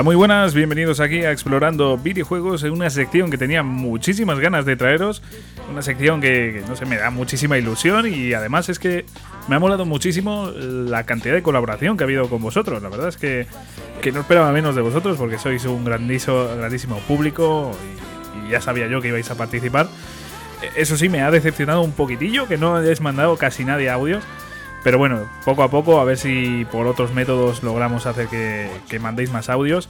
Hola, muy buenas, bienvenidos aquí a Explorando Videojuegos, en una sección que tenía muchísimas ganas de traeros, una sección que, no sé, me da muchísima ilusión y además es que me ha molado muchísimo la cantidad de colaboración que ha habido con vosotros. La verdad es que, que no esperaba menos de vosotros porque sois un grandísimo, grandísimo público y, y ya sabía yo que ibais a participar. Eso sí, me ha decepcionado un poquitillo que no hayáis mandado casi nadie audios. Pero bueno, poco a poco, a ver si por otros métodos logramos hacer que, mandéis más audios.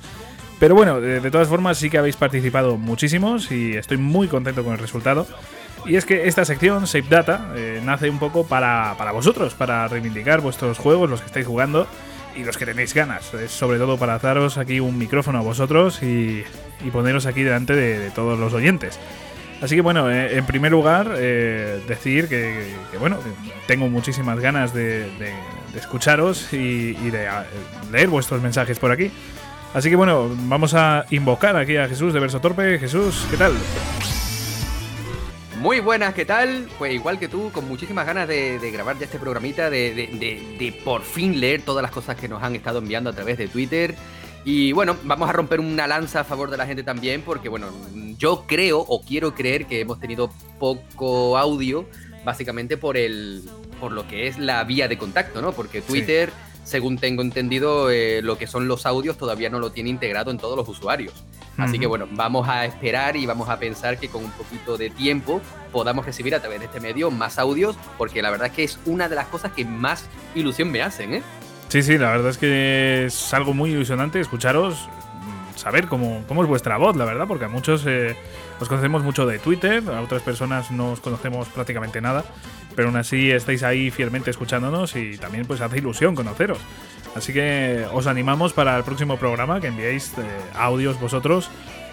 Pero bueno, de, todas formas sí que habéis participado muchísimos y estoy muy contento con el resultado. Y es que esta sección, Save Data, eh, nace un poco para, vosotros, para reivindicar vuestros juegos, los que estáis jugando y los que tenéis ganas. Es sobre todo para daros aquí un micrófono a vosotros y, poneros aquí delante de todos los oyentes. Así que bueno, eh, en primer lugar, eh, decir que, bueno, tengo muchísimas ganas de, escucharos y, de leer vuestros mensajes por aquí. Así que bueno, vamos a invocar aquí a Jesús de Verso Torpe. Jesús, ¿qué tal? Muy buenas, ¿qué tal? Pues igual que tú, con muchísimas ganas de, grabar ya este programita, de, de, por fin leer todas las cosas que nos han estado enviando a través de Twitter. Y bueno, vamos a romper una lanza a favor de la gente también, porque bueno, yo creo o quiero creer que hemos tenido poco audio, básicamente por el por lo que es la vía de contacto, ¿no? Porque Twitter, según tengo entendido, eh, lo que son los audios todavía no lo tiene integrado en todos los usuarios. Así que bueno, vamos a esperar y vamos a pensar que con un poquito de tiempo podamos recibir a través de este medio más audios, porque la verdad es que es una de las cosas que más ilusión me hacen, ¿eh? Sí, sí, la verdad es que es algo muy ilusionante escucharos, mm, saber cómo, cómo es vuestra voz, la verdad, porque a muchos eh, os conocemos mucho de Twitter, a otras personas no os conocemos prácticamente nada, pero aún así estáis ahí fielmente escuchándonos y también pues hace ilusión conoceros. Así que os animamos para el próximo programa que enviéis eh, audios vosotros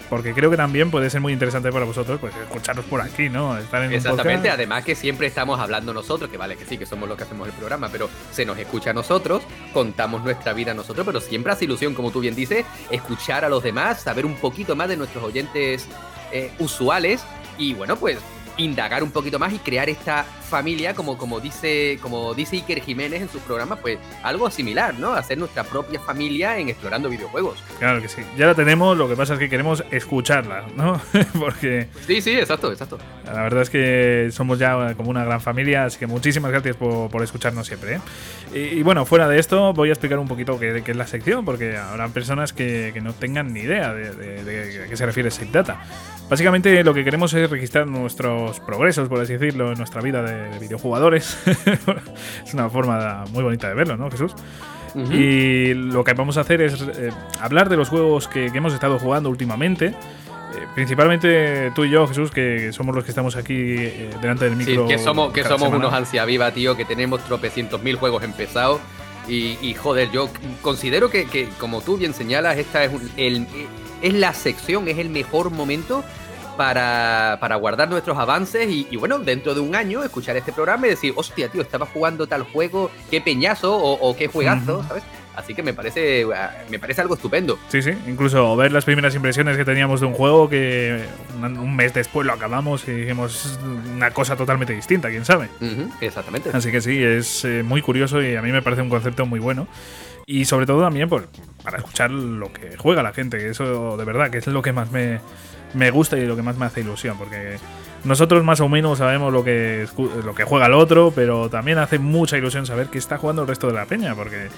porque creo que también puede ser muy interesante para vosotros pues escucharos por aquí, ¿no? Estar en Exactamente, además que siempre estamos hablando nosotros, que vale que sí, que somos los que hacemos el programa, pero se nos escucha a nosotros, contamos nuestra vida a nosotros, pero siempre hace ilusión, como tú bien dices, escuchar a los demás, saber un poquito más de nuestros oyentes eh, usuales y bueno, pues indagar un poquito más y crear esta familia, como, como, dice, como dice Iker Jiménez en sus programas, pues algo similar, ¿no? Hacer nuestra propia familia en explorando videojuegos. Claro que sí. Ya la tenemos, lo que pasa es que queremos escucharla, ¿no? Porque. Sí, sí, exacto, exacto. La verdad es que somos ya como una gran familia, así que muchísimas gracias por, escucharnos siempre. ¿eh? Y, bueno, fuera de esto, voy a explicar un poquito qué, qué es la sección, porque habrá personas que, no tengan ni idea de, de, a qué se refiere Safe Data. Básicamente lo que queremos es registrar nuestros progresos, por así decirlo, en nuestra vida de videojugadores. es una forma muy bonita de verlo, ¿no, Jesús? Y lo que vamos a hacer es eh, hablar de los juegos que, hemos estado jugando últimamente. Eh, principalmente tú y yo, Jesús, que somos los que estamos aquí eh, delante del micro. Sí, que somos, que somos unos ansia viva, tío, que tenemos tropecientos mil juegos empezados. Y, joder, yo considero que, como tú bien señalas, esta es, el, es la sección, es el mejor momento para, para guardar nuestros avances y, bueno, dentro de un año escuchar este programa y decir, hostia, tío, estaba jugando tal juego, qué peñazo o, qué juegazo, ¿sabes? Así que me parece, ah, me parece algo estupendo. Sí, sí, incluso ver las primeras impresiones que teníamos de un juego que un mes después lo acabamos y dijimos una cosa totalmente distinta, quién sabe. exactamente. Así que sí, es eh, muy curioso y a mí me parece un concepto muy bueno. Y sobre todo también pues, para escuchar lo que juega la gente, eso de verdad, que es lo que más me, me gusta y lo que más me hace ilusión, porque nosotros más o menos sabemos lo que, lo que juega el otro, pero también hace mucha ilusión saber que está jugando el resto de la peña, porque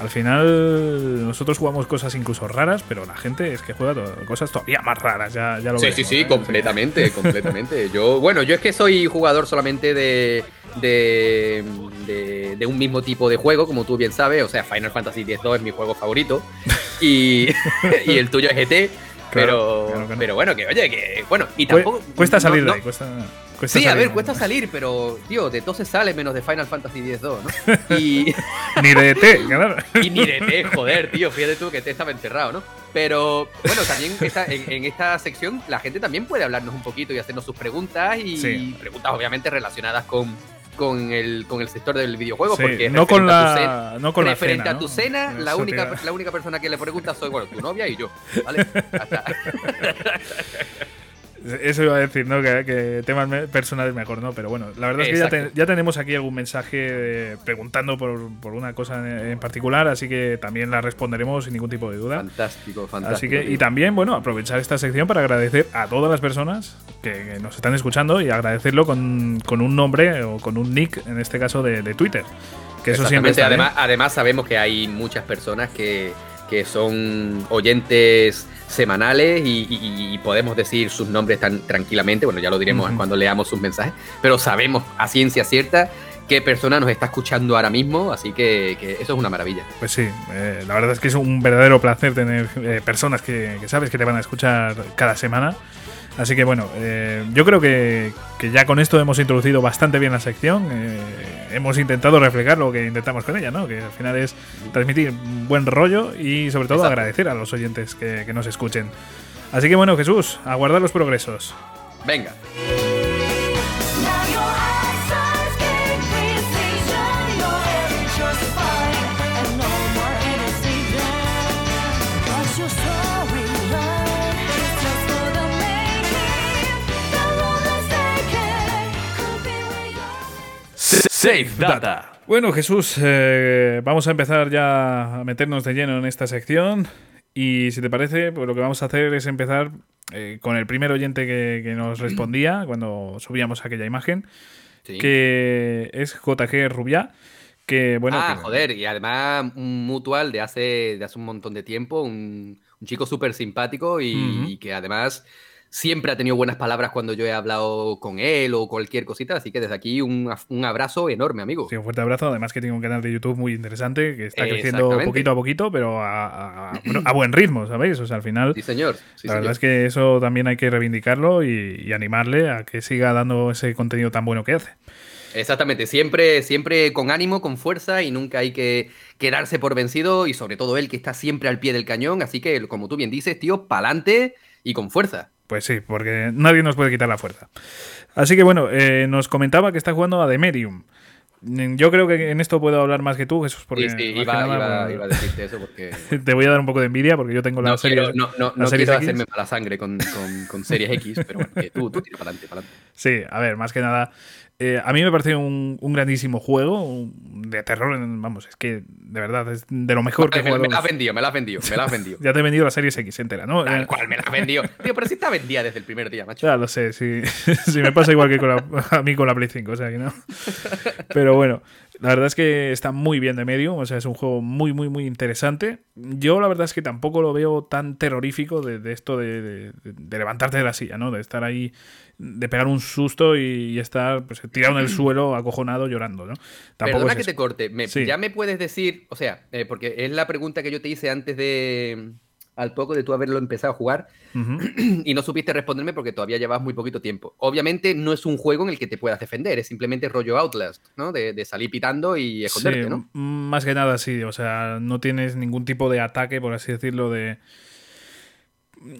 al final nosotros jugamos cosas incluso raras, pero la gente es que juega cosas todavía más raras, ya, ya lo Sí, sí, sí, completamente, completamente. Yo, bueno, yo es que soy jugador solamente de, de, de, un mismo tipo de juego, como tú bien sabes, o sea, Final Fantasy X-2 es mi juego favorito y, y el tuyo es GT pero, pero bueno, que oye, que bueno, y tampoco. Cuesta salir de ahí, cuesta, sí, a ver, cuesta salir, pero, tío, de todo se sale menos de Final Fantasy X-2, ¿no? Y. ni de T, claro. y ni de T, joder, tío, fíjate tú que T estaba enterrado, ¿no? Pero, bueno, también en, esta sección la gente también puede hablarnos un poquito y hacernos sus preguntas y preguntas, obviamente, relacionadas con con el, con el sector del videojuego. porque no con la, no con referente a tu cena, la única, la única persona que le pregunta soy bueno, tu novia y yo. ¿Vale? Eso iba a decir, ¿no? Que, temas personales mejor, ¿no? Pero bueno, la verdad es que ya, tenemos aquí algún mensaje preguntando por, por, una cosa en, particular, así que también la responderemos sin ningún tipo de duda. Fantástico, fantástico. Así que, y también, bueno, aprovechar esta sección para agradecer a todas las personas que, nos están escuchando y agradecerlo con, con, un nombre o con un nick, en este caso de, de Twitter. Que eso siempre además, además sabemos que hay muchas personas que, que son oyentes semanales y, podemos decir sus nombres tan tranquilamente, bueno, ya lo diremos cuando leamos sus mensajes, pero sabemos a ciencia cierta qué persona nos está escuchando ahora mismo, así que, eso es una maravilla. Pues sí, eh, la verdad es que es un verdadero placer tener eh, personas que, que, sabes que te van a escuchar cada semana Así que bueno, eh, yo creo que, ya con esto hemos introducido bastante bien la sección. Eh, hemos intentado reflejar lo que intentamos con ella, ¿no? Que al final es transmitir buen rollo y sobre todo agradecer a los oyentes que, que nos escuchen. Así que bueno, Jesús, aguardar los progresos. Venga. Safe Data. Bueno, Jesús, eh, vamos a empezar ya a meternos de lleno en esta sección. Y si te parece, pues lo que vamos a hacer es empezar eh, con el primer oyente que, nos respondía cuando subíamos aquella imagen, que es JG Rubia. Que, bueno, ah, joder, y además un mutual de hace, de hace un montón de tiempo, un, chico súper simpático y que además siempre ha tenido buenas palabras cuando yo he hablado con él o cualquier cosita, así que desde aquí un, abrazo enorme, amigo. Sí, un fuerte abrazo, además que tiene un canal de YouTube muy interesante, que está creciendo poquito a poquito, pero a, buen ritmo, ¿sabéis? O sea, al final... Sí, señor. la verdad es que eso también hay que reivindicarlo y, animarle a que siga dando ese contenido tan bueno que hace. Exactamente, siempre, siempre con ánimo, con fuerza y nunca hay que quedarse por vencido y sobre todo él que está siempre al pie del cañón, así que como tú bien dices, tío, pa'lante y con fuerza. Pues sí, porque nadie nos puede quitar la fuerza. Así que bueno, eh, nos comentaba que está jugando a The Medium. Mm, yo creo que en esto puedo hablar más que tú, Jesús, porque sí, sí, iba, a decirte eso porque... te voy a dar un poco de envidia porque yo tengo la serie No, no, no, quiero hacerme mala sangre con, con, series X, pero bueno, tú, tú tira para adelante, para adelante. Sí, a ver, más que nada, eh, a mí me parece un, grandísimo juego de terror. Vamos, es que de verdad es de lo mejor que he jugado. Me la has vendido, me la has vendido, me la has vendido. ya te he vendido la serie X entera, ¿no? Tal eh, cual, me la has vendido. Tío, pero si está vendida desde el primer día, macho. Ya lo sé, sí. sí me pasa igual que con a mí con la Play 5, o sea que no. Pero bueno, la verdad es que está muy bien de medio, o sea, es un juego muy, muy, muy interesante. Yo la verdad es que tampoco lo veo tan terrorífico de, esto de, levantarte de la silla, ¿no? De estar ahí, de pegar un susto y, estar pues, tirado en el suelo, acojonado, llorando, ¿no? Tampoco Perdona que te corte, ya me puedes decir, o sea, eh, porque es la pregunta que yo te hice antes de al poco de tú haberlo empezado a jugar y no supiste responderme porque todavía llevas muy poquito tiempo. Obviamente no es un juego en el que te puedas defender, es simplemente rollo Outlast, ¿no? De, salir pitando y esconderte, ¿no? Más que nada sí, o sea, no tienes ningún tipo de ataque, por así decirlo, de...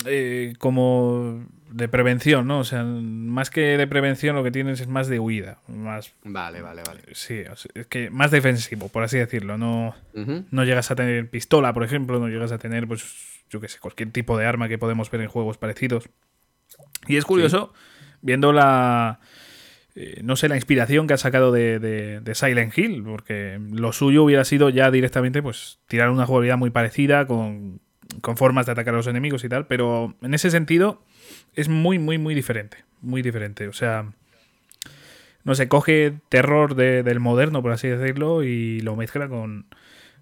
Eh, como de prevención, ¿no? O sea, más que de prevención lo que tienes es más de huida. Más, vale, vale, vale. Sí, es que más defensivo, por así decirlo. No, no llegas a tener pistola, por ejemplo, no llegas a tener, pues, yo qué sé, cualquier tipo de arma que podemos ver en juegos parecidos. Y es curioso, viendo la. Eh, no sé, la inspiración que ha sacado de, de, Silent Hill, porque lo suyo hubiera sido ya directamente, pues, tirar una jugabilidad muy parecida, con, con formas de atacar a los enemigos y tal, pero en ese sentido es muy, muy, muy diferente. Muy diferente. O sea, no sé, coge terror del moderno, por así decirlo, y lo mezcla con,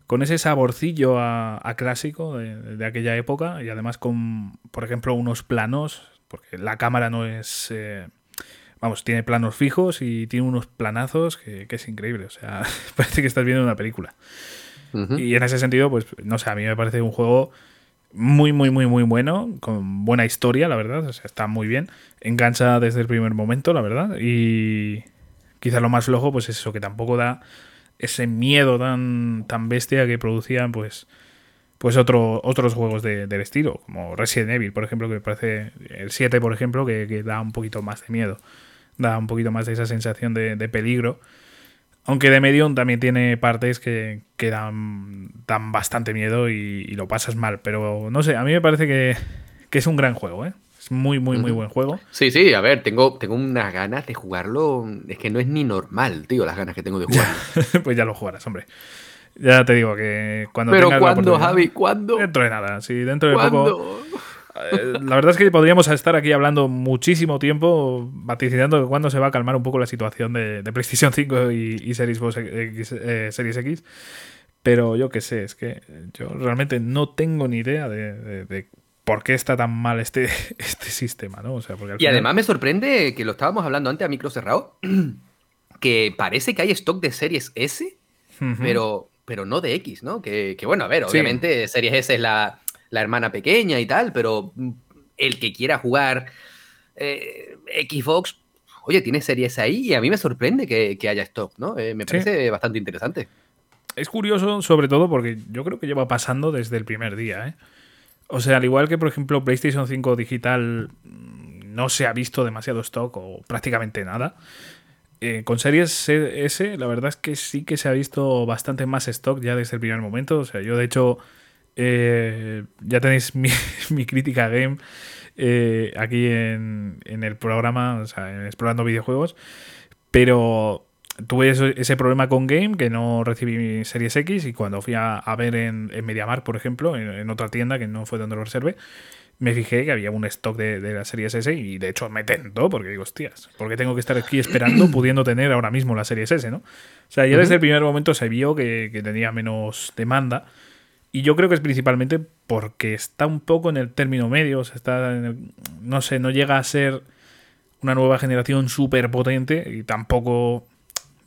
con ese saborcillo a, clásico de, aquella época y además con, por ejemplo, unos planos, porque la cámara no es... Eh, vamos, tiene planos fijos y tiene unos planazos que, es increíble, o sea, parece que estás viendo una película. Y en ese sentido, pues, no sé, a mí me parece un juego muy, muy, muy, muy bueno, con buena historia, la verdad, o sea, está muy bien, engancha desde el primer momento, la verdad, y quizá lo más flojo, pues es eso, que tampoco da ese miedo tan, tan bestia que producían pues, pues otro, otros juegos del estilo, como Resident Evil, por ejemplo, que me parece el 7, por ejemplo, que, da un poquito más de miedo, da un poquito más de esa sensación de, peligro. Aunque de Medium también tiene partes que, que dan, dan, bastante miedo y, lo pasas mal. Pero no sé, a mí me parece que, que es un gran juego, ¿eh? Es muy, muy, muy buen juego. Sí, sí, a ver, tengo, tengo unas ganas de jugarlo. Es que no es ni normal, tío, las ganas que tengo de jugarlo. pues ya lo jugarás, hombre. Ya te digo que cuando Pero ¿cuándo, Javi? ¿Cuándo? Dentro de nada, sí, dentro de poco. Eh, la verdad es que podríamos estar aquí hablando muchísimo tiempo, vaticinando que cuándo se va a calmar un poco la situación de, PlayStation 5 y, Series, X, eh, Series X. Pero yo qué sé, es que yo realmente no tengo ni idea de, por qué está tan mal este, este sistema, ¿no? O sea, y además me sorprende que lo estábamos hablando antes a micro cerrado, que parece que hay stock de Series S, pero, pero no de X, ¿no? Que, bueno, a ver, obviamente Series S es la, hermana pequeña y tal, pero el que quiera jugar eh, Xbox, oye, tiene Series ahí y a mí me sorprende que, haya stock, ¿no? Eh, me parece bastante interesante es curioso, sobre todo porque yo creo que lleva pasando desde el primer día. ¿eh? O sea, al igual que, por ejemplo, PlayStation 5 digital mm, no se ha visto demasiado stock o prácticamente nada. Eh, con Series S, la verdad es que sí que se ha visto bastante más stock ya desde el primer momento. O sea, yo de hecho, eh, ya tenéis mi, crítica game aquí en, en, el programa, o sea, en Explorando Videojuegos. Pero tuve ese, problema con Game, que no recibí mi Series X, y cuando fui a, ver en, en MediaMarkt, por ejemplo, en, otra tienda que no fue donde lo reservé, me fijé que había un stock de, de la Series S y de hecho me tentó porque digo, hostias, ¿por qué tengo que estar aquí esperando pudiendo tener ahora mismo la Series S, no? O sea, ya desde el primer momento se vio que, que, tenía menos demanda y yo creo que es principalmente porque está un poco en el término medio, o sea, está no sé, no llega a ser una nueva generación súper potente y tampoco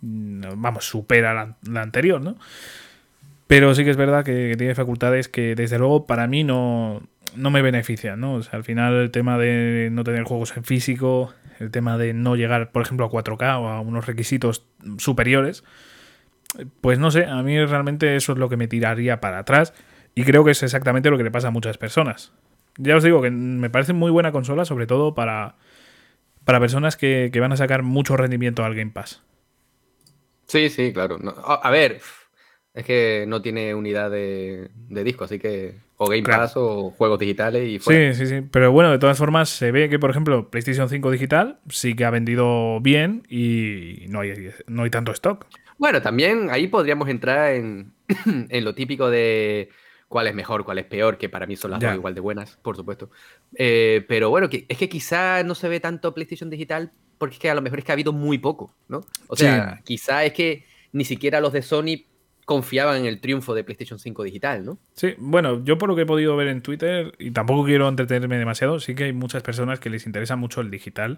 vamos, supera la, anterior, ¿no? Pero sí que es verdad que, tiene facultades que desde luego para mí no, no me benefician, ¿no? O sea, al final el tema de no tener juegos en físico, el tema de no llegar, por ejemplo, a 4K o a unos requisitos superiores, pues no sé, a mí realmente eso es lo que me tiraría para atrás y creo que es exactamente lo que le pasa a muchas personas. Ya os digo que me parece muy buena consola, sobre todo para, para personas que, que van a sacar mucho rendimiento al Game Pass. Sí, sí, claro. a, ver, es que no tiene unidad de, disco, así que o Game Pass o juegos digitales y Sí, sí, sí. Pero bueno, de todas formas, se ve que, por ejemplo, PlayStation 5 digital sí que ha vendido bien y no hay, no hay tanto stock. Bueno, también ahí podríamos entrar en, lo típico de cuál es mejor, cuál es peor, que para mí son las dos igual de buenas, por supuesto. Eh, pero bueno, es que quizá no se ve tanto PlayStation digital porque es que a lo mejor es que ha habido muy poco, ¿no? O sea, quizá es que ni siquiera los de Sony confiaban en el triunfo de PlayStation 5 digital, ¿no? Sí, bueno, yo por lo que he podido ver en Twitter, y tampoco quiero entretenerme demasiado, sí que hay muchas personas que les interesa mucho el digital.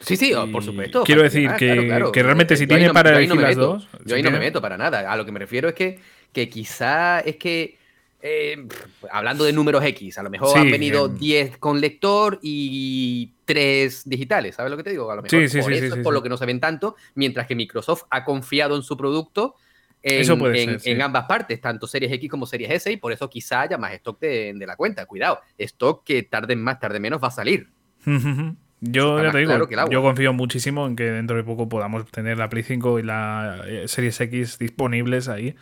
Sí, sí, por supuesto. Quiero decir que, realmente si tiene para elegir las dos. Yo ahí no me meto para nada. A lo que me refiero es que, que quizá es que eh, hablando de números X, a lo mejor han venido 10 con lector y 3 digitales, ¿sabes lo que te digo? A lo mejor por eso es por lo que no se ven tanto, mientras que Microsoft ha confiado en su producto en, ambas partes, tanto Series X como Series S, y por eso quizá haya más stock de, la cuenta. Cuidado, stock que tarde más, tarde menos va a salir. Yo ya te digo, yo confío muchísimo en que dentro de poco podamos tener la Play 5 y la eh, Series X disponibles ahí.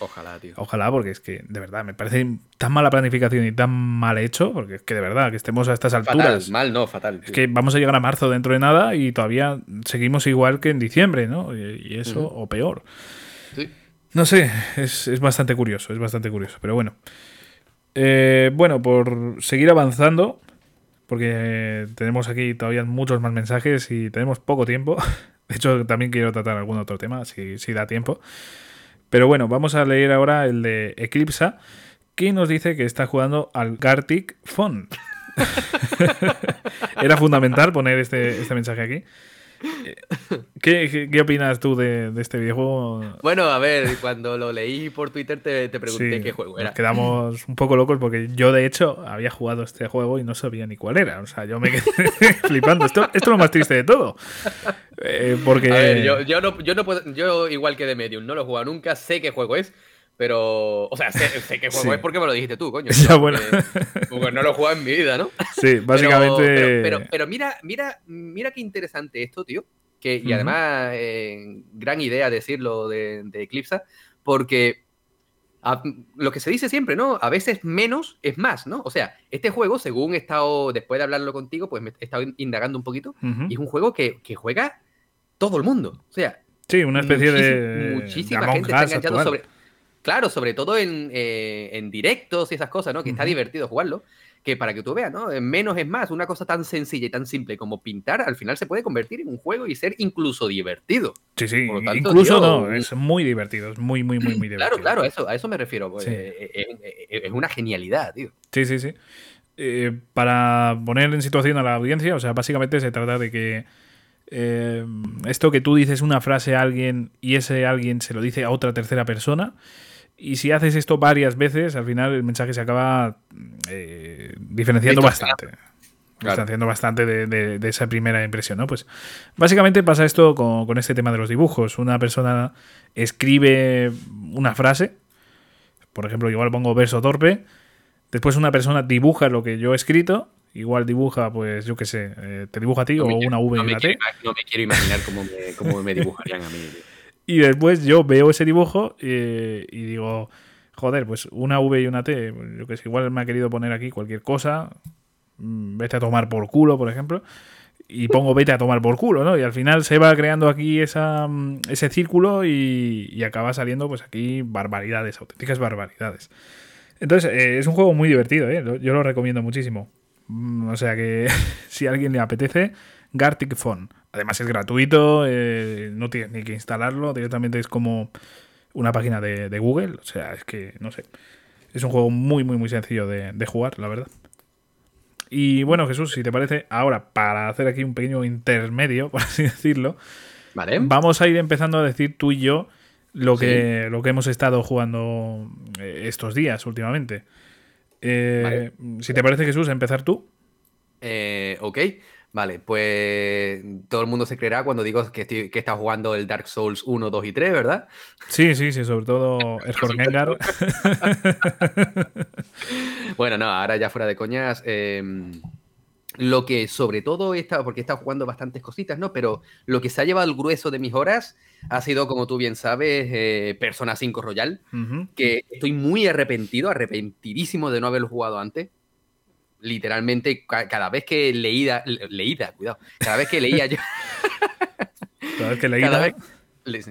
Ojalá, tío. Ojalá, porque es que, de verdad, me parece tan mala planificación y tan mal hecho, porque es que de verdad, que estemos a estas alturas. mal, no, fatal. Es que vamos a llegar a marzo dentro de nada y todavía seguimos igual que en diciembre, ¿no? Y, eso, o peor. Sí. No sé, es, bastante curioso, es bastante curioso, pero bueno. Eh, bueno, por seguir avanzando, porque tenemos aquí todavía muchos más mensajes y tenemos poco tiempo. De hecho, también quiero tratar algún otro tema, si, si da tiempo. Pero bueno, vamos a leer ahora el de Eclipsa, que nos dice que está jugando al Gartic Font. Era fundamental poner este, este mensaje aquí. ¿Qué, qué, opinas tú de, este videojuego? Bueno, a ver, cuando lo leí por Twitter te, pregunté qué juego era. Nos quedamos un poco locos porque yo, de hecho, había jugado este juego y no sabía ni cuál era. O sea, yo me quedé flipando. Esto, esto, es lo más triste de todo. Eh, porque... A ver, yo, yo, no, yo, no puedo, yo, igual que de Medium, no lo he jugado nunca, sé qué juego es. Pero, o sea, sé, qué juego es porque me lo dijiste tú, coño. Ya, bueno. Porque, no lo he jugado en mi vida, ¿no? Sí, básicamente. Pero, pero, mira, mira, mira qué interesante esto, tío. Que, y además, eh, gran idea decirlo de, de Eclipse, porque lo que se dice siempre, ¿no? A veces menos es más, ¿no? O sea, este juego, según he estado, después de hablarlo contigo, pues me he estado indagando un poquito, y es un juego que, que, juega todo el mundo. O sea, sí, una especie de. Muchísima gente está enganchando sobre. Claro, sobre todo en, eh, en, directos y esas cosas, ¿no? Que está divertido jugarlo que para que tú veas, ¿no? Menos es más, una cosa tan sencilla y tan simple como pintar, al final se puede convertir en un juego y ser incluso divertido. Sí, sí, incluso no, es muy divertido, es muy, muy, muy, muy divertido. Claro, claro, eso, a eso me refiero, pues, eh, eh, eh, es, una genialidad, tío. Sí, sí, sí. para poner en situación a la audiencia, o sea, básicamente se trata de que esto que tú dices una frase a alguien y ese alguien se lo dice a otra tercera persona, y si haces esto varias veces, al final el mensaje se acaba eh, diferenciando bastante. Distanciando bastante de, esa primera impresión, ¿no? Pues básicamente pasa esto con, este tema de los dibujos. Una persona escribe una frase, por ejemplo, igual pongo verso torpe, después una persona dibuja lo que yo he escrito, igual dibuja, pues yo qué sé, eh, te dibuja a ti o una V y una T. No me quiero imaginar cómo me, cómo me dibujarían a mí. Y después yo veo ese dibujo eh, y digo, joder, pues una V y una T, yo que sé, igual me ha querido poner aquí cualquier cosa, mm, vete a tomar por culo, por ejemplo, y pongo vete a tomar por culo, ¿no? Y al final se va creando aquí esa, mm, ese círculo y, acaba saliendo pues aquí barbaridades, auténticas barbaridades. Entonces, eh, es un juego muy divertido, ¿eh? Yo lo recomiendo muchísimo. Mm, o sea que si a alguien le apetece, Gartic Phone. Además es gratuito, eh, no tienes ni que instalarlo, directamente es como una página de, Google. O sea, es que, no sé. Es un juego muy, muy, muy sencillo de, jugar, la verdad. Y bueno, Jesús, si te parece, ahora para hacer aquí un pequeño intermedio, por así decirlo, vale. vamos a ir empezando a decir tú y yo lo, que, lo que hemos estado jugando eh, estos días últimamente. Eh, si te parece, Jesús, empezar tú. ok. Vale, pues todo el mundo se creerá cuando digo que, estoy, que está jugando el Dark Souls 1, 2 y 3, ¿verdad? Sí, sí, sí, sobre todo el Jorgengar. bueno, no, ahora ya fuera de coñas, em, lo que sobre todo he estado, porque he estado jugando bastantes cositas, ¿no? Pero lo que se ha llevado el grueso de mis horas ha sido, como tú bien sabes, eh, Persona 5 Royal, que estoy muy arrepentido, arrepentidísimo de no haberlo jugado antes literalmente cada vez que leída, leída, cuidado, cada vez que leía yo... cada vez que leída...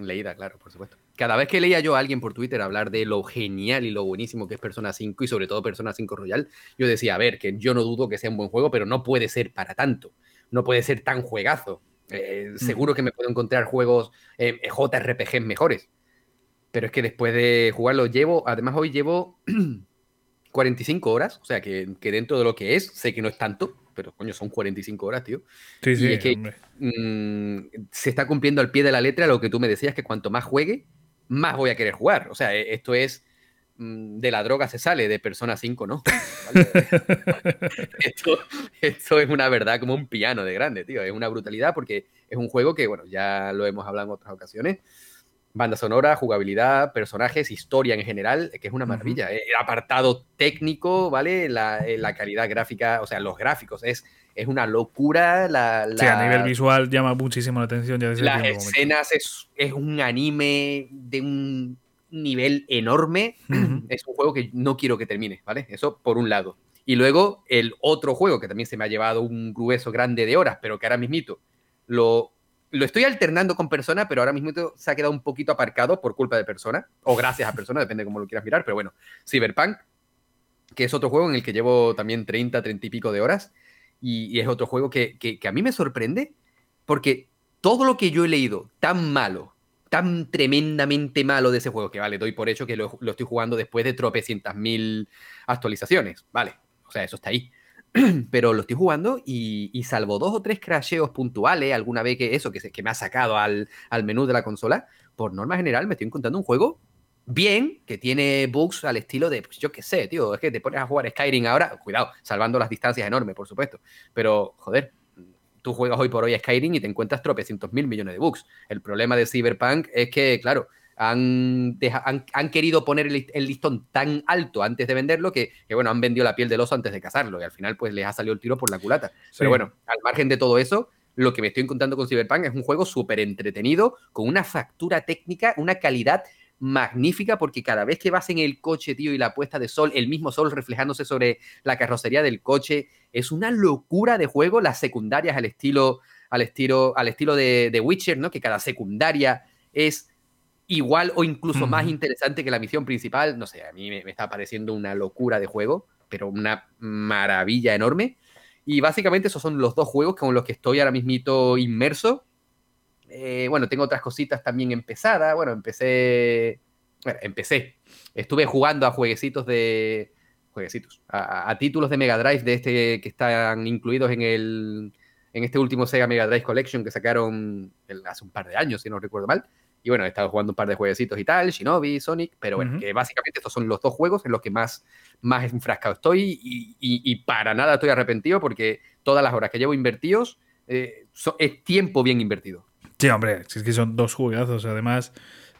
leída, claro, por supuesto. Cada vez que leía yo a alguien por Twitter hablar de lo genial y lo buenísimo que es Persona 5 y sobre todo Persona 5 Royal, yo decía, a ver, que yo no dudo que sea un buen juego, pero no puede ser para tanto. No puede ser tan juegazo. Eh, mm. Seguro que me puedo encontrar juegos eh, JRPG mejores. Pero es que después de jugarlo llevo, además hoy llevo 45 horas, o sea que, dentro de lo que es, sé que no es tanto, pero coño, son 45 horas, tío. Sí, sí, y es que mm, se está cumpliendo al pie de la letra lo que tú me decías, que cuanto más juegue, más voy a querer jugar. O sea, e, esto es mm, de la droga se sale, de Persona 5, ¿no? esto, esto, es una verdad como un piano de grande, tío. Es una brutalidad porque es un juego que, bueno, ya lo hemos hablado en otras ocasiones banda sonora, jugabilidad, personajes, historia en general, que es una maravilla. El apartado técnico, ¿vale? Eh, la, calidad gráfica, o sea, los gráficos, es, es una locura. La, sí, a nivel visual llama muchísimo la atención. Ya desde las escenas es, es, un anime de un nivel enorme. Es un juego que no quiero que termine, ¿vale? Eso por un lado. Y luego el otro juego que también se me ha llevado un grueso grande de horas, pero que ahora mismito lo lo estoy alternando con persona, pero ahora mismo se ha quedado un poquito aparcado por culpa de persona, o gracias a persona, depende de cómo lo quieras mirar, pero bueno, Cyberpunk, que es otro juego en el que llevo también 30, 30 y pico de horas, y, es otro juego que, a mí me sorprende, porque todo lo que yo he leído tan malo, tan tremendamente malo de ese juego, que vale, doy por hecho que lo, lo estoy jugando después de tropecientas mil actualizaciones, vale, o sea, eso está ahí. pero lo estoy jugando y, salvo dos o tres crasheos puntuales, alguna vez que eso, que, que me ha sacado al, menú de la consola, por norma general me estoy encontrando un juego bien, que tiene bugs al estilo de, pues yo qué sé, tío, es que te pones a jugar Skyrim ahora, cuidado, salvando las distancias enormes, por supuesto, pero joder, tú juegas hoy por hoy a Skyrim y te encuentras tropecientos mil millones de bugs. El problema de Cyberpunk es que, claro, han, han, querido poner el, listón tan alto antes de venderlo que, bueno, han vendido la piel del oso antes de cazarlo y al final pues les ha salido el tiro por la culata. Pero bueno, al margen de todo eso, lo que me estoy encontrando con Cyberpunk es un juego súper entretenido, con una factura técnica, una calidad magnífica porque cada vez que vas en el coche, tío, y la puesta de sol, el mismo sol reflejándose sobre la carrocería del coche, es una locura de juego. Las secundarias al estilo, al estilo, al estilo de, de Witcher, ¿no? Que cada secundaria es igual o incluso más interesante que la misión principal. No sé, a mí me, está pareciendo una locura de juego, pero una maravilla enorme. Y básicamente esos son los dos juegos con los que estoy ahora mismito inmerso. Eh, bueno, tengo otras cositas también empezadas. Bueno, empecé. Bueno, empecé. Estuve jugando a jueguecitos de. Jueguecitos. A, títulos de Mega Drive de este que están incluidos en el. En este último Sega Mega Drive Collection que sacaron hace un par de años, si no recuerdo mal. Y bueno, he estado jugando un par de jueguecitos y tal, Shinobi, Sonic, pero bueno, que básicamente estos son los dos juegos en los que más, más enfrascado estoy y, para nada estoy arrepentido porque todas las horas que llevo invertidos eh, es tiempo bien invertido. Sí, hombre, es que son dos juegazos, además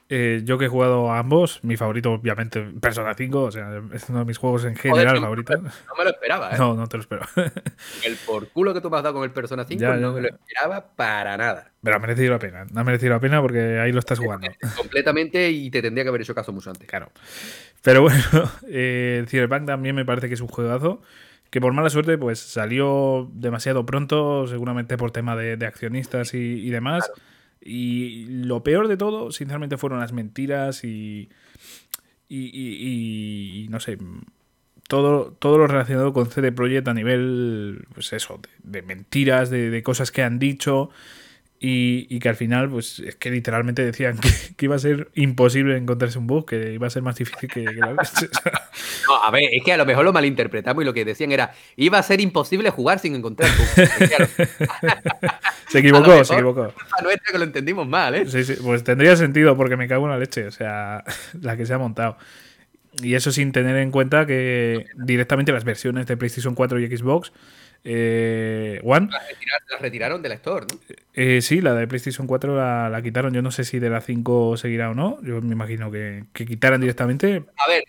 eh, yo que he jugado a ambos, mi favorito obviamente Persona 5, o sea, es uno de mis juegos en general favoritos. No me lo esperaba, ¿eh? No, no te lo esperaba. El por culo que tú me has dado con el Persona 5 no me lo esperaba para nada. Pero ha merecido la pena, ha merecido la pena porque ahí lo estás jugando. Completamente y te tendría que haber hecho caso mucho antes. Claro. Pero bueno, eh, Cyberpunk también me parece que es un juegazo que por mala suerte pues salió demasiado pronto, seguramente por tema de, accionistas y, demás. Y lo peor de todo, sinceramente, fueron las mentiras y. Y, no sé. Todo, todo lo relacionado con CD Projekt a nivel, pues eso, de, mentiras, de, de, cosas que han dicho y, que al final, pues es que literalmente decían que, iba a ser imposible encontrarse un bug, que iba a ser más difícil que, la No, a ver, es que a lo mejor lo malinterpretamos y lo que decían era, iba a ser imposible jugar sin encontrar bug. se equivocó, se equivocó. nuestra que lo entendimos mal, ¿eh? Sí, sí, pues tendría sentido porque me cago en la leche, o sea, la que se ha montado. Y eso sin tener en cuenta que directamente las versiones de PlayStation 4 y Xbox eh, One. La, retiraron de la Store, ¿no? Eh, sí, la de PlayStation 4 la, quitaron. Yo no sé si de la 5 seguirá o no. Yo me imagino que, que quitaran directamente. A ver,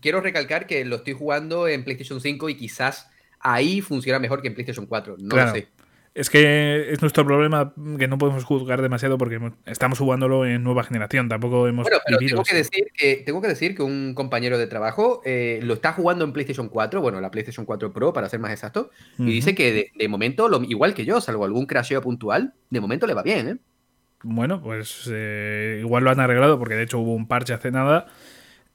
quiero recalcar que lo estoy jugando en PlayStation 5 y quizás ahí funciona mejor que en PlayStation 4. No lo sé. Es que es nuestro problema que no podemos juzgar demasiado porque estamos jugándolo en nueva generación, tampoco hemos bueno, pero tengo que, decir que, tengo que decir que un compañero de trabajo eh, lo está jugando en PlayStation 4, bueno, la PlayStation 4 Pro para ser más exacto, y dice que de, momento, lo, igual que yo, salvo algún crasheo puntual, de momento le va bien, ¿eh? Bueno, pues eh, igual lo han arreglado porque de hecho hubo un parche hace nada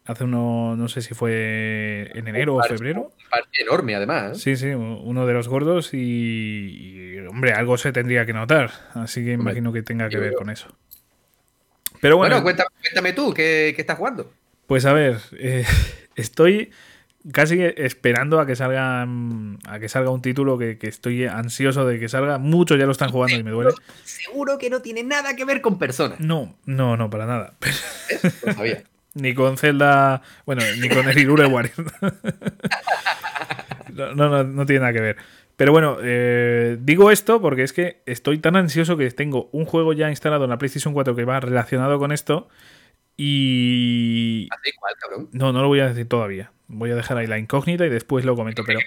hace uno, no sé si fue en enero o febrero. Un parche enorme, además. Sí, sí, uno de los gordos y, hombre, algo se tendría que notar, así que imagino que tenga que ver con eso. Pero bueno, cuéntame, tú, ¿qué, estás jugando? Pues a ver, eh, estoy casi esperando a que salga a que salga un título que, estoy ansioso de que salga. Muchos ya lo están jugando y me duele. Seguro que no tiene nada que ver con personas. No, no, no, para nada. Lo sabía. Ni con Zelda. Bueno, ni con el Irure Warrior. no, no, no, tiene nada que ver. Pero bueno, eh, digo esto porque es que estoy tan ansioso que tengo un juego ya instalado en la PlayStation 4 que va relacionado con esto. Y. ¿Cuál, cabrón? No, no lo voy a decir todavía. Voy a dejar ahí la incógnita y después lo comento. Pero.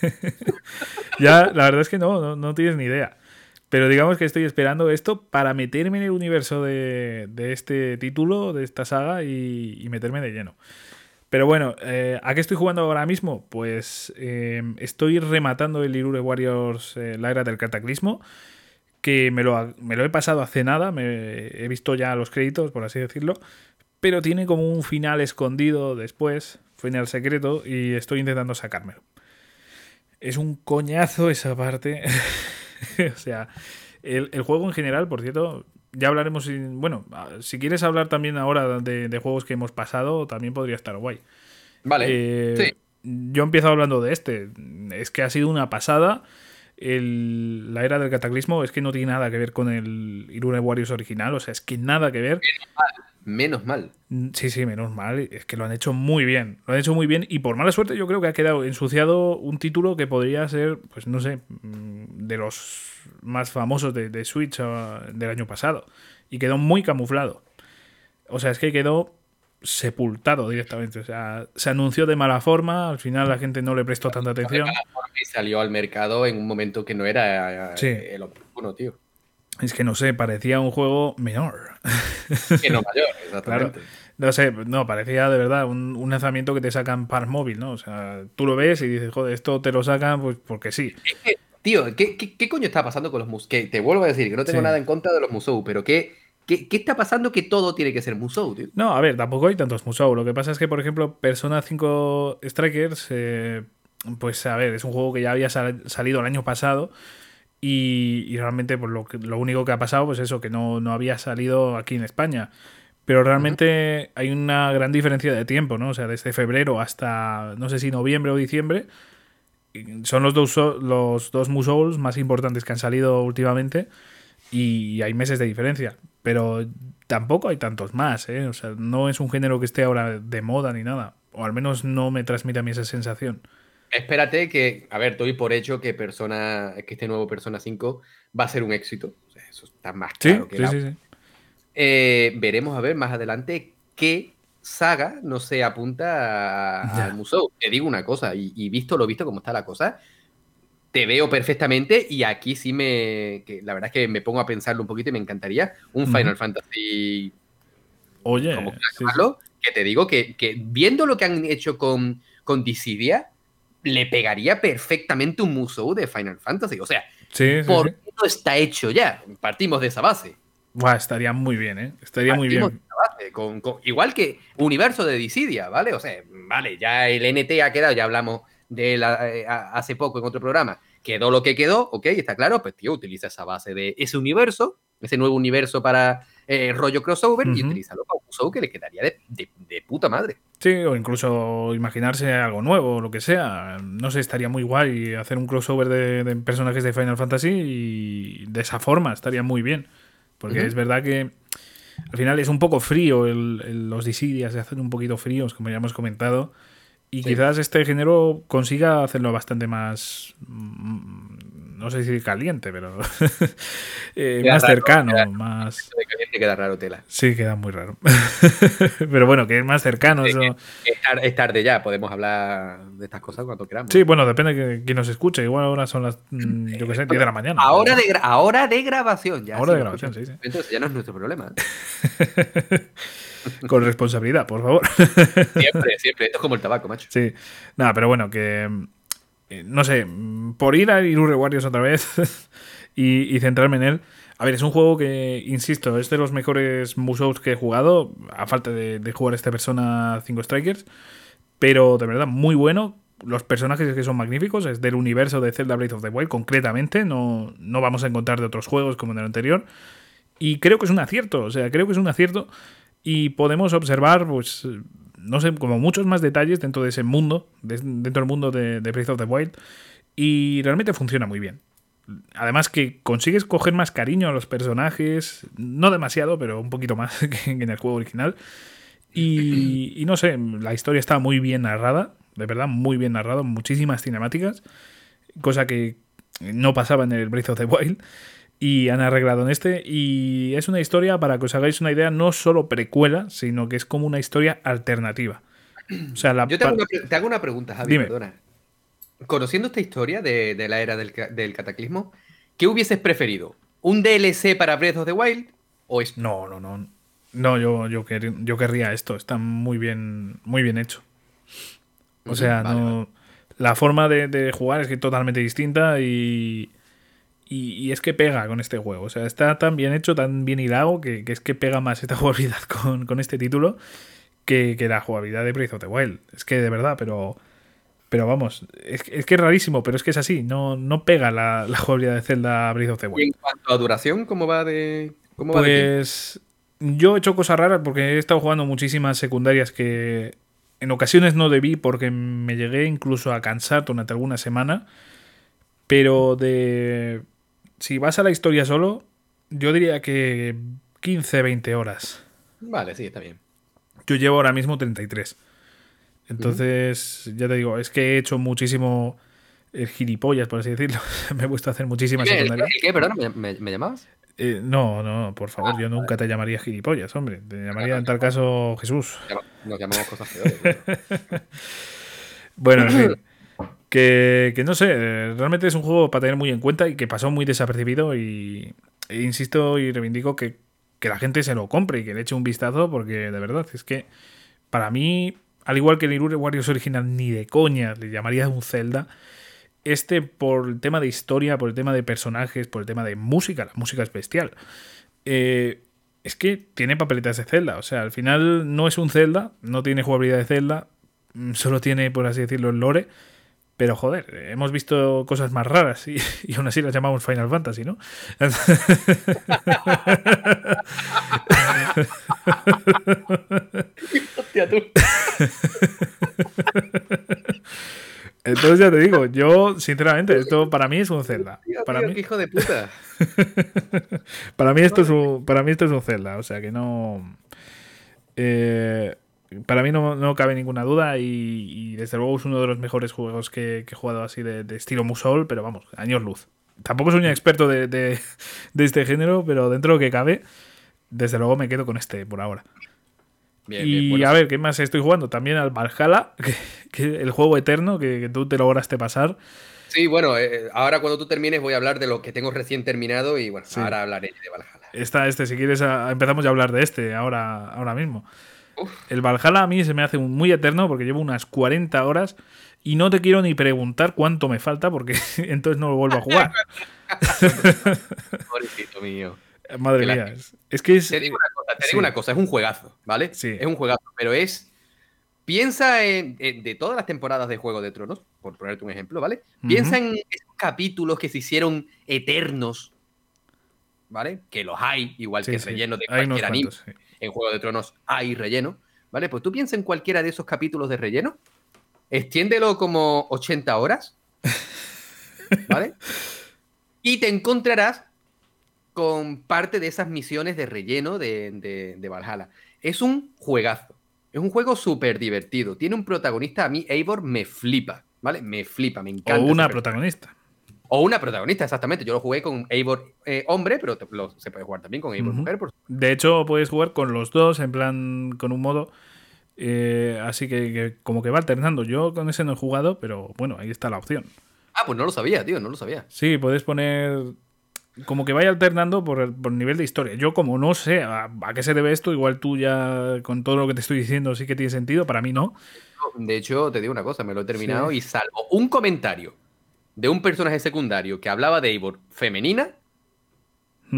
ya, la verdad es que no, no, no tienes ni idea. Pero digamos que estoy esperando esto para meterme en el universo de, este título, de esta saga y, meterme de lleno. Pero bueno, eh, ¿a qué estoy jugando ahora mismo? Pues eh, estoy rematando el Irure Warriors, eh, la era del cataclismo, que me lo, me lo he pasado hace nada, me, he visto ya los créditos, por así decirlo, pero tiene como un final escondido después, final secreto, y estoy intentando sacármelo. Es un coñazo esa parte. o sea, el, juego en general, por cierto, ya hablaremos. bueno, si quieres hablar también ahora de, juegos que hemos pasado, también podría estar guay. Vale. Eh, sí. Yo empiezo hablando de este. Es que ha sido una pasada. la era del cataclismo es que no tiene nada que ver con el Irune Warriors original. O sea, es que nada que ver. Menos mal. Mm, sí, sí, menos mal. Es que lo han hecho muy bien. Lo han hecho muy bien. Y por mala suerte, yo creo que ha quedado ensuciado un título que podría ser, pues no sé, mm, de los más famosos de, Switch ah, del año pasado. Y quedó muy camuflado. O sea, es que quedó sepultado directamente. O sea, se anunció de mala forma. Al final la gente no le prestó tanta atención. Y salió al mercado en un momento que no era eh, el oportuno, tío. Es que no sé, parecía un juego menor. Que no mayor, exactamente. No sé, no, parecía de verdad un, un lanzamiento que te sacan para móvil, ¿no? O sea, tú lo ves y dices, joder, esto te lo sacan pues porque sí. Es que, tío, ¿qué, qué, qué coño está pasando con los Musou? Que te vuelvo a decir que no tengo Sí. nada en contra de los Musou, pero ¿qué, qué, qué está pasando que todo tiene que ser Musou, tío? No, a ver, tampoco hay tantos Musou. Lo que pasa es que, por ejemplo, Persona 5 Strikers, eh, pues a ver, es un juego que ya había sal- salido el año pasado y, realmente pues, lo, lo único que ha pasado, pues eso, que no, no había salido aquí en España. Pero realmente hay una gran diferencia de tiempo, ¿no? O sea, desde febrero hasta, no sé si noviembre o diciembre, son los dos, los dos Musouls más importantes que han salido últimamente y hay meses de diferencia. Pero tampoco hay tantos más, ¿eh? O sea, no es un género que esté ahora de moda ni nada. O al menos no me transmite a mí esa sensación. Espérate que, a ver, doy por hecho que Persona, que este nuevo Persona 5 va a ser un éxito. O sea, eso está más claro que sí, el sí, sí. Eh, veremos a ver más adelante qué saga no se apunta a- al Musou. Te digo una cosa, y, y visto lo visto como está la cosa, te veo perfectamente y aquí sí me... que la verdad es que me pongo a pensarlo un poquito y me encantaría un. Final Fantasy, Oye, como llamarlo, que te digo que, que viendo lo que han hecho con, con Dissidia, le pegaría perfectamente un Musou de Final Fantasy. O sea, Sí, sí, ¿por sí. qué no está hecho ya? Partimos de esa base. Buah, estaría muy bien, ¿eh? Estaría muy bien. base, con- con- igual que universo de Dissidia, ¿vale? O sea, vale, ya el NT ha quedado, ya hablamos de él eh, hace poco en otro programa. Quedó lo que quedó, ok, está claro, pues tío, utiliza esa base de ese universo, ese nuevo universo para eh, rollo crossover y Ujú. utilízalo para un Musou que le quedaría de, de- de puta madre. Sí, o incluso imaginarse algo nuevo, o lo que sea. No sé, estaría muy guay hacer un crossover de, de personajes de Final Fantasy y de esa forma estaría muy bien. Porque es verdad que al final es un poco frío, el- el- los Dissidia se hacen un poquito fríos, como ya hemos comentado. Y Sí. quizás este género consiga hacerlo bastante más. No sé si caliente, pero. eh, más raro, cercano, queda- más. De caliente queda raro tela. Sí, queda muy raro. pero bueno, que es más cercano. Sí, Eso... Es tar- es tarde ya, podemos hablar de estas cosas cuando queramos. Sí, bueno, depende de quién nos escuche. Igual ahora son las, mm, yo qué sé, 10 de la mañana. Ahora de, gra- ahora de grabación, ya. Ahora de grabación, sí, sí. Entonces ya no es nuestro problema. ¿eh? Con responsabilidad, por favor. Siempre, siempre. Esto es como el tabaco, macho. sí. Nada, pero bueno, que. Eh, No sé, por ir a Irure Warriors otra vez y, centrarme en él. A ver, es un juego que, insisto, es de los mejores Musous que he jugado, a falta de, jugar esta persona 5 Strikers. Pero de verdad, muy bueno. Los personajes que son magníficos, es del universo de Zelda Breath of the Wild, concretamente. No, no vamos a encontrar de otros juegos como en el anterior. Y creo que es un acierto, o sea, creo que es un acierto. Y podemos observar, pues, no sé, como muchos más detalles dentro de ese mundo, de- dentro del mundo de, Breath of the Wild. Y realmente funciona muy bien. Además que consigues coger más cariño a los personajes, no demasiado, pero un poquito más que en el juego original. Y, y no sé, la historia está muy bien narrada, de verdad, muy bien narrada, muchísimas cinemáticas, cosa que no pasaba en el Breath of the Wild. Y han arreglado en este. Y es una historia, para que os hagáis una idea, no solo precuela, sino que es como una historia alternativa. O sea, la Yo te hago, una, pre- te hago una pregunta, Javi, Dime. perdona. Conociendo esta historia de, de la era del, del cataclismo, ¿qué hubieses preferido? ¿Un DLC para Breath of the Wild o esto? No, no, no. No, yo, yo, quer- yo querría esto. Está muy bien, muy bien hecho. O sea, vale, no. La forma de, de jugar es que totalmente distinta y, y. y es que pega con este juego. O sea, está tan bien hecho, tan bien hilado, que, que es que pega más esta jugabilidad con, con este título que, que la jugabilidad de Breath of the Wild. Es que de verdad, pero. Pero vamos, es, que- es que es rarísimo, pero es que es así. No, no pega la, la jugabilidad de Zelda Breath of the Y Wild. en cuanto a duración, ¿cómo va de. ¿Cómo va de? Pues yo he hecho cosas raras porque he estado jugando muchísimas secundarias que en ocasiones no debí porque me llegué incluso a cansar durante alguna semana. Pero de... Si vas a la historia solo, yo diría que 15, 20 horas. Vale, sí, está bien. Yo llevo ahora mismo 33. Entonces, ya te digo, es que he hecho muchísimo eh, gilipollas, por así decirlo. me he puesto a hacer muchísimas ¿El qué? ¿El secundarias. qué? Perdona, ¿me, me- me llamabas? Eh, no, no, por favor, Ah, yo nunca te llamaría gilipollas, hombre. Te llamaría en tal caso Jesús. Nos llamamos cosas peores. ¿no? Bueno, en fin. Que, que no sé, eh, realmente es un juego para tener muy en cuenta y que pasó muy desapercibido y, e insisto y reivindico que, que la gente se lo compre y que le eche un vistazo, porque de verdad es que para mí, al igual que el Irure Warriors original, ni de coña le llamaría un Zelda. Este, por el tema de historia, por el tema de personajes, por el tema de música, la música es bestial. Eh, es que tiene papeletas de Zelda. O sea, al final no es un Zelda, no tiene jugabilidad de Zelda, mm, solo tiene, por así decirlo, el lore. Pero joder, hemos visto cosas más raras y, y aún así las llamamos Final Fantasy, ¿no? Hostia, tú. Entonces ya te digo, yo sinceramente, esto para mí es un Zelda. Para mí, qué hijo de puta. para mí esto es un, para mí esto es un Zelda, o sea que no. eh, para mí no, no cabe ninguna duda y, y desde luego es uno de los mejores juegos que, que he jugado así de, de estilo Musou, pero vamos, años luz. Tampoco soy un experto de, de- de este género, pero dentro de lo que cabe, desde luego me quedo con este por ahora. Bien, y bien, bueno, a ver, ¿qué más estoy jugando? También al Valhalla, que, que el juego eterno que, que tú te lograste pasar. Sí, bueno, eh, ahora cuando tú termines voy a hablar de lo que tengo recién terminado y bueno, Sí. ahora hablaré de Valhalla. Está este, si quieres, a- empezamos ya a hablar de este ahora, ahora mismo. Uf. El Valhalla a mí se me hace muy eterno porque llevo unas 40 horas y no te quiero ni preguntar cuánto me falta porque entonces no lo vuelvo a jugar. Pobrecito mío. Madre Que la- mía. es- que es. Te digo una cosa, te sí. digo una cosa, es un juegazo, ¿vale? Sí. Es un juegazo, pero es. Piensa en, en- de todas las temporadas de Juego de Tronos, por ponerte un ejemplo, ¿vale? Piensa en esos capítulos que se hicieron eternos, ¿vale? Que los hay, igual Sí, que sí, relleno de hay cualquier anime. cuantos, sí. En Juego de Tronos hay relleno, ¿vale? Pues tú piensa en cualquiera de esos capítulos de relleno, extiéndelo como 80 horas, ¿vale? Y te encontrarás con parte de esas misiones de relleno de, de, de Valhalla. Es un juegazo. Es un juego súper divertido. Tiene un protagonista, a mí, Eivor, me flipa, ¿vale? Me flipa, me encanta. O una protagonista. O una protagonista, exactamente. Yo lo jugué con Eivor eh, hombre, pero te- lo- se puede jugar también con Eivor mujer. Por... De hecho, puedes jugar con los dos, en plan, con un modo. eh, así que, que como que va alternando. Yo con ese no he jugado, pero bueno, ahí está la opción. Ah, pues no lo sabía, tío, no lo sabía. Sí, puedes poner como que vaya alternando por el, por nivel de historia. Yo como no sé a, a qué se debe esto, igual tú ya con todo lo que te estoy diciendo sí que tiene sentido, para mí no. De hecho, te digo una cosa, me lo he terminado Sí. y salvo un comentario de un personaje secundario que hablaba de Eivor femenina,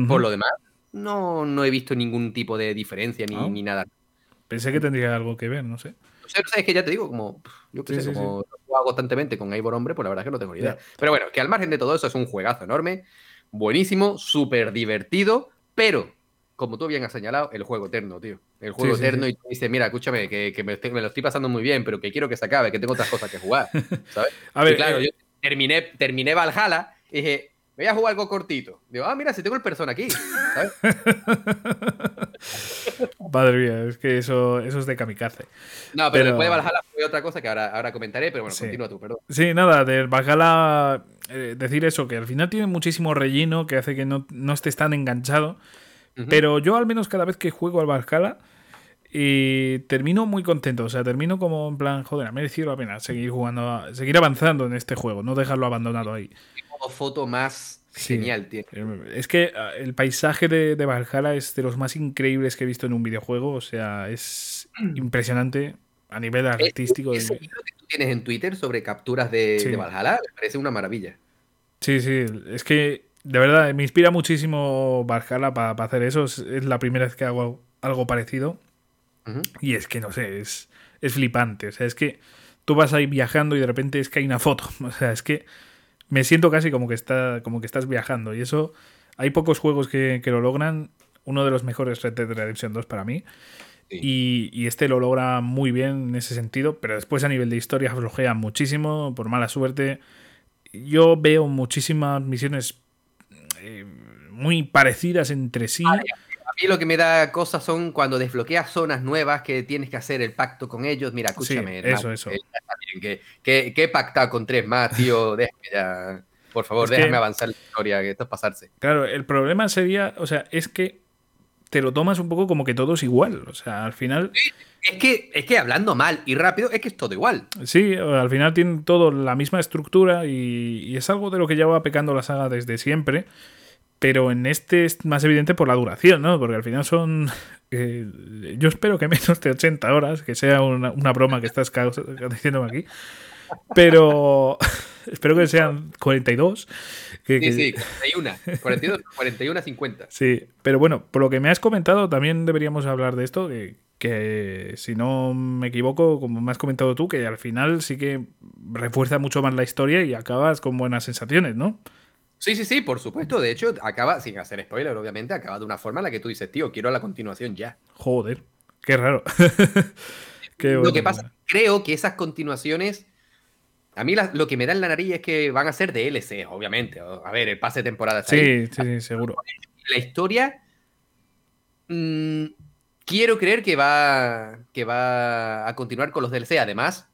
por lo demás, no, no he visto ningún tipo de diferencia ni, ni nada. Pensé que tendría algo que ver, no sé. O sea, es que ya te digo, como yo Sí, sé, sí, como lo hago constantemente con Eivor hombre, pues la verdad es que no tengo ni idea. Pero bueno, que al margen de todo eso es un juegazo enorme, buenísimo, súper divertido, pero como tú bien has señalado, el juego eterno, tío. El juego Sí, sí, eterno sí. y tú dices, mira, escúchame, que, que me, estoy- me lo estoy pasando muy bien, pero que quiero que se acabe, que tengo otras cosas que jugar, ¿sabes? A ver, claro, eh, yo terminé, terminé Valhalla y dije, voy a jugar algo cortito. Digo, ah, mira, si tengo el persona aquí, ¿sabes? madre mía, es que eso, eso es de kamikaze. No, pero, Pero- después de Valhalla fue otra cosa que ahora, ahora comentaré, pero bueno, Sí. continúa tú, perdón. Sí, nada, del Valhalla, eh, decir eso, que al final tiene muchísimo relleno que hace que no, no estés tan enganchado. Pero yo al menos cada vez que juego al Valhalla y termino muy contento. O sea, termino como en plan, joder, ha merecido la pena seguir jugando, seguir avanzando en este juego, no dejarlo abandonado ahí. modo foto más Sí. genial, tío. Es que ah, el paisaje de, de Valhalla es de los más increíbles que he visto en un videojuego. O sea, es impresionante a nivel artístico. Ese que tú tienes en Twitter sobre capturas de, Sí. de Valhalla me parece una maravilla. Sí, sí, es que de verdad me inspira muchísimo Valhalla para hacer eso. Es, es la primera vez que hago algo parecido. Y es que no sé, es, es flipante. O sea, es que tú vas ahí viajando y de repente es que hay una foto. O sea, es que me siento casi como que, está, como que estás viajando. Y eso, hay pocos juegos que, que lo logran. Uno de los mejores Red Dead Redemption 2 para mí. Sí. Y, y este lo logra muy bien en ese sentido. Pero después a nivel de historia flojea muchísimo, por mala suerte. Yo veo muchísimas misiones eh, muy parecidas entre sí. Mí lo que me da cosas son cuando desbloqueas zonas nuevas que tienes que hacer el pacto con ellos. Mira, escúchame. Sí, hermano, eso, eso. que bien, que, he pactado con tres más, tío. Déjame ya. Por favor, Es que- déjame avanzar la historia, que esto es pasarse. Claro, el problema sería, o sea, es que te lo tomas un poco como que todo es igual. O sea, al final, Es que, es que hablando mal y rápido, es que es todo igual. sí, al final tienen todo la misma estructura y, y es algo de lo que ya va pecando la saga desde siempre. Pero en este es más evidente por la duración, ¿no? Porque al final son. eh, yo espero que menos de 80 horas, que sea una, una broma que estás diciéndome aquí. Pero espero que sean 42. Que, Sí, sí, 41. 42, 41 50. Sí, pero bueno, por lo que me has comentado, también deberíamos hablar de esto, que, que si no me equivoco, como me has comentado tú, que al final sí que refuerza mucho más la historia y acabas con buenas sensaciones, ¿no? Sí, sí, sí, por supuesto. De hecho, acaba, sin hacer spoiler, obviamente, acaba de una forma en la que tú dices, tío, quiero la continuación ya. Joder, qué raro. Qué Lo que pasa, creo que esas continuaciones. A mí la- lo que me da en la nariz es que van a ser DLC, obviamente. A ver, el pase de temporada está ahí. Sí, sí, sí, seguro. La historia. mm, quiero creer que va, que va a continuar con los DLC. Además,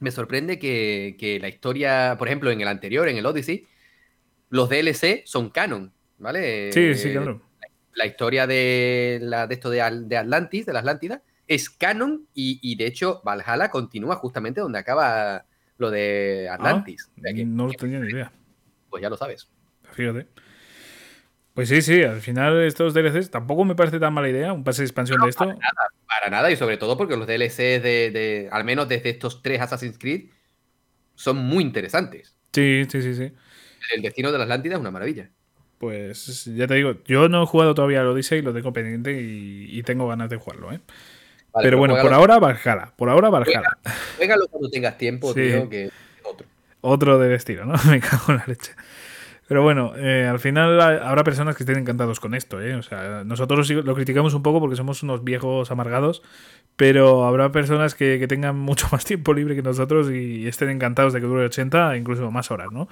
me sorprende que, que la historia, por ejemplo, en el anterior, en el Odyssey, los DLC son canon, ¿vale? Sí, sí, claro. la historia de, la, de esto de, de Atlantis, de la Atlántida, es canon y, y, de hecho Valhalla continúa justamente donde acaba lo de Atlantis. O sea que, No tenía ni idea. pues ya lo sabes. Fíjate. Pues sí, sí, al final estos DLCs tampoco me parece tan mala idea, un pase de expansión de esto. Para nada, y sobre todo porque los DLCs de, de- al menos desde estos tres Assassin's Creed, son muy interesantes. Sí, sí, sí, sí. El destino de la Atlántida es una maravilla. Pues ya te digo, yo no he jugado todavía al Odyssey, lo tengo pendiente y, y tengo ganas de jugarlo, ¿eh? Vale, Pero bueno, por ahora Valhalla, por ahora Valhalla. juégalo cuando tengas tiempo, Sí. tío, que otro. Otro de estilo, ¿no? Me cago en la leche. Pero bueno, eh, al final ha- habrá personas que estén encantados con esto, ¿eh? O sea, nosotros lo criticamos un poco porque somos unos viejos amargados, pero habrá personas que, que tengan mucho más tiempo libre que nosotros y estén encantados de que dure 80, incluso más horas, ¿no?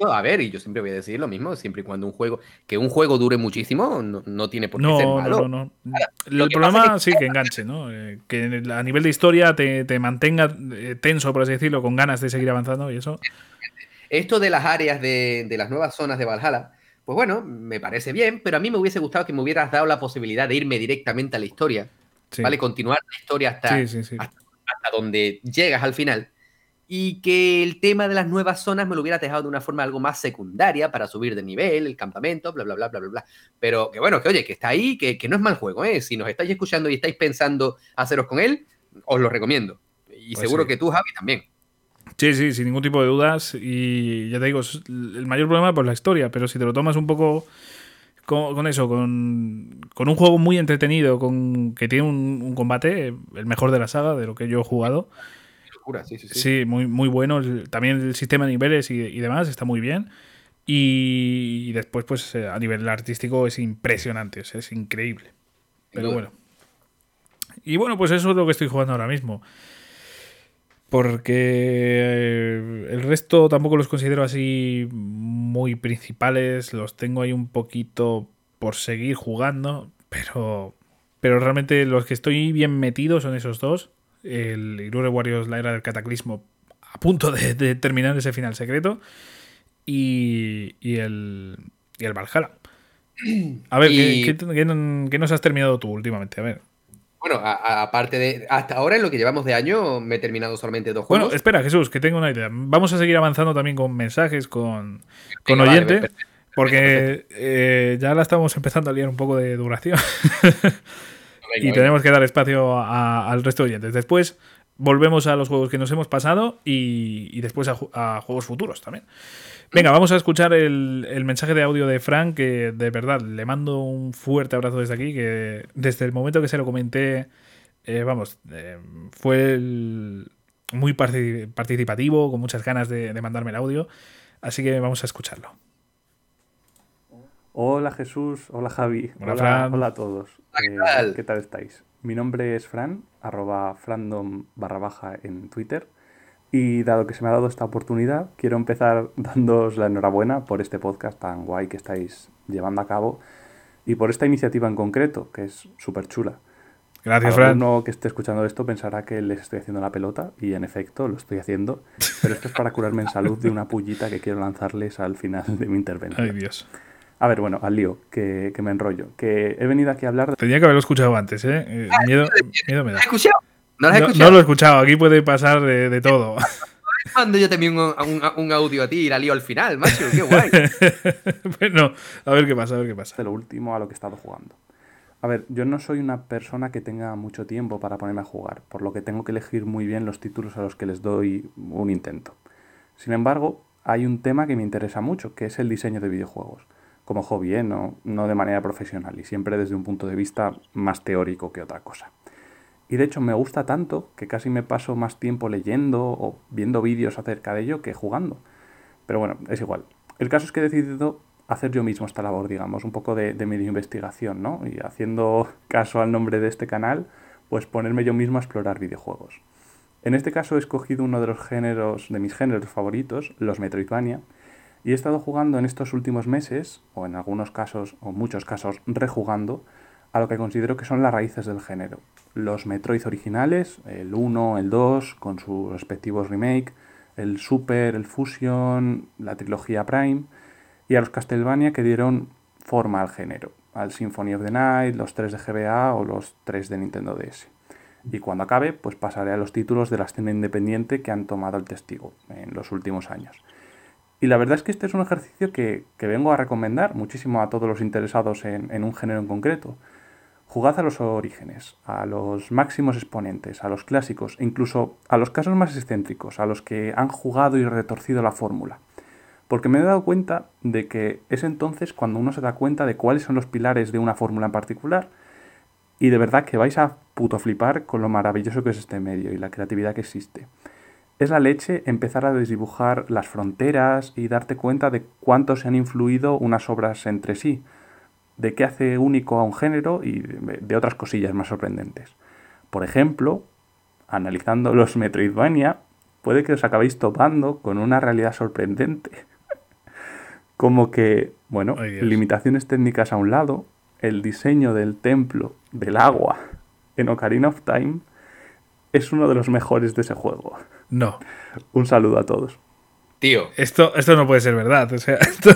A ver, y yo siempre voy a decir lo mismo, siempre y cuando un juego, que un juego dure muchísimo, no, no tiene por qué ser No, malo. no, no, no. lo El problema sí que enganche, ¿no? Eh, que a nivel de historia te, te mantenga eh, tenso, por así decirlo, con ganas de seguir avanzando y eso. Esto de las áreas de, de las nuevas zonas de Valhalla, pues bueno, me parece bien, pero a mí me hubiese gustado que me hubieras dado la posibilidad de irme directamente a la historia, Sí, ¿vale? Continuar la historia hasta, sí, sí. sí. hasta donde llegas al final. Y que el tema de las nuevas zonas me lo hubiera dejado de una forma algo más secundaria para subir de nivel, el campamento, bla, bla, bla, bla, bla, bla. Pero que bueno, que oye, que está ahí, que, que no es mal juego, ¿eh? Si nos estáis escuchando y estáis pensando haceros con él, os lo recomiendo. Y Pues seguro sí. que tú, Javi, también. Sí, sí, sin ningún tipo de dudas. Y ya te digo, el mayor problema pues la historia, pero si te lo tomas un poco con, con eso, con, con un juego muy entretenido, con que tiene un, un combate, el mejor de la saga, de lo que yo he jugado. Locura, sí, sí, sí. Sí, muy, muy bueno. También el sistema de niveles y, y demás está muy bien. Y, y después, pues eh, a nivel artístico es impresionante, es, es increíble. Pero bueno. Y bueno, pues eso es lo que estoy jugando ahora mismo. Porque eh, el resto tampoco los considero así muy principales. Los tengo ahí un poquito por seguir jugando. Pero, pero realmente los que estoy bien metido son esos dos. El Irure Warriors, la era del cataclismo, a punto de, de terminar ese final secreto. Y, y el, y el Valhalla. A ver, Y- ¿qué, qué, qué- qué nos has terminado tú últimamente? A ver. Bueno, aparte de. Hasta ahora, en lo que llevamos de año, me he terminado solamente dos Bueno, juegos. espera, Jesús, que tengo una idea. Vamos a seguir avanzando también con mensajes, con, con Venga, vale, oyente, perfecto, porque eh, ya la estamos empezando a liar un poco de duración y venga. tenemos que dar espacio a- al resto de oyentes. Después volvemos a los juegos que nos hemos pasado y, y después a, ju- a juegos futuros también. Venga, vamos a escuchar el, el mensaje de audio de Frank, que de verdad le mando un fuerte abrazo desde aquí, que desde el momento que se lo comenté, eh, vamos, eh, fue el- muy parti- participativo, con muchas ganas de, de mandarme el audio, así que vamos a escucharlo. Hola Jesús, hola Javi, Hola, hola, Fran. hola a todos. ¿qué Eh, tal? ¿Qué tal estáis? Mi nombre es Fran, arroba frandom barra baja en Twitter. Y dado que se me ha dado esta oportunidad, quiero empezar dándoos la enhorabuena por este podcast tan guay que estáis llevando a cabo y por esta iniciativa en concreto, que es súper chula. Gracias, Fran. Alguno que esté escuchando esto pensará que les estoy haciendo la pelota, y en efecto lo estoy haciendo, pero esto es para curarme en salud de una pullita que quiero lanzarles al final de mi intervención. Ay, Dios. A ver, bueno, al lío, que, que me enrollo. Que he venido aquí a hablar de... Tenía que haberlo escuchado antes, ¿eh? Eh, miedo, miedo me ¿Lo da. has escuchado? ¿No lo has escuchado? no lo he escuchado, aquí puede pasar de, de todo. mando yo también un, un, audio a ti y la lío al final, macho. Qué guay. bueno, a ver qué pasa, a ver qué pasa. De lo último a lo que he estado jugando. A ver, yo no soy una persona que tenga mucho tiempo para ponerme a jugar, por lo que tengo que elegir muy bien los títulos a los que les doy un intento. Sin embargo, hay un tema que me interesa mucho, que es el diseño de videojuegos. Como hobby, ¿eh? no, no de manera profesional y siempre desde un punto de vista más teórico que otra cosa. Y de hecho me gusta tanto que casi me paso más tiempo leyendo o viendo vídeos acerca de ello que jugando. Pero bueno, es igual. El caso es que he decidido hacer yo mismo esta labor, digamos, un poco de, de medio investigación, ¿no? Y haciendo caso al nombre de este canal, pues ponerme yo mismo a explorar videojuegos. En este caso he escogido uno de los géneros, de mis géneros favoritos, los Metroidvania, y he estado jugando en estos últimos meses, o en algunos casos, o muchos casos, rejugando, a lo que considero que son las raíces del género. Los Metroid originales, el 1, el 2, con sus respectivos remake, el Super, el Fusion, la trilogía Prime, y a los Castlevania que dieron forma al género, al Symphony of the Night, los 3 de GBA o los 3 de Nintendo DS. Y cuando acabe, pues pasaré a los títulos de la escena independiente que han tomado el testigo en los últimos años. Y la verdad es que este es un ejercicio que, vengo a recomendar muchísimo a todos los interesados en, en un género en concreto. Jugad a los orígenes, a los máximos exponentes, a los clásicos, incluso a los casos más excéntricos, a los que han jugado y retorcido la fórmula. Porque me he dado cuenta de que es entonces cuando uno se da cuenta de cuáles son los pilares de una fórmula en particular. Y de verdad que vais a puto flipar con lo maravilloso que es este medio y la creatividad que existe. Es la leche empezar a desdibujar las fronteras y darte cuenta de cuánto se han influido unas obras entre sí, de qué hace único a un género y de otras cosillas más sorprendentes. Por ejemplo, analizando los Metroidvania, puede que os acabéis topando con una realidad sorprendente como que, bueno, limitaciones técnicas a un lado, el diseño del templo del agua en Ocarina of Time es uno de los mejores de ese juego. No. Un saludo a todos. Tío. Esto, esto no puede ser verdad. O sea, esto,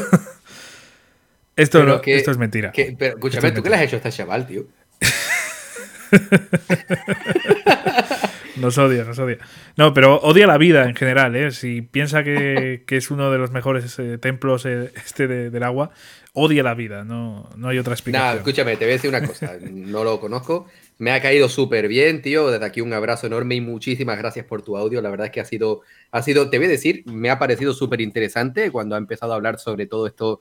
esto, esto es mentira. pero escúchame, ¿tú qué le has hecho a este chaval, tío? Nos odia, nos odia. No, pero odia la vida en general, ¿eh? Si piensa que, es uno de los mejores eh, templos eh, este del agua, odia la vida, no, no hay otra explicación. Nada, escúchame, te voy a decir una cosa. No lo conozco. Me ha caído súper bien, tío. Desde aquí un abrazo enorme y muchísimas gracias por tu audio. La verdad es que ha sido, ha sido te voy a decir, me ha parecido súper interesante cuando ha empezado a hablar sobre todo esto.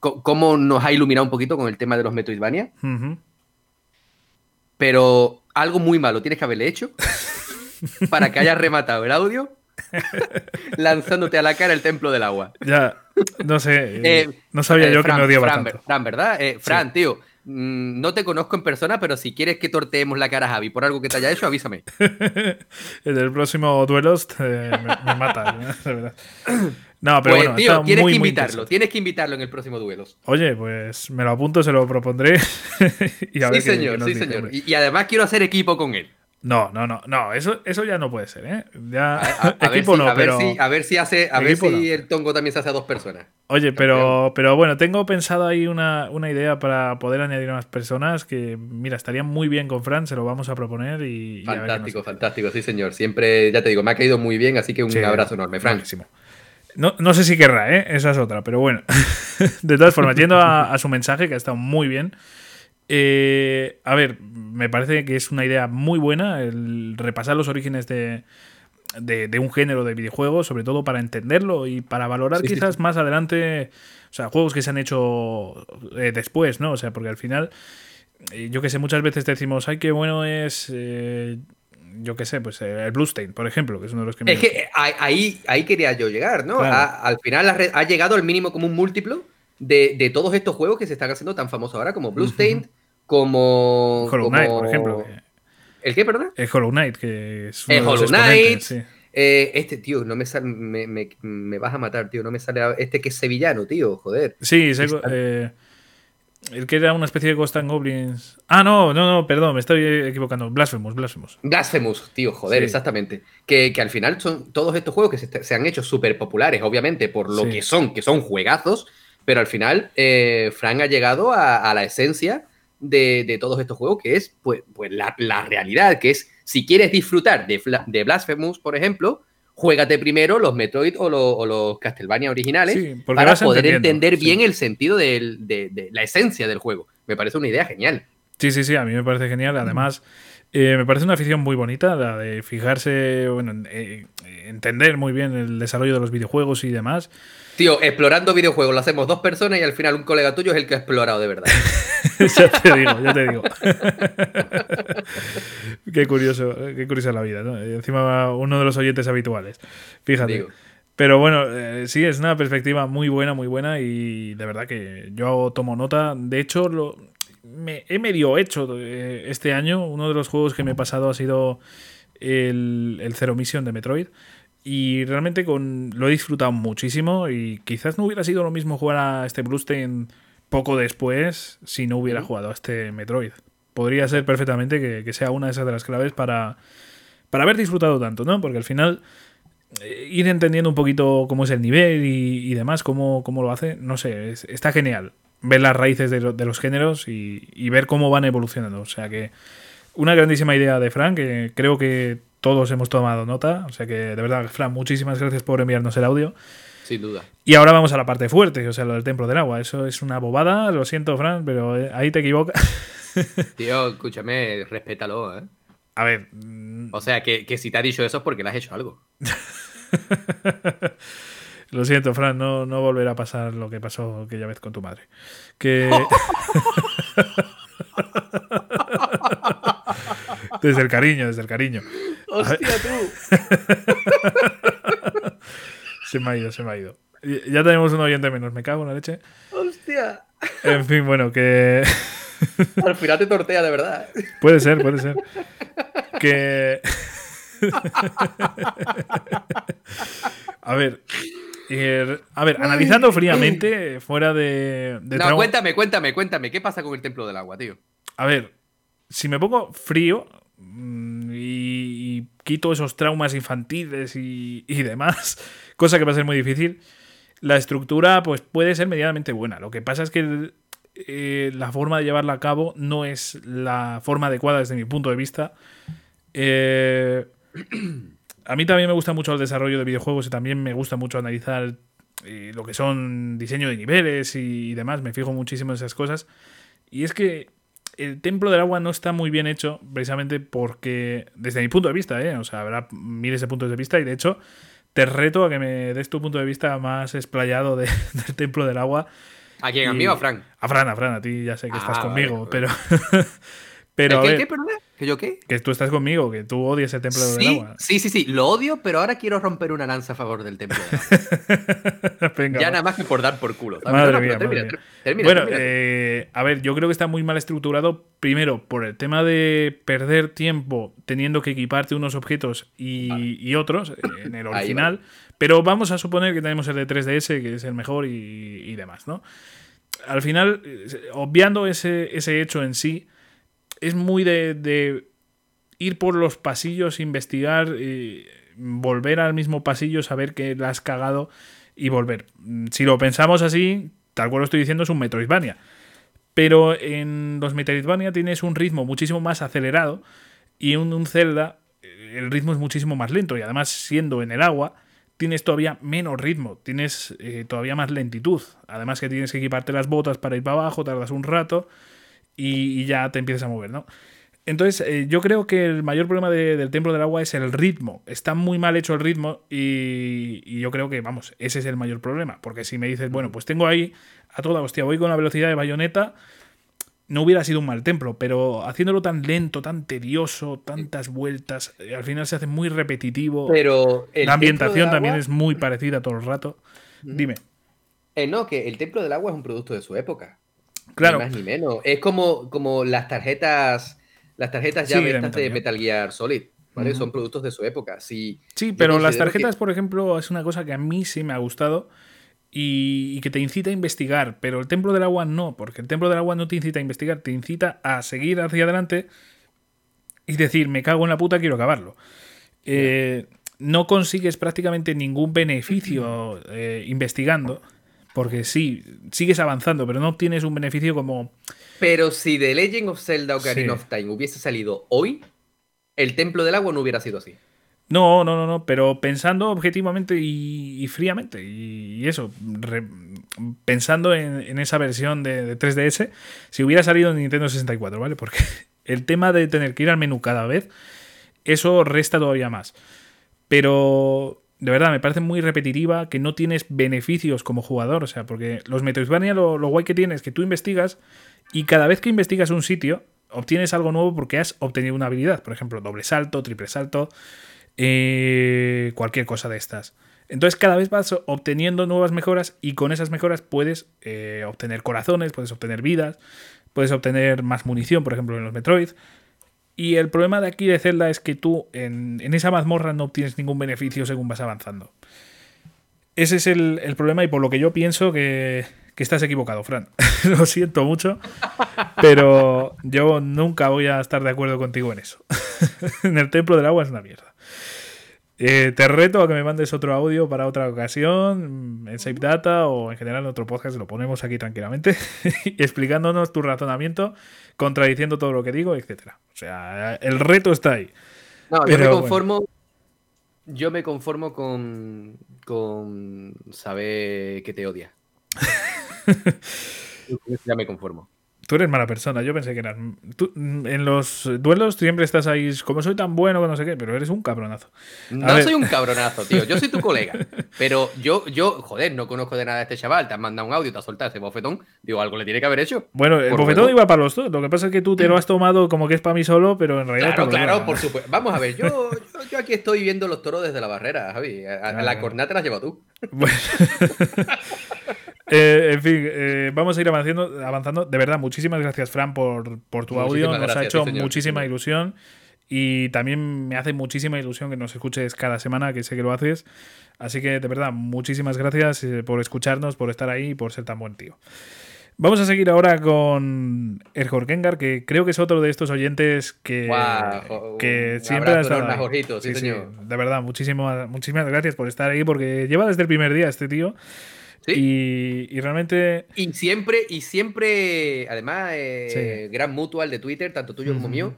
cómo nos ha iluminado un poquito con el tema de los Metroidvania. Pero algo muy malo tienes que haberle hecho para que hayas rematado el audio lanzándote a la cara el templo del agua. Ya, no sé. Eh, no sabía yo que me odiaba Fran, tanto. Fran, ¿verdad? Eh, Fran, tío, no te conozco en persona, pero si quieres que torteemos la cara a Javi por algo que te haya hecho, avísame. en el próximo duelos me, me mata, verdad. No, pero pues, bueno, tío, tienes que invitarlo, tienes que invitarlo en el próximo duelos. Oye, pues me lo apunto, se lo propondré. y a sí, señor, sí, señor. Y, además quiero hacer equipo con él. No, no, no, no, eso, eso ya no puede ser, ¿eh? Ya, equipo no, a pero... Ver si, a ver si hace, a ver si el tongo también se hace a dos personas. Oye, pero, pero bueno, tengo pensado ahí una, una, idea para poder añadir a más personas que, mira, estaría muy bien con Fran, se lo vamos a proponer y... Fantástico, fantástico, sí señor. Siempre, ya te digo, me ha caído muy bien, así que un abrazo enorme, Fran. No, no, sé si querrá, ¿eh? esa es otra, pero bueno. de todas formas, yendo a, su mensaje, que ha estado muy bien. Eh, a ver, me parece que es una idea muy buena el repasar los orígenes de, de, un género de videojuegos, sobre todo para entenderlo y para valorar quizás más adelante, o sea, juegos que se han hecho eh, después, ¿no? O sea, porque al final, eh, yo que sé, muchas veces decimos, ay, qué bueno es yo qué sé, pues eh, el Bluestain, por ejemplo, que es uno de los que me. Es que ahí, ahí quería yo llegar, ¿no? al final ha, llegado el mínimo como un múltiplo de, todos estos juegos que se están haciendo tan famosos ahora, como Bluestain, como. Hollow Knight, por ejemplo. ¿El qué, perdón? El Hollow Knight, que es. el Hollow Knight. Eh, este, tío, no me, sale, me, me, vas a matar, tío. No me sale. Este que es sevillano, tío, joder. Sí, eh, el que era una especie de Ghost and Goblins. Ah, no, no, no, perdón, me estoy equivocando. Blasphemous, Blasphemous. Blasphemous, tío, joder, exactamente. Que, al final son todos estos juegos que se, han hecho súper populares, obviamente, por lo que son, que son juegazos, pero al final eh, Frank ha llegado a, la esencia de, todos estos juegos, que es pues, pues la, realidad, que es si quieres disfrutar de, de Blasphemous, por ejemplo, juégate primero los Metroid o, los Castlevania originales Sí, para poder entender sí. bien el sentido del- de, de la esencia del juego. Me parece una idea genial. Sí, sí, sí, a mí me parece genial. Además, eh, me parece una afición muy bonita, la de fijarse, bueno, en- eh, entender muy bien el desarrollo de los videojuegos y demás. Tío, explorando videojuegos lo hacemos dos personas y al final un colega tuyo es el que ha explorado de verdad. ya te digo, ya te digo. qué curioso, qué curiosa la vida, ¿no? Y encima uno de los oyentes habituales. Fíjate. Digo. Pero bueno, eh, sí, es una perspectiva muy buena, muy buena y de verdad que yo tomo nota. De hecho, lo, me he medio hecho eh, este año. Uno de los juegos que me he pasado ha sido el, el Zero Mission de Metroid. Y realmente con, lo he disfrutado muchísimo y quizás no hubiera sido lo mismo jugar a este Bluestain poco después si no hubiera jugado a este Metroid. Podría ser perfectamente que, que sea una de esas de las claves para, para haber disfrutado tanto, ¿no? Porque al final eh, ir entendiendo un poquito cómo es el nivel y, y demás, cómo, cómo lo hace, no sé, es- está genial. Ver las raíces de, lo- de los géneros y, y ver cómo van evolucionando. O sea que una grandísima idea de Fran, que creo que todos hemos tomado nota. O sea que de verdad, Fran, muchísimas gracias por enviarnos el audio. Sin duda. Y ahora vamos a la parte fuerte, o sea, lo del templo del agua. Eso es una bobada, lo siento, Fran, pero eh, ahí te equivocas. Tío, escúchame, respétalo, ¿eh? A ver, O sea, que, que si te ha dicho eso es porque le has hecho algo. Lo siento, Fran, no, no volverá a pasar lo que pasó aquella vez con tu madre. Que. desde el cariño, desde el cariño. ¡Hostia, tú! Se me ha ido, se me ha ido. Ya tenemos un oyente menos, me cago en la leche. ¡Hostia! En fin, bueno, que. Al final te tortea de verdad. Puede ser, puede ser. Que. a ver. eh, a ver, analizando fríamente, fuera de. de No, cuéntame, cuéntame, cuéntame. ¿Qué pasa con el templo del agua, tío? A ver, si me pongo frío y, y quito esos traumas infantiles y, y demás, cosa que va a ser muy difícil, la estructura pues puede ser medianamente buena. Lo que pasa es que eh, la forma de llevarla a cabo no es la forma adecuada desde mi punto de vista. Eh, a mí también me gusta mucho el desarrollo de videojuegos y también me gusta mucho analizar eh, lo que son diseño de niveles y demás. Me fijo muchísimo en esas cosas. Y es que el templo del agua no está muy bien hecho, precisamente porque, desde mi punto de vista, ¿eh? o sea, habrá miles de puntos de vista y de hecho te reto a que me des tu punto de vista más explayado de- del templo del agua. ¿A quién? ¿A mí o a Frank? A Fran, a Fran, a ti ya sé que Ah, estás vale, conmigo, vale. pero. pero a ¿El qué, ver, qué, perdona? ¿Que yo qué? que tú estás conmigo, que tú odias el templo del Sí, agua. sí, sí, sí, lo odio, pero ahora quiero romper una lanza a favor del templo del agua. Venga, ya nada más que por dar por culo. ¿sabes? Madre No, no, mía, pero termina, madre mía. termina, bueno, eh, a ver, yo creo que está muy mal estructurado. Primero, por el tema de perder tiempo teniendo que equiparte unos objetos y, y otros eh, en el original. Pero vamos a suponer que tenemos el de 3DS, que es el mejor y, y demás, ¿no? Al final, eh, obviando ese, ese hecho en sí, es muy de, de ir por los pasillos, investigar, eh, volver al mismo pasillo, saber que la has cagado y volver. Mm, Si lo pensamos así, tal cual lo estoy diciendo, es un Metroidvania. Pero en los Metroidvania tienes un ritmo muchísimo más acelerado y en un Zelda eh, el ritmo es muchísimo más lento y además siendo en el agua tienes todavía menos ritmo, tienes eh, todavía más lentitud. Además que tienes que equiparte las botas para ir para abajo, tardas un rato y, y ya te empiezas a mover, ¿no? Entonces, eh, yo creo que el mayor problema de- del Templo del Agua es el ritmo. Está muy mal hecho el ritmo y, y yo creo que, vamos, ese es el mayor problema. Porque si me dices, bueno, pues tengo ahí a toda hostia, voy con la velocidad de bayoneta, no hubiera sido un mal templo, pero haciéndolo tan lento, tan tedioso, tantas vueltas, eh, al final se hace muy repetitivo. Pero la ambientación también agua- es muy parecida todo el rato. Dime. Eh, no, que el templo del agua es un producto de su época. Claro, Ni más ni menos. Es como, como las tarjetas, las tarjetas Sí, llaves de Metal de. Metal Gear Solid. ¿vale? Son productos de su época. Sí, yo pero las que- tarjetas, por ejemplo, es una cosa que a mí sí me ha gustado y, y que te incita a investigar, pero el Templo del Agua no, porque el Templo del Agua no te incita a investigar, te incita a seguir hacia adelante y decir, me cago en la puta, quiero acabarlo. Eh, no consigues prácticamente ningún beneficio eh, investigando, porque sí, sigues avanzando, pero no obtienes un beneficio como... Pero si The Legend of Zelda Ocarina Sí. of Time hubiese salido hoy, el templo del agua no hubiera sido así. No, no, no, no, pero pensando objetivamente y, fríamente. Y, eso, pensando en, esa versión de, 3DS, si hubiera salido en Nintendo 64, ¿vale? Porque el tema de tener que ir al menú cada vez, eso resta todavía más. Pero de verdad, me parece muy repetitiva, que no tienes beneficios como jugador, o sea, porque los Metroidvania lo, lo guay que tienes es que tú investigas y cada vez que investigas un sitio, obtienes algo nuevo porque has obtenido una habilidad, por ejemplo, doble salto, triple salto, eh, cualquier cosa de estas. Entonces cada vez vas obteniendo nuevas mejoras y con esas mejoras puedes eh, obtener corazones, puedes obtener vidas, puedes obtener más munición, por ejemplo, en los Metroid. Y el problema de aquí de Zelda es que tú en, esa mazmorra no obtienes ningún beneficio según vas avanzando. Ese es el, problema y por lo que yo pienso que, que estás equivocado, Fran. lo siento mucho, pero yo nunca voy a estar de acuerdo contigo en eso. en el Templo del Agua es una mierda. Eh, te reto a que me mandes otro audio para otra ocasión, en Save Data o en general en otro podcast, lo ponemos aquí tranquilamente, explicándonos tu razonamiento, contradiciendo todo lo que digo, etcétera. O sea, el reto está ahí. No, yo me conformo. Yo me conformo con, con saber que te odia. ya me conformo. Tú eres mala persona, yo pensé que eras. en los duelos siempre estás ahí, como soy tan bueno no sé qué, pero eres un cabronazo. no soy un cabronazo, tío. Yo soy tu colega. Pero yo, yo, joder, no conozco de nada a este chaval. Te has mandado un audio, te has soltado ese bofetón. Digo, algo le tiene que haber hecho. Bueno, el bofetón iba para los dos. Lo que pasa es que tú te lo has tomado como que es para mí solo, pero en realidad. Claro, claro, por supuesto. Vamos a ver, yo, yo, aquí estoy viendo los toros desde la barrera, Javi. A, la cornata la has llevado tú. Bueno. Eh, en fin, eh, vamos a ir avanzando, avanzando. De verdad, muchísimas gracias, Fran, por, tu audio. Nos ha hecho muchísima ilusión. Y también me hace muchísima ilusión que nos escuches cada semana, que sé que lo haces. Así que, de verdad, muchísimas gracias eh, por escucharnos, por estar ahí y por ser tan buen tío. Vamos a seguir ahora con Erjor Kengar, que creo que es otro de estos oyentes que, que siempre ha estado. de verdad, muchísimas, muchísimas gracias por estar ahí, porque lleva desde el primer día este tío. Y, realmente. Y siempre, y siempre, además, eh, gran mutual de Twitter, tanto tuyo como mío.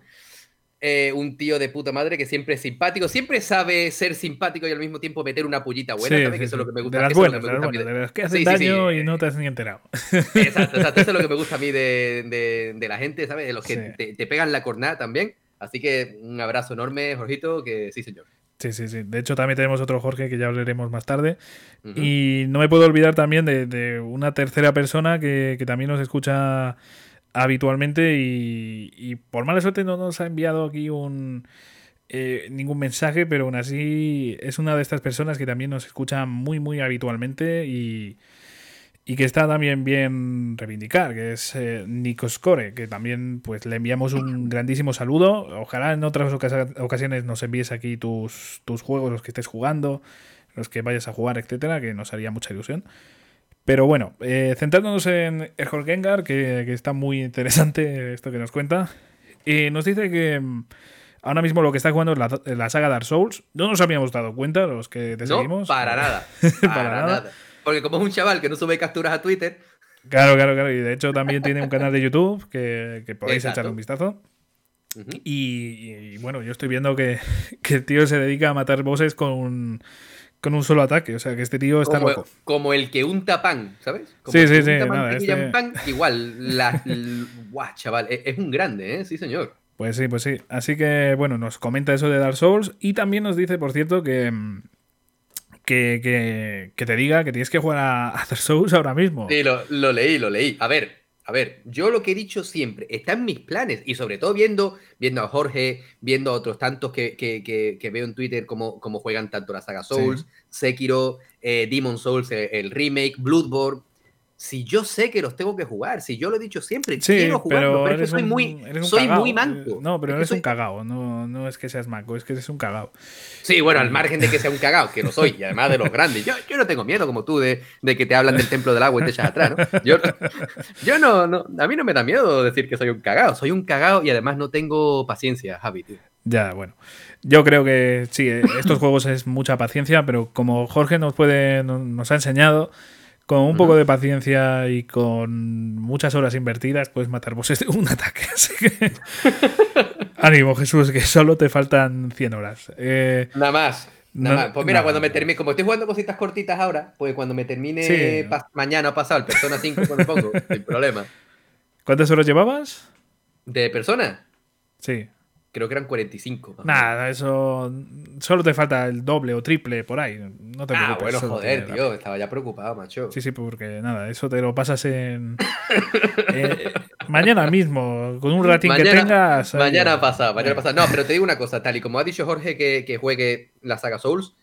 Eh, un tío de puta madre que siempre es simpático, siempre sabe ser simpático y al mismo tiempo meter una pullita buena, ¿sabes? Que eso es lo que me gusta. De las buenas, de, las que hacen daño y no te has ni enterado. Exacto, exacto. Eso es lo que me gusta a mí de, de la gente, ¿sabes? De los que te, te, pegan la cornada también. Así que un abrazo enorme, Jorgito, que sí, señor. Sí, sí, sí. De hecho, también tenemos otro Jorge que ya hablaremos más tarde. Y no me puedo olvidar también de, una tercera persona que, también nos escucha habitualmente y, por mala suerte no nos ha enviado aquí un eh, ningún mensaje, pero aún así es una de estas personas que también nos escucha muy, muy habitualmente y, y que está también bien reivindicar, que es eh, Nikos Core, que también pues le enviamos un grandísimo saludo. Ojalá en otras ocasiones nos envíes aquí tus, tus juegos, los que estés jugando, los que vayas a jugar, etcétera, que nos haría mucha ilusión. Pero bueno, eh, centrándonos en Erhol Gengar, que, está muy interesante esto que nos cuenta, y nos dice que mm, ahora mismo lo que está jugando es la, saga Dark Souls. No nos habíamos dado cuenta, los que te seguimos. Para nada. para, nada. Porque como es un chaval que no sube capturas a Twitter. Claro, claro, claro. Y de hecho también tiene un canal de YouTube que, podéis echarle un vistazo. y, bueno, yo estoy viendo que, el tío se dedica a matar bosses con un, con un solo ataque. O sea, que este tío está loco. Como el que unta pan, ¿sabes? sí, sí, sí. Este pan, igual, la, guau, chaval, es, es, un grande, ¿eh? Sí, señor. Pues sí, pues sí. Así que, bueno, nos comenta eso de Dark Souls y también nos dice, por cierto, que, que, te diga que tienes que jugar a, Dark Souls ahora mismo. Sí, lo, leí, lo leí. A ver, a ver, yo lo que he dicho siempre, está en mis planes y sobre todo viendo, viendo a Jorge, viendo a otros tantos que, veo en Twitter como, como juegan tanto la saga Souls, Sekiro, eh, Demon Souls, el, el remake, Bloodborne si yo sé que los tengo que jugar, si yo lo he dicho siempre, quiero jugarlos, pero, es que soy, muy, soy muy manco. No, pero eres un cagao, no, no es que seas manco, es que eres un cagao. Sí, bueno, al margen de que sea un cagao, que lo soy, y además de los grandes, yo, yo no tengo miedo como tú de, de, que te hablan del templo del agua y te echas atrás, ¿no? Yo, yo no, no, a mí no me da miedo decir que soy un cagao, soy un cagao y además no tengo paciencia, Javi, tío. Ya, bueno. Yo creo que sí, estos juegos es mucha paciencia, pero como Jorge nos puede, nos ha enseñado, con un poco de paciencia y con muchas horas invertidas puedes matar bosses de un ataque. Así que. Ánimo, Jesús, que solo te faltan 100 horas. Eh, nada más. Nada más. Pues mira, cuando me termine, como estoy jugando cositas cortitas ahora, pues cuando me termine mañana o pasado el Persona 5, pues me pongo, sin problema. ¿Cuántas horas llevabas? ¿De persona? Sí. Creo que eran 45. Nada, eso. Solo te falta el doble o triple por ahí. No te ah, bueno, joder, tío. Estaba ya preocupado, macho. Sí, sí, porque nada, eso te lo pasas en. Eh, mañana mismo, con un ratín que tengas. Mañana pasado, mañana pasado. No, pero te digo una cosa, tal y como ha dicho Jorge que, que juegue la saga Souls,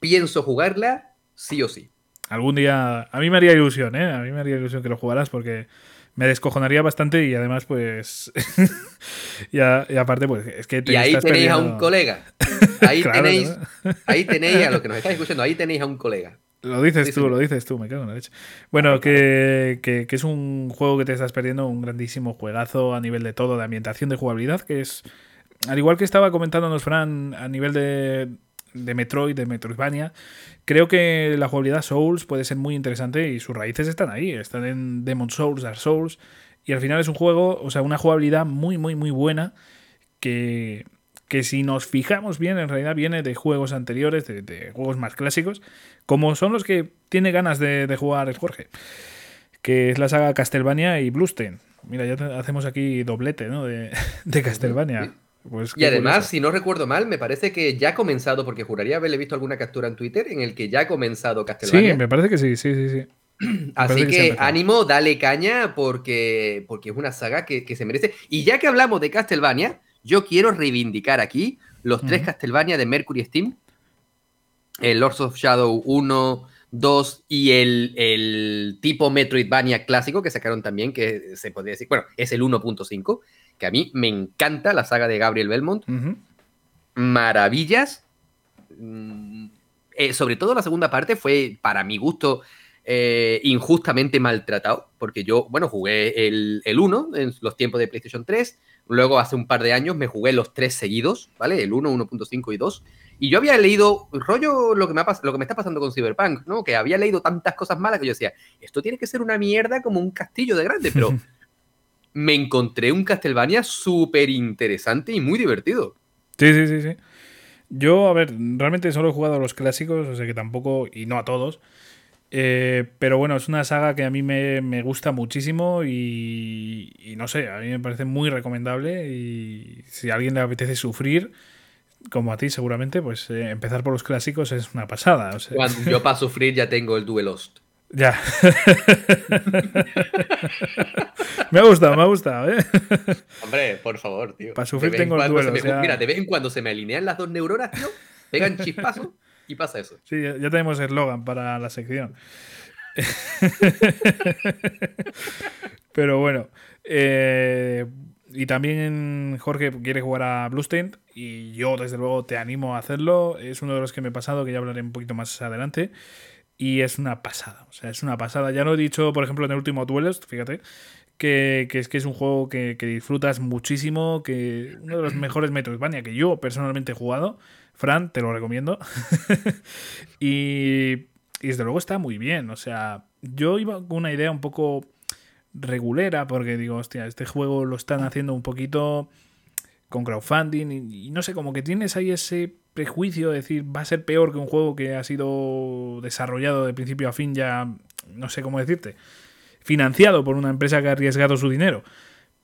pienso jugarla sí o sí. Algún día. A mí me haría ilusión, ¿eh? A mí me haría ilusión que lo jugaras porque me descojonaría bastante y además, pues. y, aparte, pues es que. y ahí tenéis a un colega. Ahí tenéis. Ahí tenéis a lo que nos estáis escuchando, ahí tenéis a un colega. Lo dices tú, lo dices tú, me cago en la leche. Bueno, que, que, es un juego que te estás perdiendo, un grandísimo juegazo a nivel de todo, de ambientación, de jugabilidad, que es. Al igual que estaba comentándonos Fran, a nivel de, de Metroid, de Metroidvania, creo que la jugabilidad Souls puede ser muy interesante y sus raíces están ahí, están en Demon Souls, Dark Souls, y al final es un juego, o sea, una jugabilidad muy, muy, muy buena que, que si nos fijamos bien, en realidad viene de juegos anteriores, de, juegos más clásicos, como son los que tiene ganas de, jugar el Jorge, que es la saga Castlevania y Bluestain. Mira, ya hacemos aquí doblete, ¿no? De, de Castlevania. Pues y además, si no recuerdo mal, me parece que ya ha comenzado, porque juraría haberle visto alguna captura en Twitter en el que ya ha comenzado Castlevania. Sí, me parece que sí, sí, sí, sí. Así que, ánimo, dale caña, porque, porque es una saga que, se merece. Y ya que hablamos de Castlevania, yo quiero reivindicar aquí los tres Castlevania de Mercury Steam. El Lords of Shadow 1, 2 y el, el tipo Metroidvania clásico que sacaron también, que se podría decir, bueno, es el 1.5 que a mí me encanta la saga de Gabriel Belmont. Maravillas. Mm, eh, sobre todo la segunda parte fue, para mi gusto, eh, injustamente maltratado, porque yo, bueno, jugué el, 1 en los tiempos de PlayStation 3, luego hace un par de años me jugué los tres seguidos, ¿vale? El 1, 1.5 y 2. Y yo había leído, rollo, lo que, me lo que me está pasando con Cyberpunk, ¿no? Que había leído tantas cosas malas que yo decía, esto tiene que ser una mierda como un castillo de grande, pero me encontré un Castlevania súper interesante y muy divertido. Sí, sí, sí, sí. Yo, a ver, realmente solo he jugado a los clásicos, o sea que tampoco, y no a todos. Eh, pero bueno, es una saga que a mí me, gusta muchísimo y, no sé, a mí me parece muy recomendable y si a alguien le apetece sufrir, como a ti seguramente, pues eh, empezar por los clásicos es una pasada. yo para sufrir ya tengo el Duelost. Ya. me ha gustado, me ha gustado, ¿eh? Hombre, por favor, tío. Para sufrir tengo el duelo. Mira, de vez en cuando se me alinean las dos neuronas, tío, pegan chispazos y pasa eso. Sí, ya, tenemos eslogan para la sección. Pero bueno. Eh, y también Jorge quiere jugar a Bluestain y yo desde luego te animo a hacerlo. Es uno de los que me he pasado, que ya hablaré un poquito más adelante y es una pasada. O sea, es una pasada. Ya lo he dicho, por ejemplo, en el último Duelist, fíjate, que, es que es un juego que, disfrutas muchísimo, que uno de los mejores Metroidvania que yo personalmente he jugado. Fran, te lo recomiendo. y, y desde luego está muy bien. O sea, yo iba con una idea un poco regulera, porque digo, hostia, este juego lo están haciendo un poquito con crowdfunding y, no sé, como que tienes ahí ese prejuicio de decir va a ser peor que un juego que ha sido desarrollado de principio a fin ya, no sé cómo decirte, financiado por una empresa que ha arriesgado su dinero,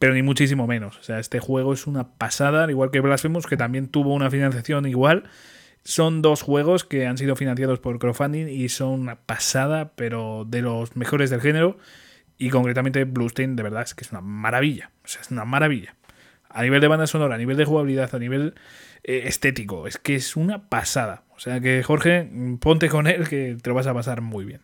pero ni muchísimo menos. O sea, este juego es una pasada, al igual que Blasphemous, que también tuvo una financiación igual. Son dos juegos que han sido financiados por crowdfunding y son una pasada, pero de los mejores del género. Y concretamente Bluestain, de verdad, es que es una maravilla. O sea, es una maravilla a nivel de banda sonora, a nivel de jugabilidad, a nivel eh, estético. Es que es una pasada. O sea que, Jorge, ponte con él que te lo vas a pasar muy bien.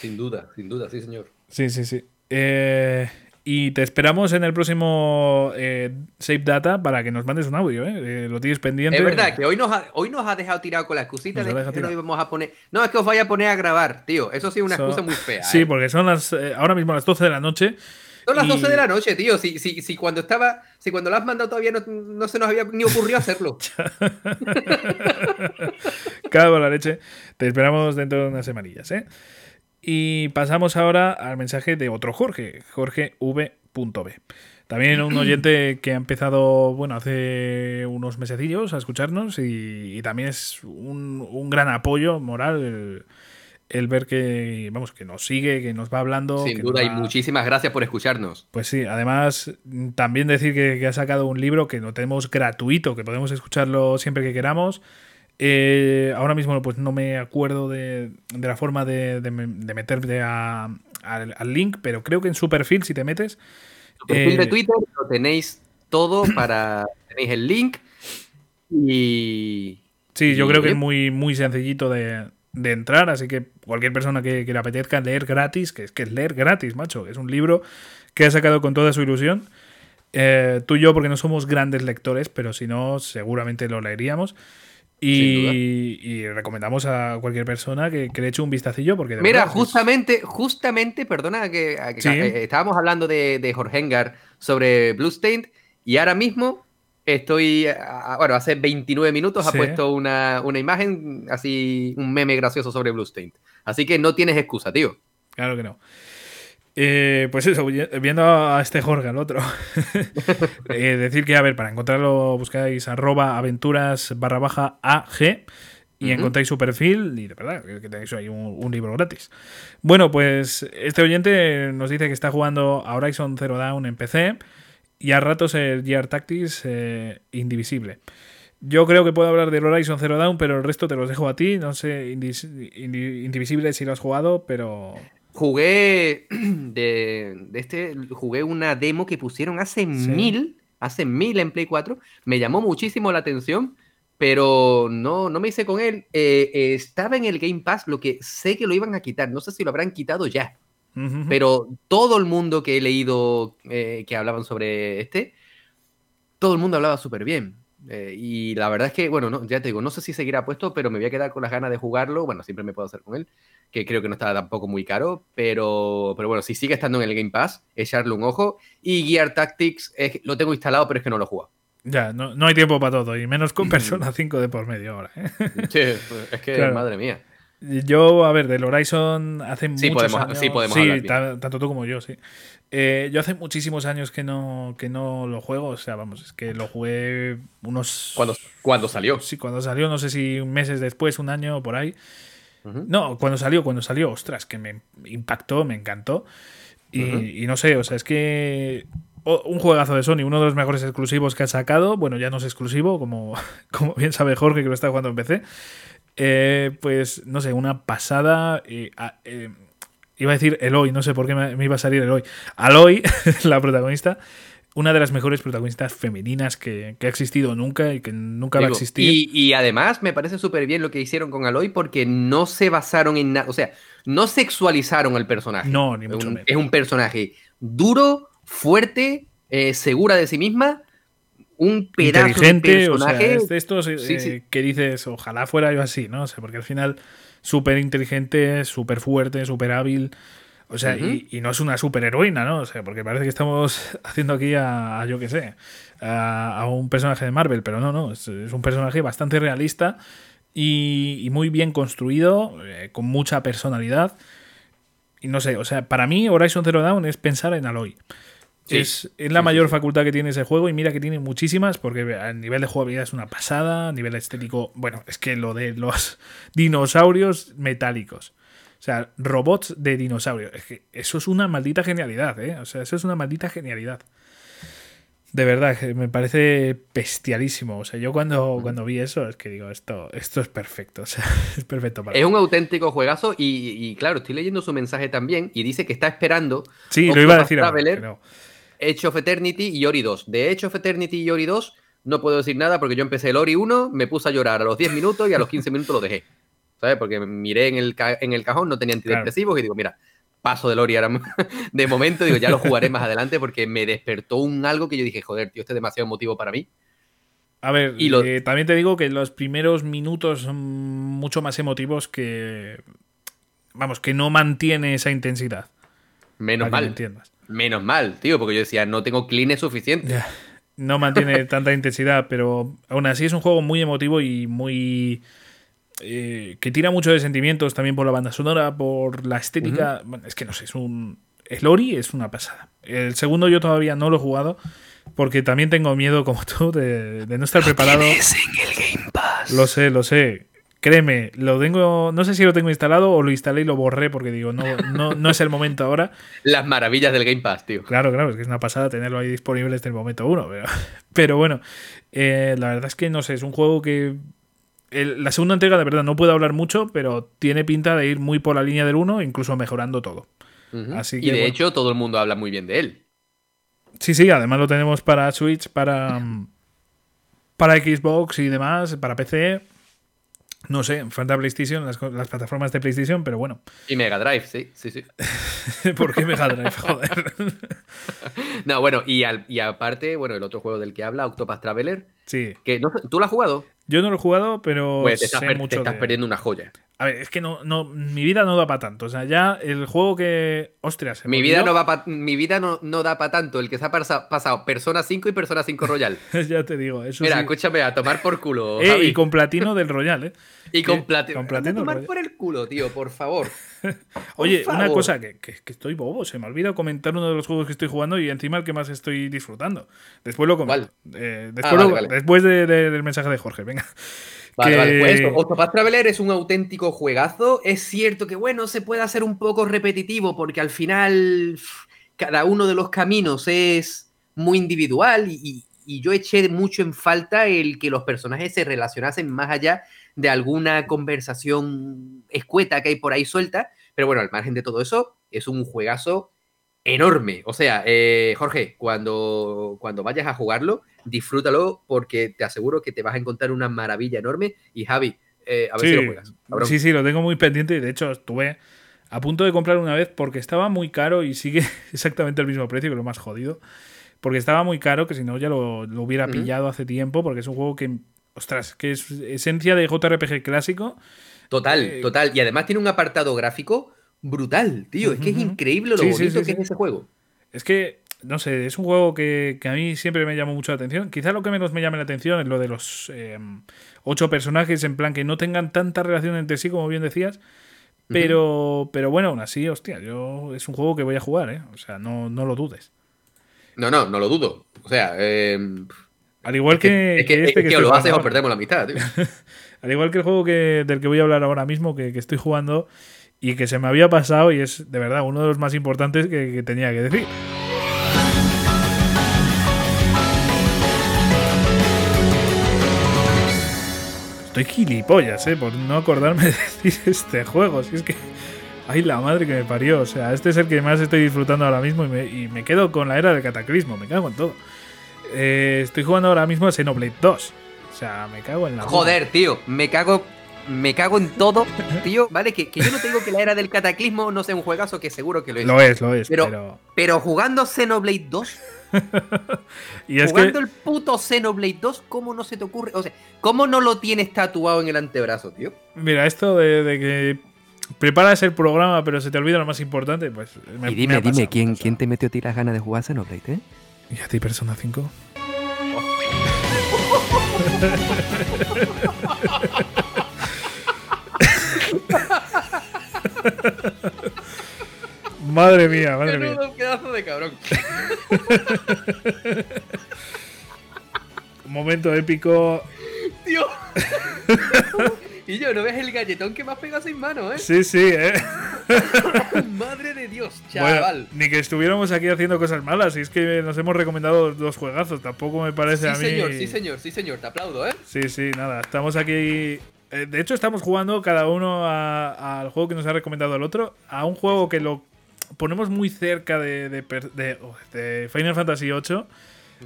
Sin duda, sin duda, sí, señor. Sí, sí, sí. Eh, y te esperamos en el próximo eh, Save Data para que nos mandes un audio, ¿eh? lo tienes pendiente. Es verdad que hoy nos ha, hoy nos ha dejado tirado con la excusita de que no íbamos a poner. No, es que os vaya a poner a grabar, tío. Eso sí es una excusa muy fea. Sí, porque son las ahora mismo las 12 de la noche. Son las 12 de la noche, tío. Si, si, si cuando estaba, si cuando lo has mandado todavía no, se nos había ni ocurrido hacerlo. Cago la leche. Te esperamos dentro de unas semanillas, ¿eh? Y pasamos ahora al mensaje de otro Jorge, Jorge V.B. También un oyente que ha empezado, bueno, hace unos mesecillos a escucharnos y, también es un, gran apoyo moral el, ver que, vamos, que nos sigue, que nos va hablando. Sin duda, y muchísimas gracias por escucharnos. Pues sí, además también decir que, ha sacado un libro que no tenemos gratuito, que podemos escucharlo siempre que queramos. Eh, ahora mismo pues no me acuerdo de, la forma de, de, meterte al, link, pero creo que en su perfil, si te metes, perfil de eh, Twitter lo tenéis todo para. tenéis el link. Y. Sí, yo creo que es muy, muy sencillito de, entrar, así que cualquier persona que, le apetezca leer gratis, que es que es leer gratis, macho, es un libro que ha sacado con toda su ilusión. Eh, tú y yo, porque no somos grandes lectores, pero si no, seguramente lo leeríamos. Y, recomendamos a cualquier persona que, le eche un vistacillo porque Mira, justamente, justamente, perdona que, eh, estábamos hablando de, de Jorge sobre Bluestained y ahora mismo estoy, bueno, hace 29 minutos ha puesto una, una, imagen, así, un meme gracioso sobre Bluestained. Así que no tienes excusa, tío. Claro que no. Eh, pues eso, viendo a este Jorge, al otro, eh, decir que, a ver, para encontrarlo buscáis arroba aventuras barra baja AG y encontráis su perfil y de verdad que tenéis ahí un, libro gratis. Bueno, pues este oyente nos dice que está jugando a Horizon Zero Dawn en PC y a ratos el Gear Tactics eh, Indivisible. Yo creo que puedo hablar del Horizon Zero Dawn, pero el resto te los dejo a ti. No sé, Indivisible si lo has jugado, pero... Jugué de, este, jugué una demo que pusieron hace mil, hace mil en Play 4. Me llamó muchísimo la atención, pero no, no me hice con él. Eh, estaba en el Game Pass, lo que sé que lo iban a quitar. No sé si lo habrán quitado ya. Pero todo el mundo que he leído eh, que hablaban sobre este, todo el mundo hablaba súper bien. Eh, y la verdad es que, bueno, no, ya te digo, no sé si seguirá puesto, pero me voy a quedar con las ganas de jugarlo. Bueno, siempre me puedo hacer con él que creo que no está tampoco muy caro, pero, pero bueno, si sigue estando en el Game Pass, echarle un ojo. Y Gear Tactics lo tengo instalado, pero es que no lo he jugado. Ya, no, no hay tiempo para todo, y menos con Persona 5 de por medio ahora. ¿eh? Sí, es que, madre mía. Yo, a ver, del Horizon hace sí, muchos podemos, años. Sí, podemos sí, tanto tú como yo, sí. Eh, yo hace muchísimos años que no, que no lo juego, o sea, vamos, es que lo jugué unos... ¿Cuándo, ¿Cuándo salió? Sí, cuando salió, no sé si meses después, un año por ahí. No, cuando salió, cuando salió, ostras, que me impactó, me encantó. Y, no sé, o sea, es que un juegazo de Sony, uno de los mejores exclusivos que ha sacado. Bueno, ya no es exclusivo, como, como bien sabe Jorge que lo está jugando en PC. Eh, pues, no sé, una pasada. Eh, iba a decir Eloy, no sé por qué me, me iba a salir Eloy. Aloy, la protagonista una de las mejores protagonistas femeninas que, ha existido nunca y que nunca va a existir. Y, además me parece súper bien lo que hicieron con Aloy porque no se basaron en nada, o sea, no sexualizaron al personaje. No, ni mucho Es un personaje duro, fuerte, eh, segura de sí misma, un pedazo Inteligente, de personaje. O sea, estos eh, que dices, ojalá fuera yo así, ¿no? O sea, porque al final súper inteligente, súper fuerte, súper hábil. O sea, y, no es una superheroína, ¿no? O sea, porque parece que estamos haciendo aquí a, yo qué sé, a, un personaje de Marvel, pero no, no, es, un personaje bastante realista y, muy bien construido, eh, con mucha personalidad. Y no sé, o sea, para mí Horizon Zero Dawn es pensar en Aloy. Es, la mayor facultad que tiene ese juego y mira que tiene muchísimas porque a nivel de jugabilidad es una pasada, a nivel estético, bueno, es que lo de los dinosaurios metálicos. O sea, robots de dinosaurios. Es que eso es una maldita genialidad, ¿eh? O sea, eso es una maldita genialidad. De verdad, me parece bestialísimo. O sea, yo cuando, cuando vi eso, es que digo, esto, esto es perfecto. O sea, es perfecto para Es un auténtico juegazo y, claro, estoy leyendo su mensaje también y dice que está esperando. Sí, lo iba a decir Traveler, ahora, Edge of Eternity y Ori 2. De Edge of Eternity y Ori 2 no puedo decir nada porque yo empecé el Ori 1, me puse a llorar a los 10 minutos y a los 15 minutos lo dejé. ¿sabes? Porque miré en el, en el cajón, no tenía antidepresivos y digo, mira, paso de Lori de momento, digo, ya lo jugaré más adelante porque me despertó un algo que yo dije, joder, tío, este es demasiado emotivo para mí. A ver, y eh, también te digo que los primeros minutos son mucho más emotivos que. Vamos, que no mantiene esa intensidad. Menos mal. entiendas. Menos mal, tío, porque yo decía, no tengo clean suficiente. No mantiene tanta intensidad, pero aún así es un juego muy emotivo y muy eh, que tira mucho de sentimientos también por la banda sonora, por la estética. Bueno, es que no sé, es un. El Ori es una pasada. El segundo yo todavía no lo he jugado. Porque también tengo miedo, como tú, de, de no estar preparado. en el Game Pass. Lo sé, lo sé. Créeme, lo tengo. No sé si lo tengo instalado o lo instalé y lo borré porque digo, no, no, no es el momento ahora. Las maravillas del Game Pass, tío. Claro, claro, es que es una pasada tenerlo ahí disponible desde el momento uno. Pero, pero bueno, eh, la verdad es que no sé, es un juego que. el- la segunda entrega, de verdad, no puedo hablar mucho, pero tiene pinta de ir muy por la línea del uno, incluso mejorando todo. Así y de bueno. hecho, todo el mundo habla muy bien de él. Sí, sí, además lo tenemos para Switch, para, para Xbox y demás, para PC. No sé, falta PlayStation, las, las plataformas de PlayStation, pero bueno. Y Mega Drive, sí, sí, sí. ¿Por qué Mega Drive? Joder. No, bueno, y, al- y aparte, bueno, el otro juego del que habla, Octopath Traveler, Sí, que no ¿tú lo has jugado? yo no lo he jugado, pero Pues te estás, sé per- te mucho estás de- perdiendo una joya. A ver, es que no, no, mi vida no da para tanto. O sea, ya el juego que. Ostras, Mi vida, no va pa- mi vida no, no da para tanto. El que se ha pasa- pasado Persona 5 y Persona 5 Royal. ya te digo, eso Mira, sí. escúchame, a tomar por culo. Eh, y con platino del Royal, ¿eh? Y con que- platino. con platino A tomar Royal. por el culo, tío, por favor. Oye, una cosa que, que- que estoy bobo, se me ha olvidado comentar uno de los juegos que estoy jugando y encima el que más estoy disfrutando. Después lo comento. Eh, después, vale, lo- vale. después de- de- del mensaje de Jorge, venga. Vale, Que- vale, pues eso, Octopath Traveler es un auténtico juegazo. Es cierto que, bueno, se puede hacer un poco repetitivo porque al final cada uno de los caminos es muy individual y yo eché mucho en falta el que los personajes se relacionasen más allá de alguna conversación escueta que hay por ahí suelta. Pero bueno, al margen de todo eso, es un juegazo enorme. O sea, eh, Jorge, cuando, cuando vayas a jugarlo, disfrútalo porque te aseguro que te vas a encontrar una maravilla enorme. Y Javi, eh, a ver si lo juegas. cabrón. sí, sí, lo tengo muy pendiente y de hecho estuve a punto de comprar una vez porque estaba muy caro y sigue exactamente el mismo precio que lo más jodido. Porque estaba muy caro, que si no ya lo, lo hubiera pillado hace tiempo, porque es un juego que, ostras, que es esencia de JRPG clásico. Total, Eh, total. Y además tiene un apartado gráfico brutal, tío. Es que es increíble lo Sí, bonito sí, que es ese juego. Es que, no sé, es un juego que, que a mí siempre me llamó mucho la atención. Quizá lo que menos me llame la atención es lo de los eh, ocho personajes, en plan que no tengan tanta relación entre sí, como bien decías. Pero, pero bueno, aún así, hostia, yo es un juego que voy a jugar, ¿eh? O sea, no, no lo dudes. No, no, no lo dudo. O sea, eh, Al igual que, es que, que este es que que lo haces o perdemos la mitad, tío. Al igual que el juego que, del que voy a hablar ahora mismo, que, que estoy jugando y que se me había pasado y es de verdad uno de los más importantes que, que tenía que decir. Estoy gilipollas, ¿eh? Por no acordarme de decir este juego. Si es que... Ay, la madre que me parió. O sea, este es el que más estoy disfrutando ahora mismo y me, y me quedo con la era del cataclismo. Me cago en todo. Eh, estoy jugando ahora mismo a Xenoblade 2. O sea, me cago en la... Joder, tío, me cago. Me cago en todo, tío. Vale, que, que yo no te digo que la era del cataclismo no sea un juegazo, que seguro que lo es. Lo es, lo es, Pero- pero... Pero jugando Xenoblade 2, Y es jugando que... el puto Xenoblade 2, ¿cómo no se te ocurre? O sea, ¿cómo no lo tienes tatuado en el antebrazo, tío? Mira, esto de, de que preparas el programa pero se te olvida lo más importante, pues... me- y me dime, dime, pasado, ¿quién. ¿quién te metió a ti las ganas de jugar Xenoblade, eh? ¿Y a ti Persona 5? madre mía, madre mía. Menudo pedazo de cabrón. Un momento épico. Tío. y yo, ¿no ves el galletón que me has pegado sin mano, eh? Sí, sí, eh. Madre de Dios, Bueno, chaval. ni que estuviéramos aquí haciendo cosas malas. Y es que nos hemos recomendado dos juegazos. Tampoco me parece a sí, mí. señor, sí, señor, sí, señor. Te aplaudo, ¿eh? Sí, sí, nada. Estamos aquí. eh, De hecho, estamos jugando cada uno a- al juego que nos ha recomendado el otro. A un juego que lo ponemos muy cerca de, de- oh, de Final Fantasy VIII.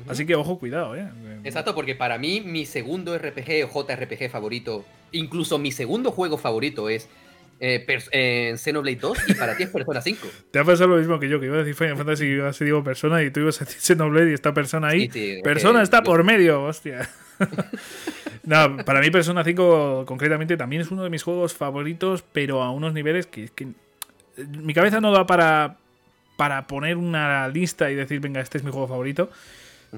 Así que ojo, cuidado, eh. Exacto, porque para mí mi segundo RPG o JRPG favorito, incluso mi segundo juego favorito es eh, eh, Xenoblade 2 y para ti es Persona 5. Te ha pasado lo mismo que yo, que iba a decir Final Fantasy y iba a decir digo persona y tú ibas a decir Xenoblade y esta persona ahí. Sí, sí, es persona está por medio, hostia. no, para mí Persona 5 concretamente también es uno de mis juegos favoritos, pero a unos niveles que, que mi cabeza no da para, para poner una lista y decir, venga, este es mi juego favorito.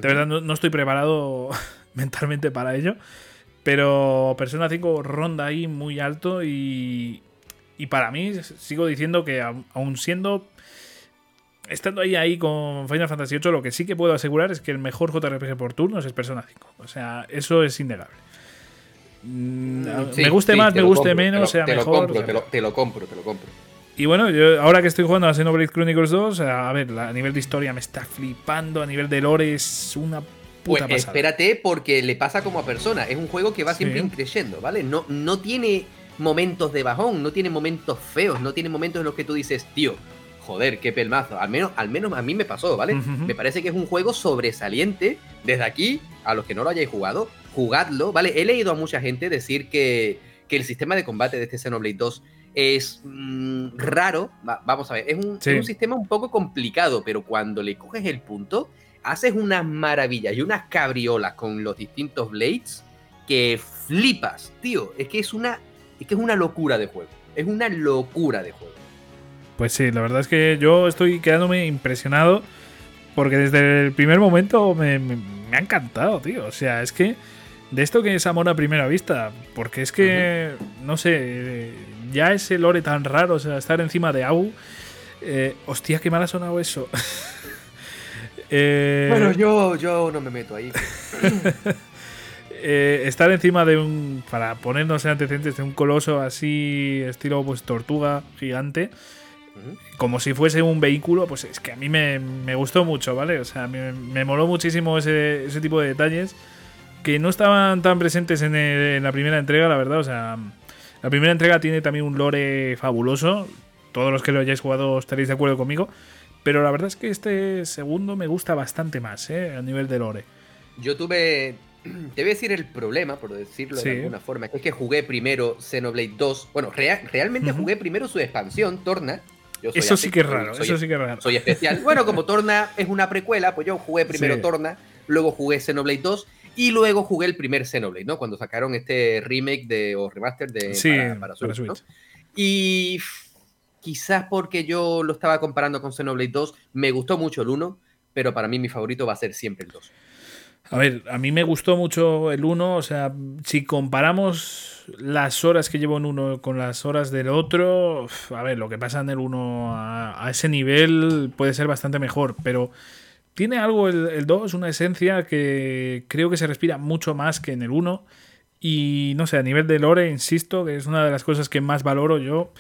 De verdad, no, no estoy preparado mentalmente para ello. Pero Persona 5 ronda ahí muy alto y, y para mí sigo diciendo que aún siendo estando ahí ahí con Final Fantasy VIII, lo que sí que puedo asegurar es que el mejor JRPG por turnos es Persona 5. O sea, eso es innegable. Mm, me guste más, me guste menos, sea mejor. Lo compro, te, lo, te, lo, compro, te lo compro. Y bueno, yo ahora que estoy jugando a Xenoblade Chronicles 2, a ver, a nivel de historia me está flipando, a nivel de lore es una puta pues pasada. espérate, porque le pasa como a persona. Es un juego que va siempre creciendo, ¿vale? No, no tiene momentos de bajón, no tiene momentos feos, no tiene momentos en los que tú dices, tío, joder, qué pelmazo. Al menos, al menos a mí me pasó, ¿vale? Me parece que es un juego sobresaliente. Desde aquí, a los que no lo hayáis jugado, jugadlo, ¿vale? He leído a mucha gente decir que, que el sistema de combate de este Xenoblade 2 es mm, raro. vamos a ver, es un, es un, sistema un poco complicado, pero cuando le coges el punto, haces unas maravillas y unas cabriolas con los distintos blades que flipas, tío. Es que es una, es que es una locura de juego. Es una locura de juego. Pues sí, la verdad es que yo estoy quedándome impresionado porque desde el primer momento me, ha encantado, tío. O sea, es que de esto que es amor a primera vista, porque es que, no sé, ya ese lore tan raro, o sea, estar encima de Au. Eh, hostia, qué mal ha sonado eso. eh, bueno, yo, yo no me meto ahí. eh, estar encima de un. Para ponernos en antecedentes de un coloso así, estilo pues tortuga gigante como si fuese un vehículo, pues es que a mí me, gustó mucho, ¿vale? O sea, me, me moló muchísimo ese, ese, tipo de detalles que no estaban tan presentes en, la primera entrega, la verdad. O sea, la primera entrega tiene también un lore fabuloso. Todos los que lo hayáis jugado estaréis de acuerdo conmigo. Pero la verdad es que este segundo me gusta bastante más, ¿eh? A nivel de lore. Yo tuve. Te voy a decir el problema, por decirlo de alguna forma, que es que jugué primero Xenoblade 2. Bueno, realmente jugué primero su expansión, Torna, eso sí que es raro, eso sí que es raro. Soy especial. bueno, como Torna es una precuela, pues yo jugué primero Torna, luego jugué Xenoblade 2 y luego jugué el primer Xenoblade, ¿no? Cuando sacaron este remake de, o remaster de para, Switch. Y quizás porque yo lo estaba comparando con Xenoblade 2, me gustó mucho el 1, pero para mí mi favorito va a ser siempre el 2. A ver, a mí me gustó mucho el 1, o sea, si comparamos las horas que llevo en uno con las horas del otro, a ver, lo que pasa en el 1 a, ese nivel puede ser bastante mejor, pero tiene algo el, 2, una esencia que creo que se respira mucho más que en el 1 y no sé, a nivel de lore, insisto, que es una de las cosas que más valoro yo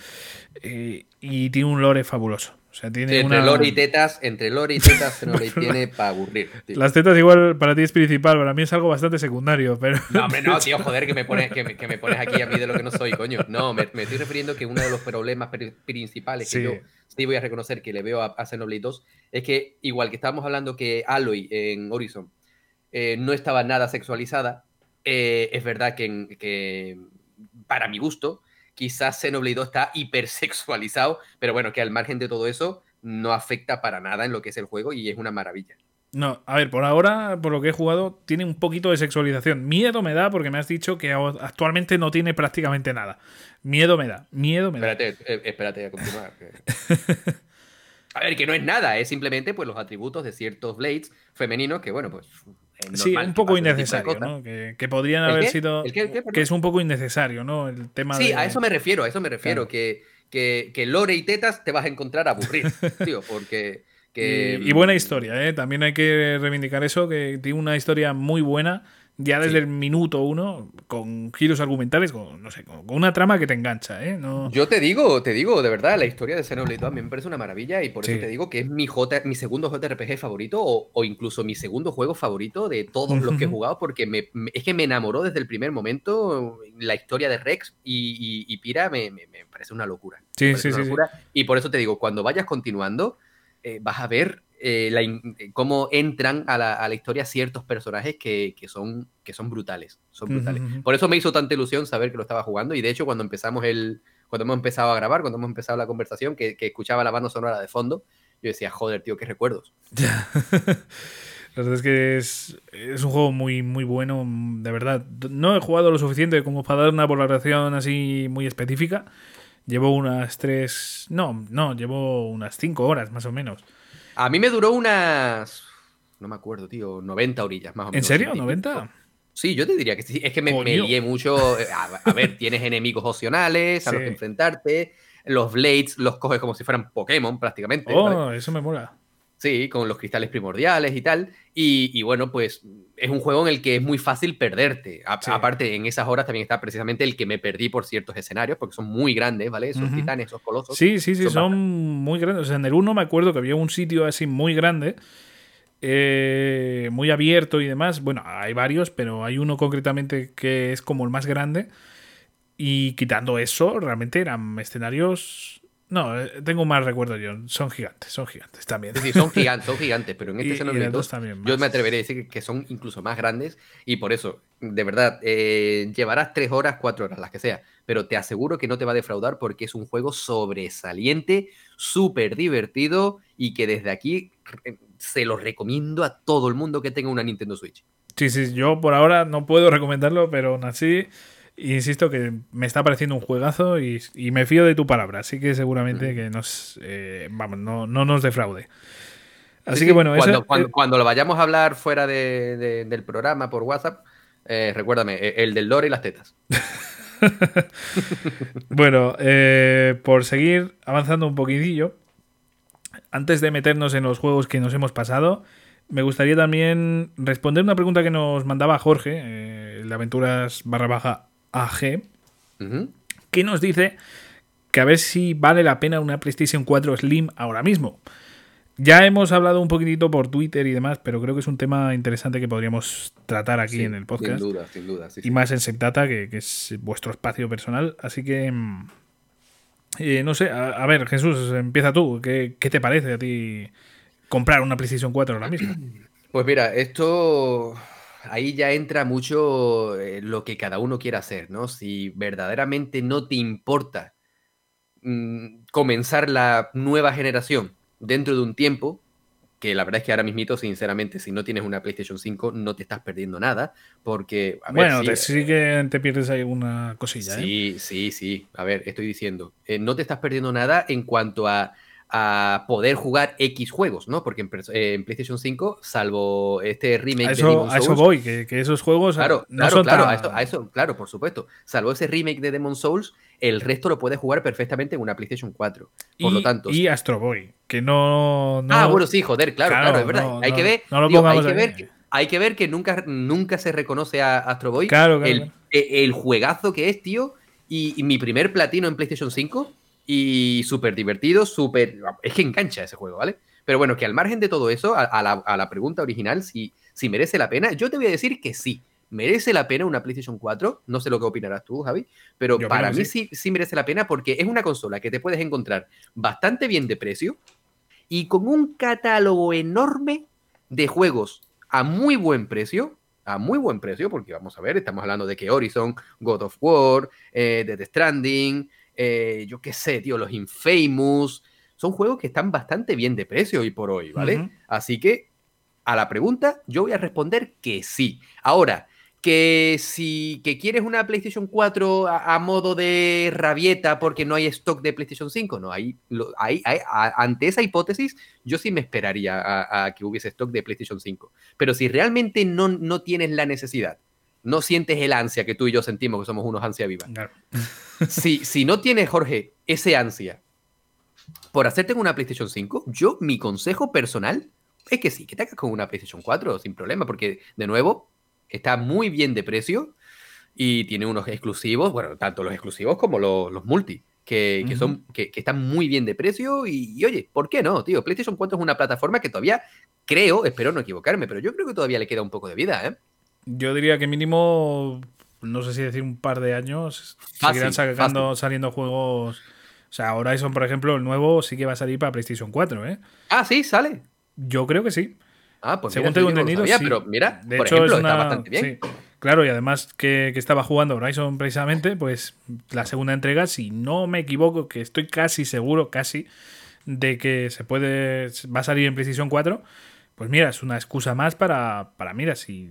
eh, y tiene un lore fabuloso entre lore y tetas, entre lore y tetas no le tiene para aburrir. Las tetas igual para ti es principal, para mí es algo bastante secundario, pero... No, hombre, no, tío, joder, que me pones, que me, pones aquí a mí de lo que no soy, coño. No, me, estoy refiriendo que uno de los problemas principales que yo sí voy a reconocer que le veo a, a Xenoblade 2 es que, igual que estábamos hablando que Aloy en Horizon eh, no estaba nada sexualizada, eh, es verdad que, que para mi gusto quizás Xenoblade 2 está hipersexualizado, pero bueno, que al margen de todo eso no afecta para nada en lo que es el juego y es una maravilla. No, a ver, por ahora, por lo que he jugado, tiene un poquito de sexualización. Miedo me da porque me has dicho que actualmente no tiene prácticamente nada. Miedo me da, miedo me da. Espérate, eh, espérate a continuar. a ver, que no es nada, es simplemente pues los atributos de ciertos Blades femeninos que, bueno, pues sí, un poco innecesario, ¿no? Que, podrían haber sido. que es un poco innecesario, ¿no? El tema sí, a eso me refiero, a eso me refiero. Que, que, Lore y Tetas te vas a encontrar aburrir, tío, porque. Y, buena historia, ¿eh? También hay que reivindicar eso, que tiene una historia muy buena ya desde el minuto uno, con giros argumentales, con, no sé, con, una trama que te engancha, ¿eh? No... Yo te digo, te digo, de verdad, la historia de Xenoblade 2 a mí me parece una maravilla y por eso te digo que es mi, J, mi segundo JRPG favorito o, incluso mi segundo juego favorito de todos los que he jugado porque me, es que me enamoró desde el primer momento la historia de Rex y, Pira me, parece una locura. Sí, sí, sí, Y por eso te digo, cuando vayas continuando, eh, vas a ver eh, eh, cómo entran a la, historia ciertos personajes que, son, que son brutales. Son brutales. Por eso me hizo tanta ilusión saber que lo estaba jugando. Y de hecho, cuando empezamos el. Cuando hemos empezado a grabar, cuando hemos empezado la conversación, que, escuchaba la banda sonora de fondo, yo decía, joder, tío, qué recuerdos. La verdad es que es, un juego muy, muy bueno, de verdad. No he jugado lo suficiente como para dar una valoración así muy específica. Llevo unas tres. No, no, llevo unas cinco horas más o menos. A mí me duró unas. No me acuerdo, tío. 90 orillas, más o menos. ¿En serio? ¿90? Sí, yo te diría que sí. Es que me, me lié mucho. eh, A, a ver, tienes enemigos opcionales a los que enfrentarte. Los Blades los coges como si fueran Pokémon prácticamente. Oh, ¿vale? eso me mola. Sí, con los cristales primordiales y tal. Y, y bueno, pues es un juego en el que es muy fácil perderte. A- Sí. Aparte, en esas horas también está precisamente el que me perdí por ciertos escenarios, porque son muy grandes, ¿vale? Esos titanes, esos colosos. Sí, sí, sí, son son muy grandes. O sea, en el 1 me acuerdo que había un sitio así muy grande, eh, muy abierto y demás. Bueno, hay varios, pero hay uno concretamente que es como el más grande. Y quitando eso, realmente eran escenarios. No, eh, tengo más recuerdo yo. Son gigantes, son gigantes también. Sí, son gigantes, son gigantes, pero en este y Xenoblade en el 2 dos también yo me atrevería a decir que son incluso más grandes y por eso, de verdad, eh, llevarás tres horas, cuatro horas, las que sea, pero te aseguro que no te va a defraudar porque es un juego sobresaliente, súper divertido y que desde aquí eh, se lo recomiendo a todo el mundo que tenga una Nintendo Switch. Sí, sí, yo por ahora no puedo recomendarlo, pero aún así, insisto que me está pareciendo un juegazo y, y me fío de tu palabra, así que seguramente que nos, eh, vamos, no, no nos defraude. Así Sí, que bueno, cuando, cuando, eh, cuando lo vayamos a hablar fuera de- de- del programa por WhatsApp, eh, recuérdame, eh, el del lore y las tetas. Bueno, por seguir avanzando un poquitillo, antes de meternos en los juegos que nos hemos pasado, me gustaría también responder una pregunta que nos mandaba Jorge, eh, el de aventuras barra baja AG, Ujú. que nos dice que a ver si vale la pena una PlayStation 4 Slim ahora mismo. Ya hemos hablado un poquitito por Twitter y demás, pero creo que es un tema interesante que podríamos tratar aquí Sí, en el podcast. Sin duda, sin duda. sí, y sí. más en Septata, que, que es vuestro espacio personal. Así que, mm, eh, no sé, a, a ver, Jesús, empieza tú. ¿Qué, qué te parece a ti comprar una PlayStation 4 ahora mismo? Pues mira, esto ahí ya entra mucho eh, lo que cada uno quiera hacer, ¿no? Si verdaderamente no te importa mm, comenzar la nueva generación dentro de un tiempo, que la verdad es que ahora mismito, sinceramente, si no tienes una PlayStation 5, no te estás perdiendo nada, porque... a ver, bueno, sí, te, sí que te pierdes ahí alguna cosilla, ¿eh? Sí, sí, sí. A ver, estoy diciendo, eh, no te estás perdiendo nada en cuanto a, a poder jugar X juegos, ¿no? Porque en, eh, en PlayStation 5, salvo este remake A de eso, Demon's a eso Souls, voy, que, que esos juegos Claro, no claro, son claro, tan- a, esto- a eso, claro, por supuesto. Salvo ese remake de Demon Souls, el resto lo puedes jugar perfectamente en una PlayStation 4. Por y, lo tanto. y Astro Boy, que no, no- ah, bueno, sí, joder, claro, Claro, claro, es verdad. no, hay que ver, no lo digo, hay que ver que, hay que ver que nunca, nunca se reconoce a Astro Boy el, e- el juegazo que es, tío. Y, y mi primer platino en PlayStation 5. Y súper divertido, súper. Es que engancha ese juego, ¿vale? Pero bueno, que al margen de todo eso, a, a la, a la pregunta original, si, si merece la pena, yo te voy a decir que sí. Merece la pena una PlayStation 4. No sé lo que opinarás tú, Javi. Pero Yo para mí sí. sí merece la pena porque es una consola que te puedes encontrar bastante bien de precio y con un catálogo enorme de juegos a muy buen precio. A muy buen precio, porque vamos a ver, estamos hablando de que Horizon, God of War, eh, Death Stranding, eh, yo qué sé, tío, los Infamous. Son juegos que están bastante bien de precio hoy por hoy, ¿vale? Así que a la pregunta yo voy a responder que sí. Ahora, que si que quieres una PlayStation 4 a, a modo de rabieta porque no hay stock de PlayStation 5, no, ahí, lo- ahí- ahí- a- ante esa hipótesis yo sí me esperaría a, a que hubiese stock de PlayStation 5. Pero si realmente no, no tienes la necesidad, no sientes el ansia que tú y yo sentimos, que somos unos ansia viva, si, si no tienes, Jorge, ese ansia por hacerte con una PlayStation 5, yo, mi consejo personal es que sí, que te hagas con una PlayStation 4 sin problema, porque, de nuevo, está muy bien de precio y tiene unos exclusivos, bueno, tanto los exclusivos como los, los multi, que, que son, que, que están muy bien de precio y, y, oye, ¿por qué no, tío? PlayStation 4 es una plataforma que todavía creo, espero no equivocarme, pero yo creo que todavía le queda un poco de vida, ¿eh? Yo diría que mínimo, no sé si decir un par de años, Fácil, seguirán sacando, saliendo juegos. O sea, Horizon, por ejemplo, el nuevo sí que va a salir para PlayStation 4, ¿eh? Ah, sí, sale. Yo creo que sí. Ah, pues Según mira, tengo entendido, sí. pero mira, De por hecho, ejemplo, es una- está bastante bien. sí. Claro, y además que, que estaba jugando Horizon precisamente, pues la segunda entrega, si no me equivoco, que estoy casi seguro, casi, de que se puede. va a salir en PlayStation 4. Pues mira, es una excusa más para. para mira, si.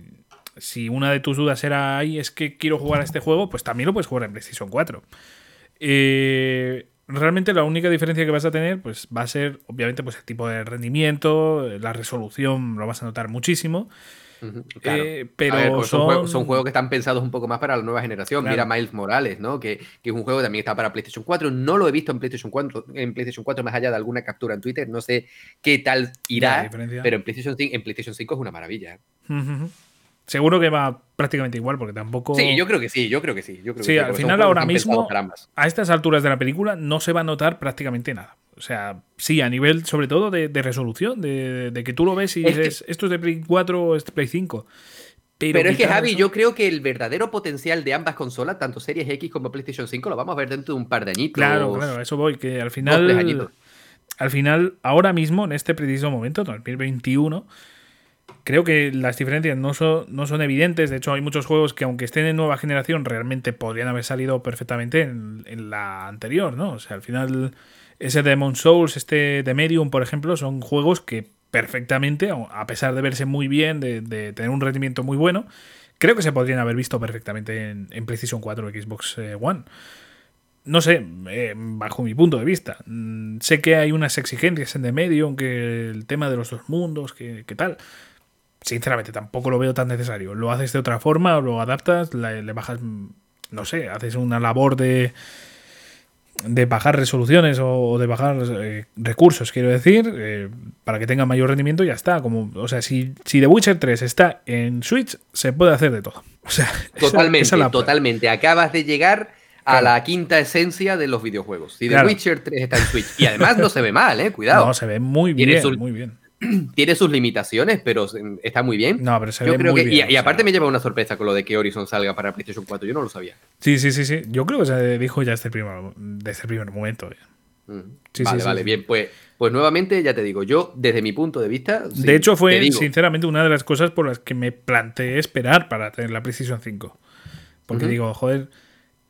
Si una de tus dudas era ahí, es que quiero jugar a este juego, pues también lo puedes jugar en PlayStation 4. Eh, realmente la única diferencia que vas a tener pues va a ser obviamente pues el tipo de rendimiento, la resolución lo vas a notar muchísimo claro. Eh, pero ver, pues son, son, juegos, son juegos que están pensados un poco más para la nueva generación. Claro. Mira Miles Morales, ¿no? Que, que es un juego que también está para PlayStation 4. No lo he visto en PlayStation 4, en PlayStation 4 más allá de alguna captura en Twitter. No sé qué tal irá, pero en PlayStation 5, en PlayStation 5 es una maravilla. ¿eh? Seguro que va prácticamente igual, porque tampoco. Sí, yo creo que sí, yo creo que sí. Yo creo Sí, al final ahora mismo- a estas alturas de la película no se va a notar prácticamente nada. O sea, sí, a nivel sobre todo de, de resolución, de, de que tú lo ves y Es que- dices, esto es de Play 4 o es de Play 5. Pero, Pero es que Javi, eso- yo creo que el verdadero potencial de ambas consolas, tanto Series X como PlayStation 5, lo vamos a ver dentro de un par de añitos. Claro, claro, eso voy, que al final. Al final, ahora mismo, en este preciso momento, 2021, creo que las diferencias no son, no son evidentes. De hecho, hay muchos juegos que, aunque estén en nueva generación, realmente podrían haber salido perfectamente en, la anterior, ¿no? O sea, al final, ese Demon Souls, este de Medium, por ejemplo, son juegos que perfectamente, a pesar de verse muy bien, de, tener un rendimiento muy bueno, creo que se podrían haber visto perfectamente en, en PlayStation 4 o Xbox eh, One no sé, eh, bajo mi punto de vista. Mm, sé que hay unas exigencias en de medio, aunque el tema de los dos mundos, que, que tal. Sinceramente, tampoco lo veo tan necesario. Lo haces de otra forma, o lo adaptas, le bajas, no sé, haces una labor de de bajar resoluciones o de bajar eh, recursos, quiero decir, eh, para que tenga mayor rendimiento y ya está. Como, o sea, si, si The Witcher 3 está en Switch, se puede hacer de todo. O sea, Totalmente, esa totalmente. Acabas de llegar a Claro. la quinta esencia de los videojuegos. Si The Claro. Witcher 3 está en Switch. Y además no se ve mal, eh. Cuidado. No, se ve muy bien, su- muy bien. Tiene sus limitaciones, pero está muy bien. No, pero se Yo ve creo muy que. y- bien. y, aparte sea. me lleva una sorpresa con lo de que Horizon salga para PlayStation 4. Yo no lo sabía. Sí, sí, sí, sí. Yo creo que se dijo ya este primer, desde el primer momento. Mm. Sí, vale, sí, vale, sí. bien. Pues, pues nuevamente, ya te digo, yo, desde mi punto de vista. de hecho, fue digo, sinceramente una de las cosas por las que me planteé esperar para tener la PlayStation 5. Porque digo, joder,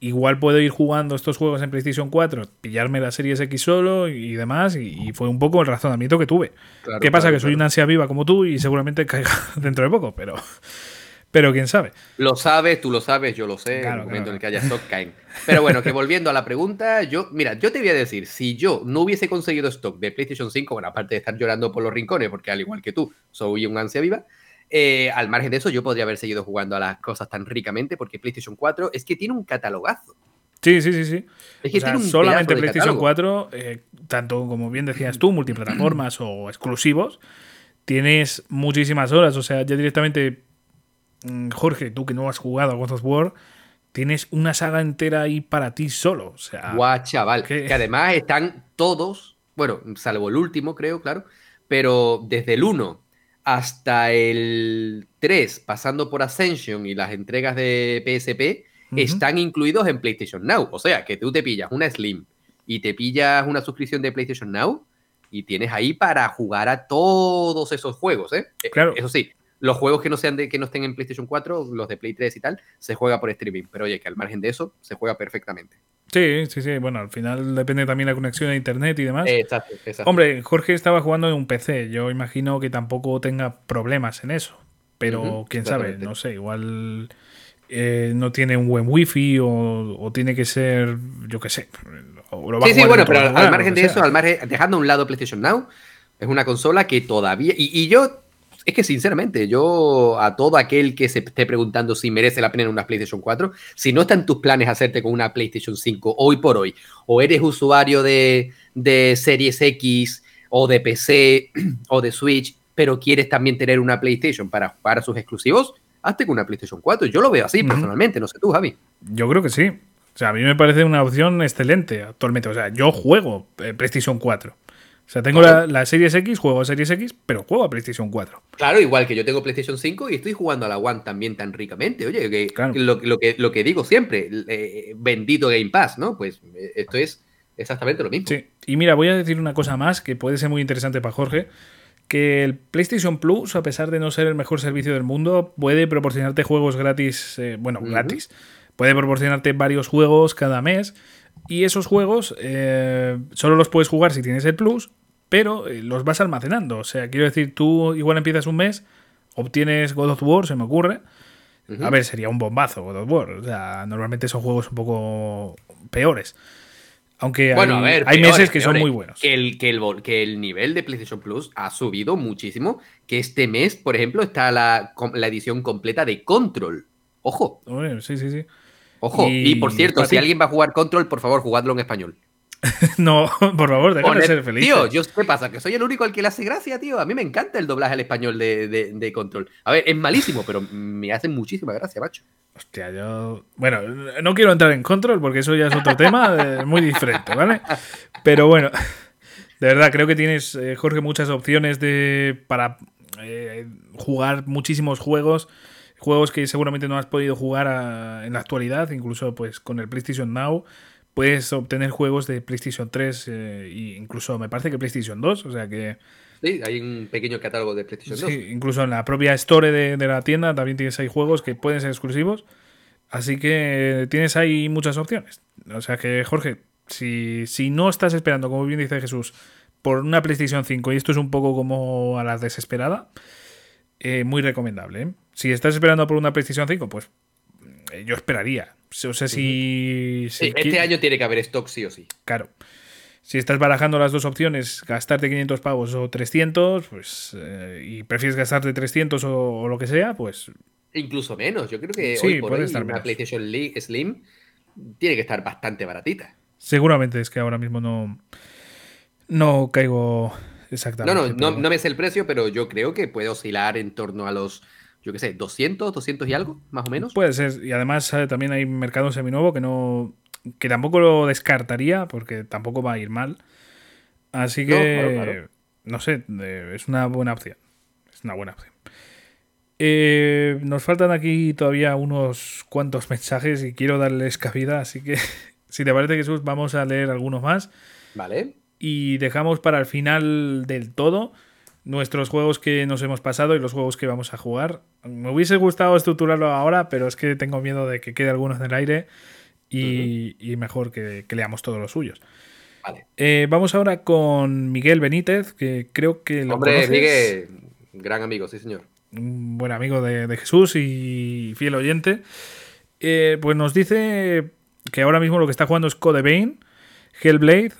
igual puedo ir jugando estos juegos en PlayStation 4, pillarme la Series X solo y demás, y, y fue un poco el razonamiento que tuve. claro, ¿Qué pasa? claro, que soy claro. una ansia viva como tú y seguramente caiga dentro de poco, pero, pero quién sabe. Lo sabes, tú lo sabes, yo lo sé. en el momento en el que haya stock caen. Pero bueno, que volviendo a la pregunta, yo, mira, yo te voy a decir, si yo no hubiese conseguido stock de PlayStation 5, bueno, aparte de estar llorando por los rincones, porque al igual que tú, soy un ansia viva, eh, al margen de eso, yo podría haber seguido jugando a las cosas tan ricamente, porque PlayStation 4 es que tiene un catalogazo. Sí, sí, sí, sí. Es que O sea, tiene un solamente de PlayStation catálogo. 4, eh, tanto como bien decías tú, multiplataformas o exclusivos, tienes muchísimas horas. O sea, ya directamente, mm, Jorge, tú que no has jugado a God of War, tienes una saga entera ahí para ti solo. O sea, Guau, chaval. ¿Qué? Que además están todos, bueno, salvo el último, creo, claro, pero desde el 1 hasta el 3, pasando por Ascension y las entregas de PSP, están incluidos en PlayStation Now. O sea, que tú te pillas una Slim y te pillas una suscripción de PlayStation Now y tienes ahí para jugar a todos esos juegos. Eh, Claro. Eso sí, los juegos que no sean de que no estén en PlayStation 4, los de Play 3 y tal, se juega por streaming. Pero oye, que al margen de eso, se juega perfectamente. sí, sí, sí. Bueno, al final depende también la conexión a internet y demás. Exacto, exacto. Hombre, Jorge estaba jugando en un PC. Yo imagino que tampoco tenga problemas en eso. Pero quién sabe, no sé, igual eh, no tiene un buen wifi o, o tiene que ser, yo qué sé. o lo va a Sí, sí, bueno, en pero al, lugar, al lo margen de eso, al margen, dejando a un lado PlayStation Now, es una consola que todavía. Y, y yo, es que sinceramente, yo a todo aquel que se esté preguntando si merece la pena en una PlayStation 4, si no está en tus planes hacerte con una PlayStation 5 hoy por hoy, o eres usuario de, de Series X o de PC o de Switch, pero quieres también tener una PlayStation para jugar a sus exclusivos, hazte con una PlayStation 4. Yo lo veo así personalmente, no sé tú, Javi. Yo creo que sí. O sea, a mí me parece una opción excelente actualmente. O sea, yo juego eh, PlayStation 4. O sea, tengo Claro. la, la Series X, juego a Series X, pero juego a PlayStation 4. Claro, igual que yo tengo PlayStation 5 y estoy jugando a la One también tan ricamente. Oye, que, Claro. lo, lo que, lo que digo siempre, eh, bendito Game Pass, ¿no? Pues eh, esto es exactamente lo mismo. Sí. Y mira, voy a decir una cosa más que puede ser muy interesante para Jorge. Que el PlayStation Plus, a pesar de no ser el mejor servicio del mundo, puede proporcionarte juegos gratis. eh, bueno, gratis. Puede proporcionarte varios juegos cada mes. Y esos juegos eh, solo los puedes jugar si tienes el Plus, pero eh, los vas almacenando. O sea, quiero decir, tú igual empiezas un mes, obtienes God of War, se me ocurre. A ver, sería un bombazo God of War. O sea, normalmente son juegos un poco peores. Aunque Bueno, hay, a ver, hay peores, meses que son muy buenos. Que el, que, el, que el nivel de PlayStation Plus ha subido muchísimo. Que este mes, por ejemplo, está la, la edición completa de Control. Ojo, sí, sí, sí. ojo. Y Y, por cierto, si alguien va a jugar Control, por favor, jugadlo en español. No, por favor, déjame ser feliz. Tío, yo, ¿qué pasa? Que soy el único al que le hace gracia, tío. A mí me encanta el doblaje al español de, de- de Control. A ver, es malísimo, pero me hace muchísima gracia, macho. Hostia, yo. Bueno, no quiero entrar en control porque eso ya es otro tema eh, muy diferente, ¿vale? Pero bueno, de verdad, creo que tienes, eh, Jorge, muchas opciones de para eh, jugar muchísimos juegos. Juegos que seguramente no has podido jugar a- en la actualidad, incluso pues con el PlayStation Now. Puedes obtener juegos de PlayStation 3 eh, e incluso me parece que PlayStation 2, o sea que Sí, hay un pequeño catálogo de PlayStation 2. Sí, incluso en la propia store de, de la tienda también tienes ahí juegos que pueden ser exclusivos. Así que tienes ahí muchas opciones. O sea que, Jorge, si, si no estás esperando, como bien dice Jesús, por una PlayStation 5, y esto es un poco como a la desesperada, eh, muy recomendable. ¿eh? Si estás esperando por una PlayStation 5, pues eh, yo esperaría. O sea, si. qui- este año tiene que haber stock sí o sí. Claro. Si estás barajando las dos opciones, gastarte 500 pavos o 300, pues. eh, y prefieres gastarte 300 o, o lo que sea, pues. Incluso menos. Yo creo que Sí, hoy por puede hoy estar una menos. PlayStation Li- Slim tiene que estar bastante baratita. Seguramente es que ahora mismo no. No caigo No, exactamente. no, no, pero- no me sé el precio, pero yo creo que puede oscilar en torno a los, yo qué sé, 200, 200 y algo, más o menos. Puede ser. Y además eh, también hay mercado seminuevo que no. que tampoco lo descartaría, porque tampoco va a ir mal. Así No, que. claro, claro. No sé, es una buena opción. Es una buena opción. Eh, nos faltan aquí todavía unos cuantos mensajes y quiero darles cabida, así que si te parece Jesús, vamos a leer algunos más Vale. y dejamos para el final del todo nuestros juegos que nos hemos pasado y los juegos que vamos a jugar. Me hubiese gustado estructurarlo ahora, pero es que tengo miedo de que quede algunos en el aire y, y mejor que, que leamos todos los suyos. Vale. Eh, vamos ahora con Miguel Benítez, que creo que lo Hombre, conoces. Miguel, gran amigo, sí, señor. un buen amigo de, de Jesús y fiel oyente, eh, pues nos dice que ahora mismo lo que está jugando es Code Vein, Hellblade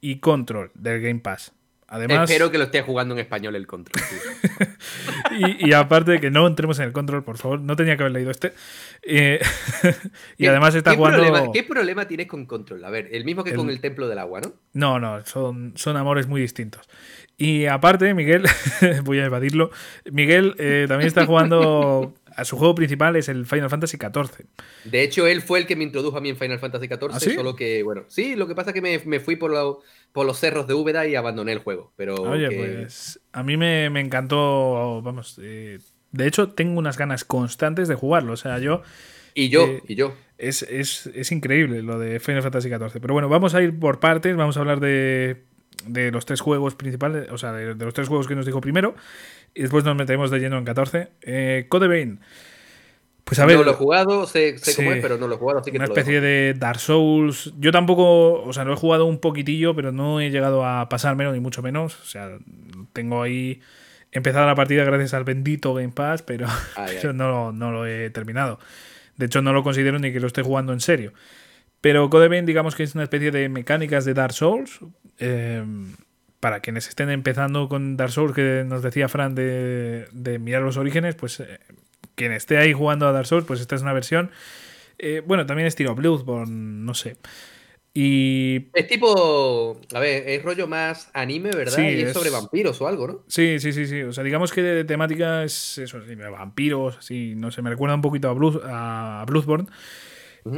y Control del Game Pass. Además, Espero que lo esté jugando en español el control. y, y aparte que no entremos en el Control, por favor, no tenía que haber leído este. Eh, y ¿Qué- además está ¿qué jugando... Problema, ¿Qué problema tienes con control? A ver, el mismo que El- con el templo del agua, ¿no? No, no, son, son amores muy distintos. Y aparte, Miguel, voy a evadirlo, Miguel eh, también está jugando... A su juego principal es el Final Fantasy XIV. De hecho, él fue el que me introdujo a mí en Final Fantasy XIV, ¿Ah, sí? solo que, bueno, sí, lo que pasa es que me, me fui por, por los cerros de Úbeda y abandoné el juego. Pero Oye, que- pues a mí me, me encantó, vamos, eh, de hecho tengo unas ganas constantes de jugarlo, o sea, yo Y yo, eh, y yo. es, es- es increíble lo de Final Fantasy XIV, pero bueno, vamos a ir por partes, vamos a hablar de, de los tres juegos principales, o sea, de, de los tres juegos que nos dijo primero, y después nos metemos de lleno en 14. Eh, Code Vein, pues a ver, no lo he jugado, sé, sé cómo es, pero no lo he jugado, así que una especie de Dark Souls. Yo tampoco, o sea, lo he jugado un poquitillo, pero no he llegado a pasármelo, ni mucho menos. O sea, tengo ahí empezada la partida gracias al bendito Game Pass, pero, Ay, pero no, no lo he terminado. De hecho, no lo considero ni que lo esté jugando en serio. Pero Code Vein, digamos que es una especie de mecánicas de Dark Souls. eh, para quienes estén empezando con Dark Souls, que nos decía Fran de, de mirar los orígenes, pues eh, quien esté ahí jugando a Dark Souls, pues esta es una versión. eh, bueno, también estilo Bloodborne, no sé. Y Es tipo, a ver, es rollo más anime, ¿verdad? Sí, y es, es- sobre vampiros o algo, ¿no? Sí, sí, sí, sí. O sea, digamos que de temática es eso, sí, vampiros, así, no sé, me recuerda un poquito a, Blood- a Bloodborne.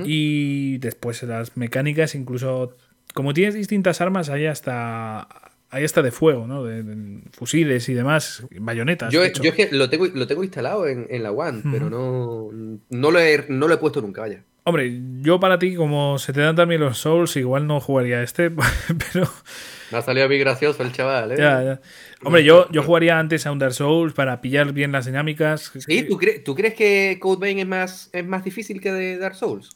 Y después las mecánicas, incluso como tienes distintas armas, hay hasta hay hasta de fuego, ¿no? De, de fusiles y demás, bayonetas. Yo, de yo es que lo tengo, lo tengo instalado en, en la One, pero no, no, lo he, no lo he puesto nunca, vaya. Hombre, yo para ti, como se te dan también los Souls, igual no jugaría este, pero Me ha salido a mí gracioso el chaval, ¿eh? ya, ya. Hombre, yo, yo jugaría antes a un Dark Souls para pillar bien las dinámicas. Sí, ¿tú, cre- ¿tú crees que Code Vein es más, es más difícil que de Dark Souls?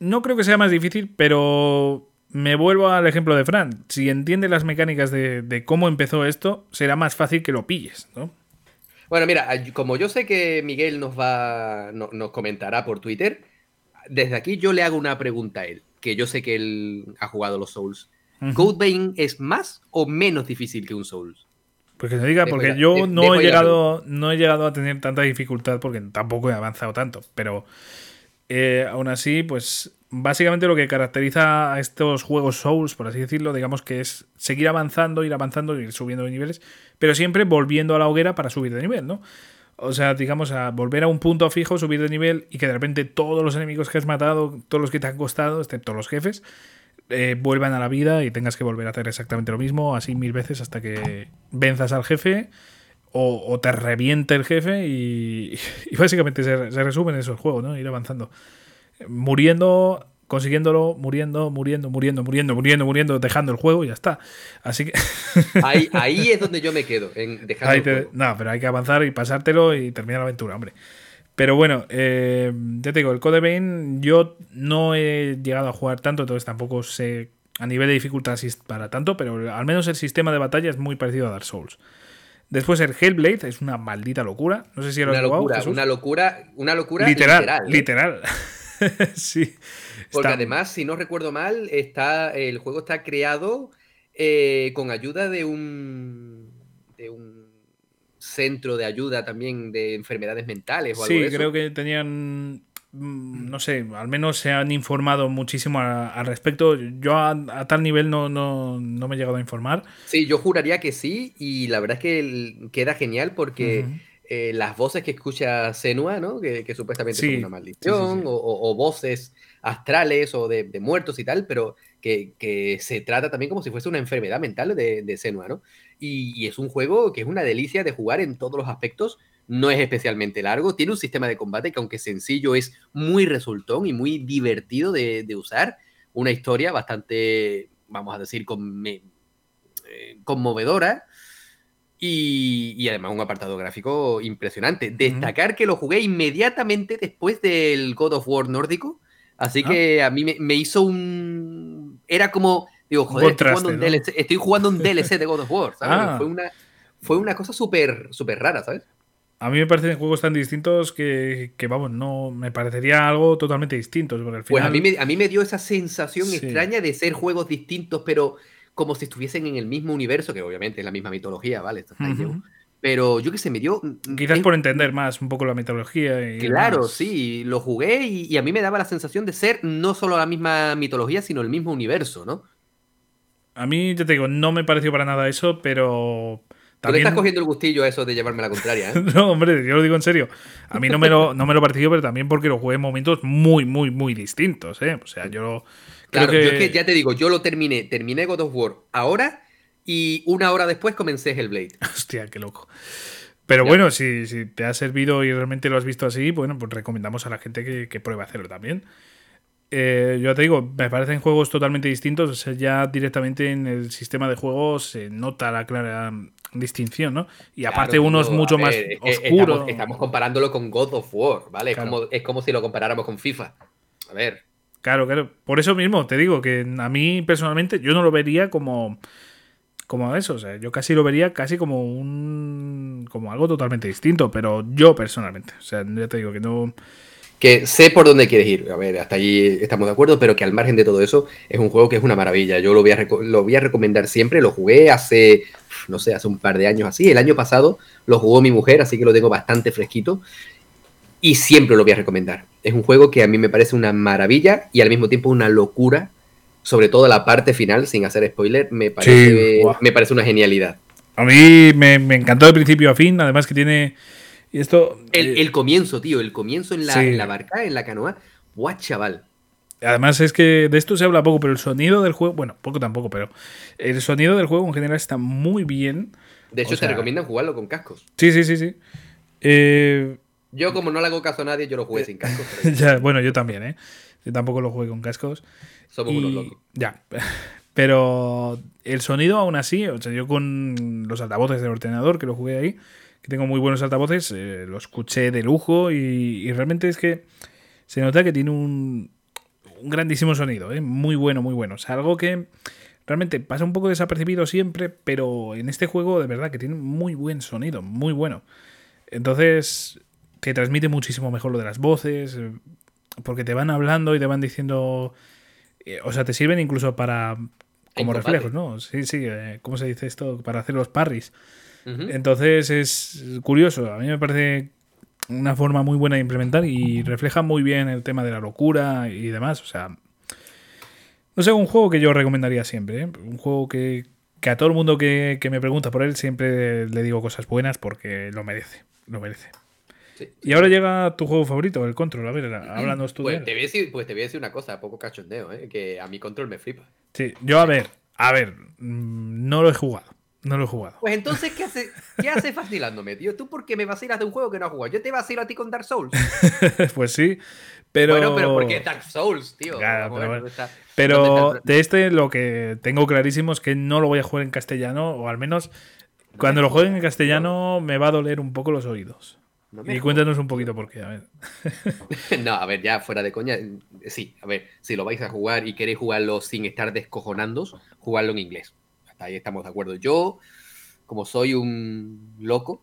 No creo que sea más difícil, pero me vuelvo al ejemplo de Fran. Si entiende las mecánicas de, de cómo empezó esto, será más fácil que lo pilles, ¿no? Bueno, mira, como yo sé que Miguel nos va, no- nos comentará por Twitter, desde aquí yo le hago una pregunta a él. que yo sé que él ha jugado los Souls. Ujú. ¿Code Vein es más o menos difícil que un Souls? Pues que te diga, porque yo de- no he llegado, no he llegado a tener tanta dificultad porque tampoco he avanzado tanto. Pero eh, aún así, pues básicamente lo que caracteriza a estos juegos Souls, por así decirlo, digamos que es seguir avanzando, ir avanzando, ir subiendo de niveles, pero siempre volviendo a la hoguera para subir de nivel, ¿no? O sea, digamos, a volver a un punto fijo, subir de nivel y que de repente todos los enemigos que has matado, todos los que te han costado, excepto los jefes, eh, vuelvan a la vida y tengas que volver a hacer exactamente lo mismo, así mil veces hasta que venzas al jefe o, o te reviente el jefe y, y básicamente se, se resume en eso el juego, ¿no? Ir avanzando. Muriendo, consiguiéndolo, muriendo, muriendo, muriendo, muriendo, muriendo, muriendo, dejando el juego y ya está. Así que... Ahí, ahí es donde yo me quedo, en dejar el te- juego. no, pero hay que avanzar y pasártelo y terminar la aventura, hombre. Pero bueno, eh, ya te digo, el Code Vein yo no he llegado a jugar tanto, entonces tampoco sé a nivel de dificultad si es para tanto, pero al menos el sistema de batalla es muy parecido a Dark Souls. Después el Hellblade es una maldita locura. No sé si lo has Una jugado, locura, Jesús. una locura, una locura literal, literal. ¿eh? literal. sí. Porque Está- además, si no recuerdo mal, está, el juego está creado eh, con ayuda de un, de un centro de ayuda también de enfermedades mentales o algo Sí, eso. creo que tenían. mm, No sé, al menos se han informado muchísimo al respecto. Yo a, a tal nivel no, no, no me he llegado a informar. Sí, yo juraría que sí, y la verdad es que queda genial porque eh, las voces que escucha Senua, ¿no? Que, que supuestamente Sí, son una maldición, sí, sí. O, o- o voces astrales o de, de muertos y tal, pero que, que se trata también como si fuese una enfermedad mental de, de Senua, ¿no? Y, y es un juego que es una delicia de jugar en todos los aspectos. No es especialmente largo, tiene un sistema de combate que aunque sencillo es muy resultón y muy divertido de, de usar. Una historia bastante, vamos a decir, eh, conmovedora. Y, y además un apartado gráfico impresionante. Destacar que lo jugué inmediatamente después del God of War nórdico. Así Ah. que a mí me, me hizo un... Era como... Digo, joder, estoy jugando, un ¿no? DLC, estoy jugando un DLC de God of War, ¿sabes? Ah. Fue, una, fue una cosa súper súper rara, ¿sabes? A mí me parecen juegos tan distintos que, que, vamos, no me parecería algo totalmente distinto. Porque al final, Pues a mí, me, a mí me dio esa sensación Sí. extraña de ser juegos distintos, pero como si estuviesen en el mismo universo, que obviamente es la misma mitología, ¿vale? Esto está Ujú. llevo. Pero yo que sé, me dio... Quizás es- por entender más un poco la mitología. Y Claro, demás. sí, lo jugué y, y a mí me daba la sensación de ser no solo la misma mitología, sino el mismo universo, ¿no? A mí, ya te digo, no me pareció para nada eso, pero. Tú le También... estás cogiendo el gustillo a eso de llevarme la contraria, ¿eh? No, hombre, yo lo digo en serio. A mí no me lo, no me lo pareció, pero también porque lo jugué en momentos muy, muy, muy distintos, ¿eh? O sea, yo Claro, que... yo es que ya te digo, yo lo terminé, terminé God of War ahora y una hora después comencé Hellblade. Hostia, qué loco. Pero bueno, si, si te ha servido y realmente lo has visto así, bueno, pues recomendamos a la gente que, que pruebe a hacerlo también. Eh, yo te digo, me parecen juegos totalmente distintos. O sea, ya directamente en el sistema de juego se nota la clara distinción, ¿no? Y aparte Claro, uno es mucho más es que oscuro. Estamos, estamos comparándolo con God of War, ¿vale? Es, como, es como si lo comparáramos con FIFA. A ver, Claro, claro. Por eso mismo te digo que a mí personalmente yo no lo vería como como eso, o sea, yo casi lo vería casi como un como algo totalmente distinto, pero yo personalmente, o sea, ya te digo que no que sé por dónde quieres ir. A ver, hasta allí estamos de acuerdo, pero que al margen de todo eso, es un juego que es una maravilla. Yo lo voy a, lo voy a recomendar siempre. Lo jugué hace, no sé, hace un par de años así. El año pasado lo jugó mi mujer, así que lo tengo bastante fresquito. Y siempre lo voy a recomendar. Es un juego que a mí me parece una maravilla y al mismo tiempo una locura. Sobre todo la parte final, sin hacer spoiler, me parece, me parece una genialidad. a mí me, me encantó de principio a fin, además que tiene y esto El, eh, el comienzo, tío, el comienzo en la, Sí. en la barca, en la canoa. Guau, chaval. Además es que de esto se habla poco, pero el sonido del juego, bueno, poco tampoco, pero el sonido del juego en general está muy bien. De hecho, O sea- te recomiendan jugarlo con cascos. Sí, sí, sí, sí. Eh, Yo, como no le hago caso a nadie, yo lo jugué sin cascos. pero ya, bueno, yo también, ¿eh? Yo tampoco lo jugué con cascos. somos Y- unos locos. Ya. Pero el sonido aún así, o sea, yo con los altavoces del ordenador que lo jugué ahí, que tengo muy buenos altavoces, eh, lo escuché de lujo y, y realmente es que se nota que tiene un, un grandísimo sonido, ¿eh? muy bueno, muy bueno. O sea, algo que realmente pasa un poco desapercibido siempre, pero en este juego de verdad que tiene muy buen sonido, muy bueno. Entonces te transmite muchísimo mejor lo de las voces, eh, porque te van hablando y te van diciendo Eh, o sea, te sirven incluso para. como reflejos, ¿no? Sí, sí. ¿Cómo se dice esto? Para hacer los parries. Entonces es curioso. A mí me parece una forma muy buena de implementar y refleja muy bien el tema de la locura y demás. O sea, no sé, un juego que yo recomendaría siempre. ¿eh? Un juego que, que a todo el mundo que, que me pregunta por él siempre le digo cosas buenas porque lo merece. Lo merece. Sí. Y ahora llega tu juego favorito, el Control. A ver, háblanos tú de Pues él. te, voy a decir, pues te voy a decir una cosa, poco cachondeo, ¿eh? que a mi control me flipa. Sí, yo a ver, a ver, mm, no lo he jugado. No lo he jugado. Pues entonces, ¿qué hace, ¿qué hace vacilándome, tío? ¿Tú por qué me vacilas de un juego que no has jugado? Yo te vacilo a ti con Dark Souls. pues sí, pero. Bueno, pero porque es Dark Souls, tío. Claro, pero bueno. está- Pero de este lo que tengo clarísimo es que no lo voy a jugar en castellano, o al menos cuando lo juegue en castellano me va a doler un poco los oídos. No Y cuéntanos un poquito por qué, a ver. No, a ver, ya fuera de coña, eh, sí, a ver, si lo vais a jugar y queréis jugarlo sin estar descojonándos, jugarlo en inglés. Hasta ahí estamos de acuerdo. Yo, como soy un loco,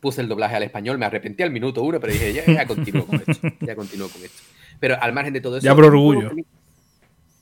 puse el doblaje al español, me arrepentí al minuto uno, pero dije, ya, ya continúo con esto, ya continúo con esto. Pero al margen de todo eso... Ya por orgullo. que-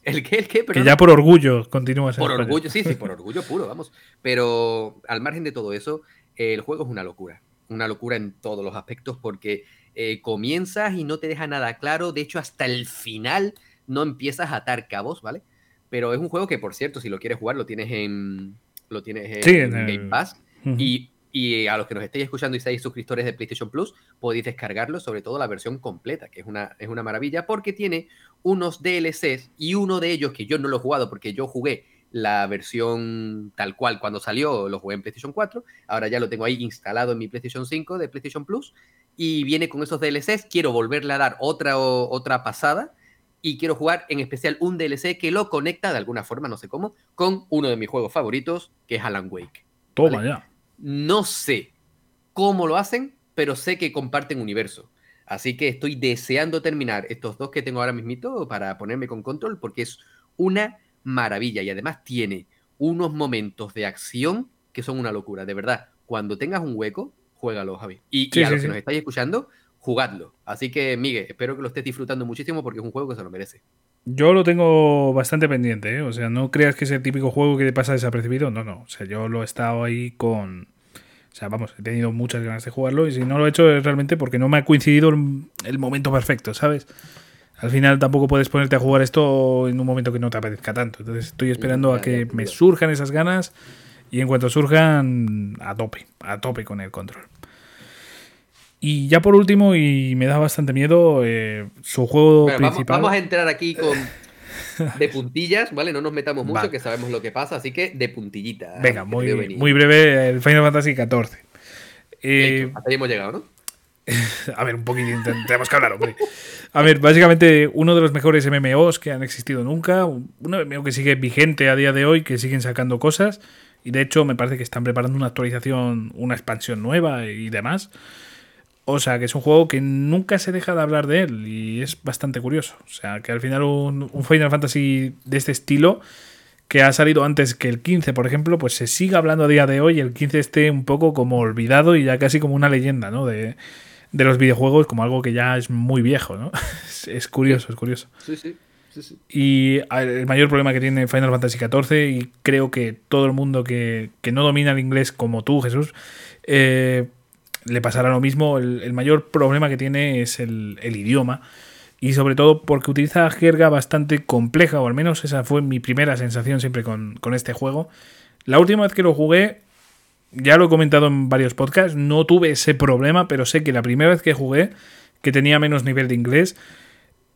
¿El qué? ¿El qué? Que Perdona. ya por orgullo continúas Por español. orgullo, sí, sí, por orgullo puro, vamos. Pero al margen de todo eso, el juego es una locura. Una locura en todos los aspectos porque eh, comienzas y no te deja nada claro. De hecho, hasta el final no empiezas a atar cabos, ¿vale? Pero es un juego que, por cierto, si lo quieres jugar, lo tienes en, lo tienes en, Sí, en Game Pass. Y, y a los que nos estéis escuchando y seáis suscriptores de PlayStation Plus, podéis descargarlo, sobre todo la versión completa, que es una, es una maravilla, porque tiene unos DLCs y uno de ellos que yo no lo he jugado porque yo jugué la versión tal cual cuando salió, lo jugué en PlayStation 4, ahora ya lo tengo ahí instalado en mi PlayStation 5 de PlayStation Plus y viene con esos DLCs, quiero volverle a dar otra, otra pasada y quiero jugar en especial un DLC que lo conecta de alguna forma, no sé cómo, con uno de mis juegos favoritos, que es Alan Wake. Toma ¿vale? ya. No sé cómo lo hacen, pero sé que comparten universo. Así que estoy deseando terminar estos dos que tengo ahora mismito para ponerme con control, porque es una maravilla y además tiene unos momentos de acción que son una locura. De verdad, cuando tengas un hueco, juégalo, Javi. Y, y Sí, a sí, los sí. que nos estáis escuchando, jugadlo. Así que, Miguel, espero que lo estés disfrutando muchísimo porque es un juego que se lo merece. Yo lo tengo bastante pendiente, ¿eh? O sea, no creas que es el típico juego que te pasa desapercibido. No, no. O sea, yo lo he estado ahí con. O sea, vamos, he tenido muchas ganas de jugarlo y si no lo he hecho es realmente porque no me ha coincidido el, el momento perfecto, ¿sabes? Al final tampoco puedes ponerte a jugar esto en un momento que no te apetezca tanto. Entonces estoy esperando a que me surjan esas ganas y en cuanto surjan, a tope, a tope con el control. Y ya por último, y me da bastante miedo, eh, su juego Bueno, principal. vamos a entrar aquí con de puntillas, ¿vale? No nos metamos mucho, Vale. que sabemos lo que pasa, así que de puntillita. Venga, te veo muy, breve, el Final Fantasy XIV. Eh, Hecho, hasta ahí hemos llegado, ¿no? a ver, un poquitín, ten- tenemos que hablar, hombre. A ver, básicamente uno de los mejores MMOs que han existido nunca, un un MMO que sigue vigente a día de hoy, que siguen sacando cosas, y de hecho me parece que están preparando una actualización, una expansión nueva y demás. O sea, que es un juego que nunca se deja de hablar de él y es bastante curioso. O sea, que al final un, un Final Fantasy de este estilo, que ha salido antes que el 15, por ejemplo, pues se sigue hablando a día de hoy y el 15 esté un poco como olvidado y ya casi como una leyenda, ¿no? De, de los videojuegos, como algo que ya es muy viejo, ¿no? Es, es curioso, es curioso. Sí, sí. sí, sí. Y el mayor problema que tiene Final Fantasy XIV, y creo que todo el mundo que, que no domina el inglés como tú, Jesús, eh, le pasará lo mismo. El, el mayor problema que tiene es el, el idioma. Y sobre todo porque utiliza jerga bastante compleja, o al menos esa fue mi primera sensación siempre con, con este juego. La última vez que lo jugué, ya lo he comentado en varios podcasts, no tuve ese problema, pero sé que la primera vez que jugué, que tenía menos nivel de inglés,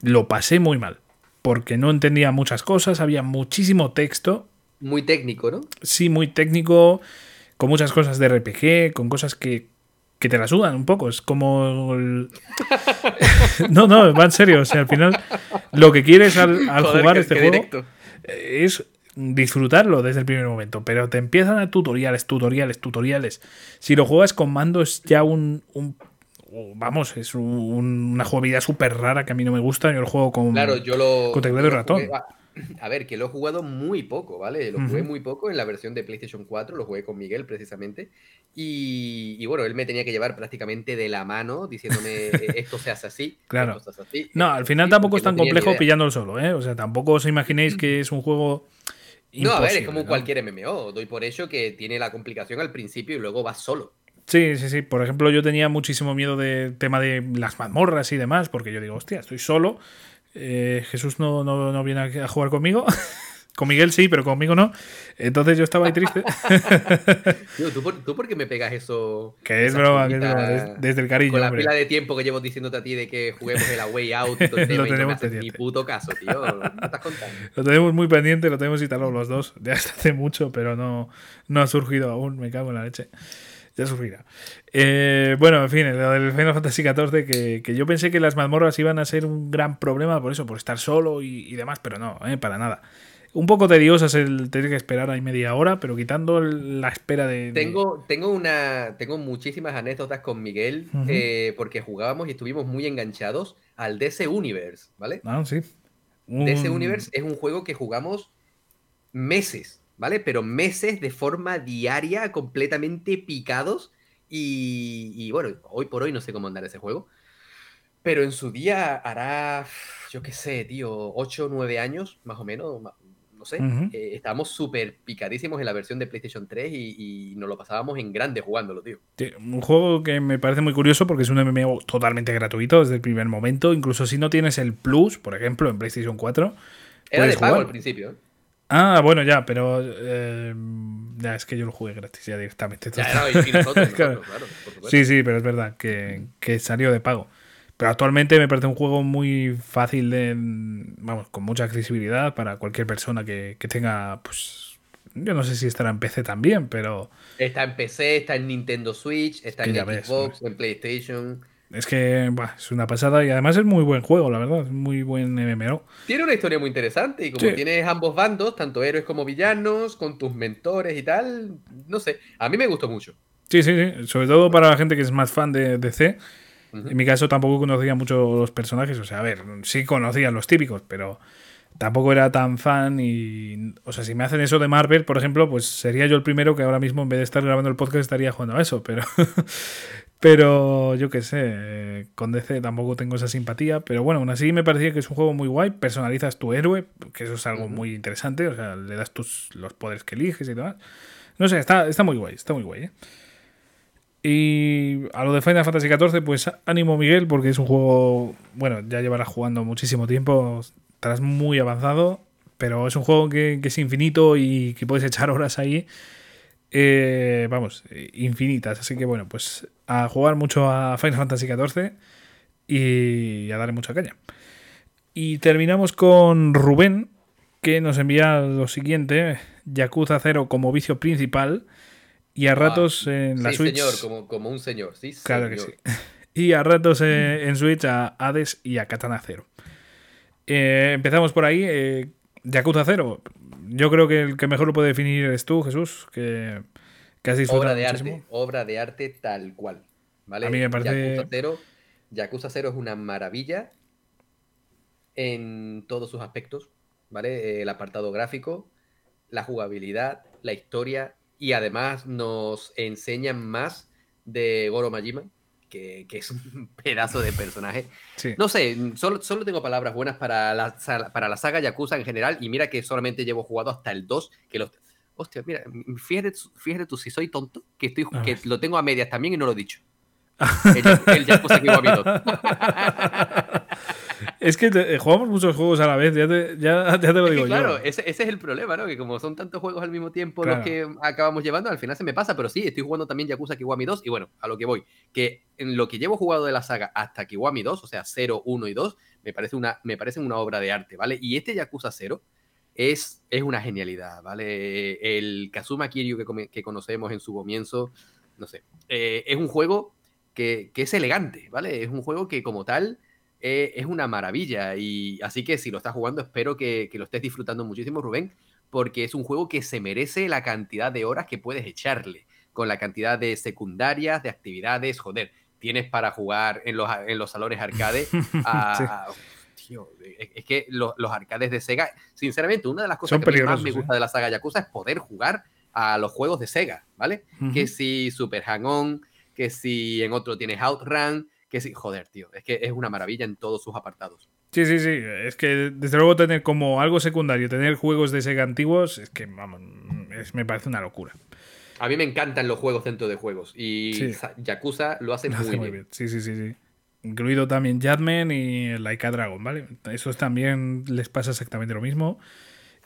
lo pasé muy mal. Porque no entendía muchas cosas, había muchísimo texto, Muy técnico, ¿no? sí, muy técnico, con muchas cosas de RPG, con cosas que, que te la sudan un poco. Es como. el- no, no, va en serio. O sea, al final, lo que quieres al, al Joder, jugar este juego directo. es disfrutarlo desde el primer momento, pero te empiezan a tutoriales, tutoriales, tutoriales. Si lo juegas con mando es ya un... un- vamos, es un- una jugabilidad súper rara que a mí no me gusta. Yo lo juego con... Claro, yo lo. con teclado y ratón. jugué- a ver, que lo he jugado muy poco, ¿vale? Lo jugué muy poco en la versión de PlayStation 4, lo jugué con Miguel precisamente. Y, bueno, él me tenía que llevar prácticamente de la mano diciéndome e-, esto se hace así. Claro. Esto se hace así, no, al final tampoco es tan complejo pillándolo solo, ¿eh? O sea, tampoco os imaginéis que es un juego. no, a ver, es como cualquier MMO. Doy por ello que tiene la complicación al principio y luego va solo. Sí, sí, sí. Por ejemplo, yo tenía muchísimo miedo del tema de las mazmorras y demás, porque yo digo, hostia, estoy solo. Eh, Jesús no, no, no, viene a jugar conmigo. con Miguel sí, pero conmigo no. Entonces yo estaba ahí triste. ¿tú, por, qué me pegas eso? Que es broma, que es broma, desde, el cariño. Con la pila de tiempo que llevo diciéndote a ti de que juguemos el Away Out y todo el tema, lo tenemos y no ni puto caso, tío. ¿No estás contando? Lo tenemos muy pendiente, lo tenemos instalado los dos. Ya hasta hace mucho, pero no, no ha surgido aún. Me cago en la leche ya sufrirá. Eh, bueno, en fin, lo del Final Fantasy XIV, que, que, yo pensé que las mazmorras iban a ser un gran problema por eso, por estar solo y, demás, pero no, eh, para nada. Un poco tediosas el tener que esperar ahí media hora, pero quitando la espera de. Tengo, tengo, una, tengo muchísimas anécdotas con Miguel, eh, porque jugábamos y estuvimos muy enganchados al DC Universe, ¿vale? Ah, sí. DC Universe es un juego que jugamos meses. ¿vale? Pero meses de forma diaria, completamente picados. Y, bueno, hoy por hoy no sé cómo andar ese juego. Pero en su día hará, yo qué sé, tío, 8 o 9 años, más o menos, no sé. Eh, estábamos súper picadísimos en la versión de PlayStation 3 y, nos lo pasábamos en grande jugándolo, tío. Un juego que me parece muy curioso porque es un MMO totalmente gratuito desde el primer momento. Incluso si no tienes el Plus, por ejemplo, en PlayStation 4. Era de pago al principio. Ah, bueno, ya, pero eh, ya es que yo lo jugué gratis ya directamente. Sí, sí, pero es verdad que, salió de pago. Pero actualmente me parece un juego muy fácil de. Vamos, con mucha accesibilidad para cualquier persona que, que tenga. Pues. Yo no sé si estará en PC también, pero. Está en PC, está en Nintendo Switch, está en Xbox, en PlayStation. Es que es una pasada y además es muy buen juego, la verdad. Es muy buen MMO. Tiene una historia muy interesante y como tienes ambos bandos, tanto héroes como villanos, con tus mentores y tal, no sé, a mí me gustó mucho. Sí, sí, sí. Sobre todo para la gente que es más fan de DC. En mi caso tampoco conocía mucho los personajes. O sea, a ver, sí conocía los típicos, pero tampoco era tan fan y... O sea, si me hacen eso de Marvel, por ejemplo, pues sería yo el primero que ahora mismo en vez de estar grabando el podcast estaría jugando a eso, pero... Pero yo qué sé, con DC tampoco tengo esa simpatía. Pero bueno, aún así me parecía que es un juego muy guay. Personalizas tu héroe, que eso es algo muy interesante. O sea, le das tus, los poderes que eliges y demás. No sé, está, está muy guay, está muy guay. ¿eh? Y a lo de Final Fantasy XIV, pues ánimo Miguel, porque es un juego, bueno, ya llevarás jugando muchísimo tiempo, estarás muy avanzado, pero es un juego que, que es infinito y que puedes echar horas ahí eh, vamos, infinitas. Así que bueno, pues a jugar mucho a Final Fantasy XIV y a darle mucha caña. Y terminamos con Rubén, que nos envía lo siguiente: Yakuza 0 como vicio principal. Y a ah, ratos en la sí, Switch. señor, como, un señor, sí. Claro que sí. Y a ratos en Switch a Hades y a Katana 0. Eh, empezamos por ahí. Eh, Yakuza 0 yo creo que el que mejor lo puede definir es tú, Jesús, que, que has disfrutado obra de muchísimo. arte, obra de arte tal cual. ¿vale? A mí me parece. Yakuza 0, Yakuza 0 es una maravilla en todos sus aspectos, ¿vale? El apartado gráfico, la jugabilidad, la historia y además nos enseñan más de Goro Majima, que, es un pedazo de personaje. No sé, solo, solo tengo palabras buenas para la, para la saga Yakuza en general, y mira que solamente llevo jugado hasta el 2, que los... Hostia, mira, fíjate, fíjate tú si soy tonto, que, estoy, que lo tengo a medias también y no lo he dicho. El, el Yakuza 2. Es que eh, jugamos muchos juegos a la vez, ya te, ya, te lo digo claro, Ese, ese, es el problema, ¿no? Que como son tantos juegos al mismo tiempo los que acabamos llevando, al final se me pasa, pero sí, estoy jugando también Yakuza Kiwami 2 y bueno, a lo que voy, que en lo que llevo jugado de la saga hasta Kiwami 2, o sea, 0, 1 y 2, me parece una, me parece una obra de arte, ¿vale? Y este Yakuza 0 es, es una genialidad, ¿vale? El Kazuma Kiryu que, que conocemos en su comienzo, no sé, eh, es un juego que, que es elegante, ¿vale? Es un juego que como tal eh, es una maravilla. Y así que si lo estás jugando, espero que, lo estés disfrutando muchísimo, Rubén, porque es un juego que se merece la cantidad de horas que puedes echarle, con la cantidad de secundarias, de actividades, joder. Tienes para jugar en los, en los salones arcade a, tío, es, que los, los arcades de Sega, sinceramente, una de las cosas Son que más me ¿eh? gusta de la saga Yakuza es poder jugar a los juegos de Sega, ¿vale? Que si Super Hang-On, que si en otro tienes Outrun, que joder, tío, es que es una maravilla en todos sus apartados. Sí, sí, sí. Es que desde luego tener como algo secundario, tener juegos de Sega antiguos, es que, vamos, es- me parece una locura. A mí me encantan los juegos dentro de juegos y Sí. Yakuza lo hace, Lo muy, hace muy bien. bien. Sí, sí, sí, sí. Incluido también Jadman y Laika Dragon, ¿vale? Esos también les pasa exactamente lo mismo.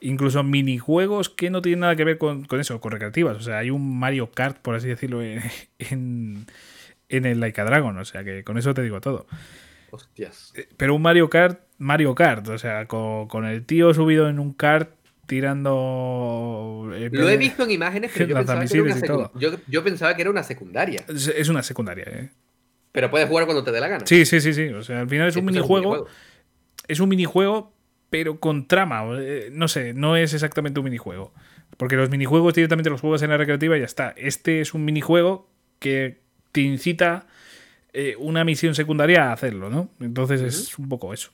Incluso minijuegos que no tienen nada que ver con, con eso, con recreativas. O sea, hay un Mario Kart, por así decirlo, en, en, en el Laika Dragon. O sea, que con eso te digo todo. Hostias. Pero un Mario Kart, Mario Kart. O sea, con, con el tío subido en un kart tirando... eh, Lo he visto en imágenes, pero yo pensaba, que era una yo, yo pensaba que era una secundaria. Es, es una secundaria, ¿eh? Pero puedes jugar cuando te dé la gana. Sí, sí, sí, sí. O sea, al final es un Esto minijuego. es un minijuego, pero con trama. eh, No sé, no es exactamente un minijuego. Porque los minijuegos directamente los juegas en la recreativa y ya está. Este es un minijuego que te incita eh, una misión secundaria a hacerlo, ¿no? Entonces es un poco eso.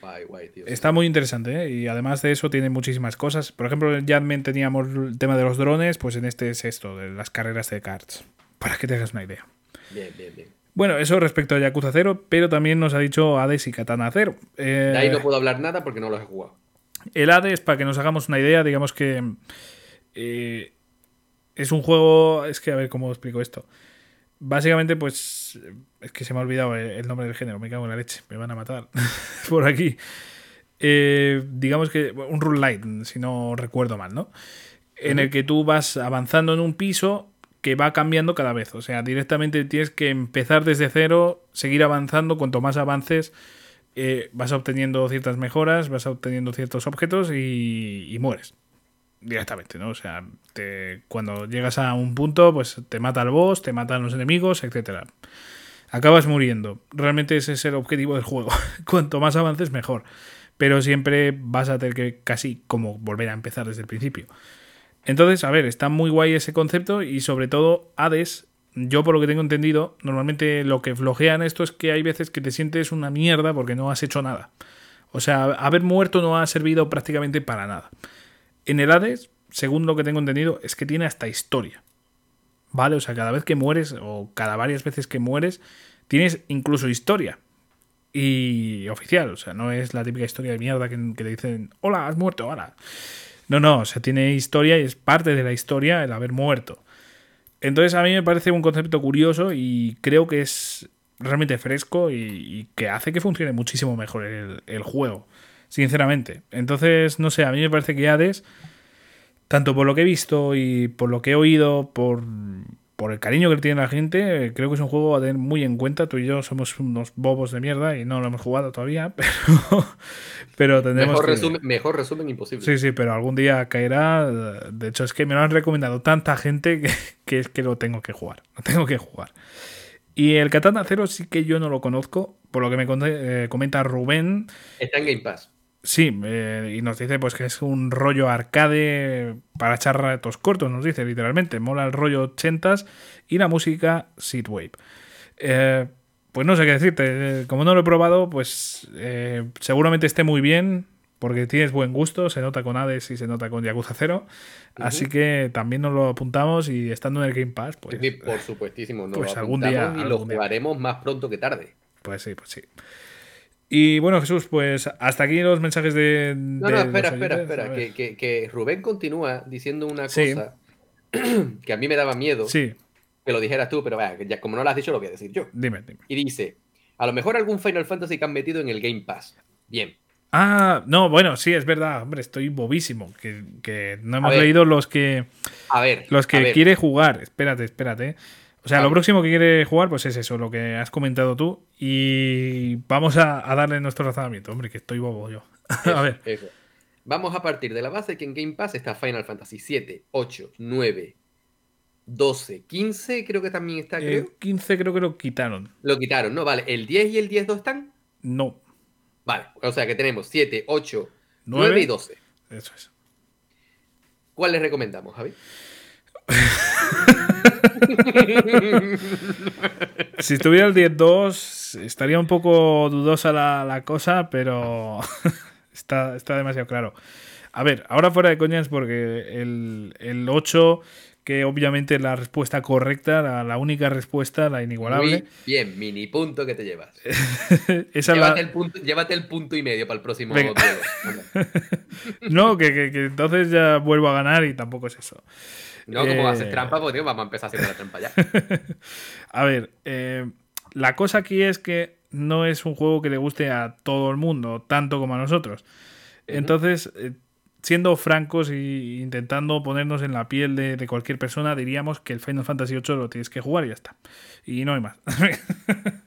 Guay, guay, tío. Está muy interesante, ¿eh? Y además de eso tiene muchísimas cosas. Por ejemplo, en Jadman teníamos el tema de los drones, pues en este es esto, de las carreras de karts. Para que te hagas una idea. Bien, bien, bien. Bueno, eso respecto a Yakuza 0, pero también nos ha dicho Hades y Katana 0. Eh, De ahí no puedo hablar nada porque no los he jugado. El Hades, para que nos hagamos una idea, digamos que eh, es un juego. Es que a ver cómo explico esto. Básicamente, pues. Es que se me ha olvidado el, nombre del género, me cago en la leche, me van a matar por aquí. Eh, digamos que un rule light, si no recuerdo mal, ¿no? En el que tú vas avanzando en un piso que va cambiando cada vez. O sea, directamente tienes que empezar desde cero, seguir avanzando. Cuanto más avances, eh, vas obteniendo ciertas mejoras, vas obteniendo ciertos objetos y, y mueres directamente, ¿no? O sea, te- cuando llegas a un punto, pues te mata el boss, te matan los enemigos, etcétera. Acabas muriendo. Realmente ese es el objetivo del juego. Cuanto más avances, mejor. Pero siempre vas a tener que casi como volver a empezar desde el principio. Entonces, a ver, está muy guay ese concepto y sobre todo Hades, yo por lo que tengo entendido, normalmente lo que flojea en esto es que hay veces que te sientes una mierda porque no has hecho nada. O sea, haber muerto no ha servido prácticamente para nada. En el según lo que tengo entendido, es que tiene hasta historia. ¿Vale? O sea, cada vez que mueres o cada varias veces que mueres, tienes incluso historia. Y oficial, o sea, no es la típica historia de mierda que, que te dicen, hola, has muerto, ahora. No, no, o sea, tiene historia y es parte de la historia el haber muerto. Entonces a mí me parece un concepto curioso y creo que es realmente fresco y, que hace que funcione muchísimo mejor el juego, sinceramente. Entonces, no sé, a mí me parece que Hades, tanto por lo que he visto y por lo que he oído, por, por el cariño que le tiene la gente, creo que es un juego a tener muy en cuenta. Tú y yo somos unos bobos de mierda y no lo hemos jugado todavía, pero, pero tendremos Mejor que- resumen, mejor resumen imposible. Sí, sí, pero algún día caerá. De hecho, es que me lo han recomendado tanta gente que, que es que lo tengo que jugar. Lo tengo que jugar. Y el Katana Zero sí que yo no lo conozco. Por lo que me eh, comenta Rubén. Está en Game Pass. Sí, eh, y nos dice pues que es un rollo arcade para echar ratos cortos, nos dice literalmente. Mola el rollo 80s y la música Seedwave. Eh, pues no sé qué decirte. eh, Como no lo he probado, pues eh, seguramente esté muy bien. Porque tienes buen gusto, se nota con Hades y se nota con Yakuza 0. Así que también nos lo apuntamos y estando en el Game Pass, pues, Sí, por supuestísimo. Pues lo algún día- y lo día. jugaremos más pronto que tarde. pues sí, pues sí. Y bueno, Jesús, pues hasta aquí los mensajes de. No, de no, espera, espera, espera. Que, que- que Rubén continúa diciendo una Sí. cosa que a mí me daba miedo Sí, que lo dijeras tú, pero vaya, ya como no lo has dicho, lo voy a decir yo. dime, dime. Y dice, a lo mejor algún Final Fantasy que han metido en el Game Pass. Bien. Ah, no, bueno, sí, es verdad. Hombre, estoy bobísimo. Que, que no hemos ver. leído los que A ver. los a que ver, quiere jugar. Espérate, espérate. O sea, lo ver. próximo que quiere jugar, pues es eso, lo que has comentado tú. Y vamos a, a darle nuestro razonamiento. Hombre, que estoy bobo yo. a ver. eso. Vamos a partir de la base que en Game Pass está Final Fantasy 7, 8, 9, 12, 15, creo que también está, creo. El 15 creo que lo quitaron. Lo quitaron, ¿no? Vale, ¿el 10 y el 10 2 están? No, Vale, o sea que tenemos 7, 8, Nueve. 9 y 12. eso es. ¿Cuál les recomendamos, Javi? si estuviera el 10-2, estaría un poco dudosa la, la cosa, pero está, está demasiado claro. A ver, ahora fuera de coñas, porque el, el 8 que obviamente la respuesta correcta, la, la única respuesta, la inigualable. Muy bien, mini punto que te llevas. Esa la- llévate, el punto, llévate el punto y medio para el próximo. Venga. No, que, que- que entonces ya vuelvo a ganar y tampoco es eso. No, como Eh, haces trampa, pues vamos a empezar haciendo la trampa ya. A ver, eh, la cosa aquí es que no es un juego que le guste a todo el mundo, tanto como a nosotros. Entonces, eh, siendo francos e intentando ponernos en la piel de, de cualquier persona, diríamos que el Final Fantasy VIII lo tienes que jugar y ya está. Y no hay más.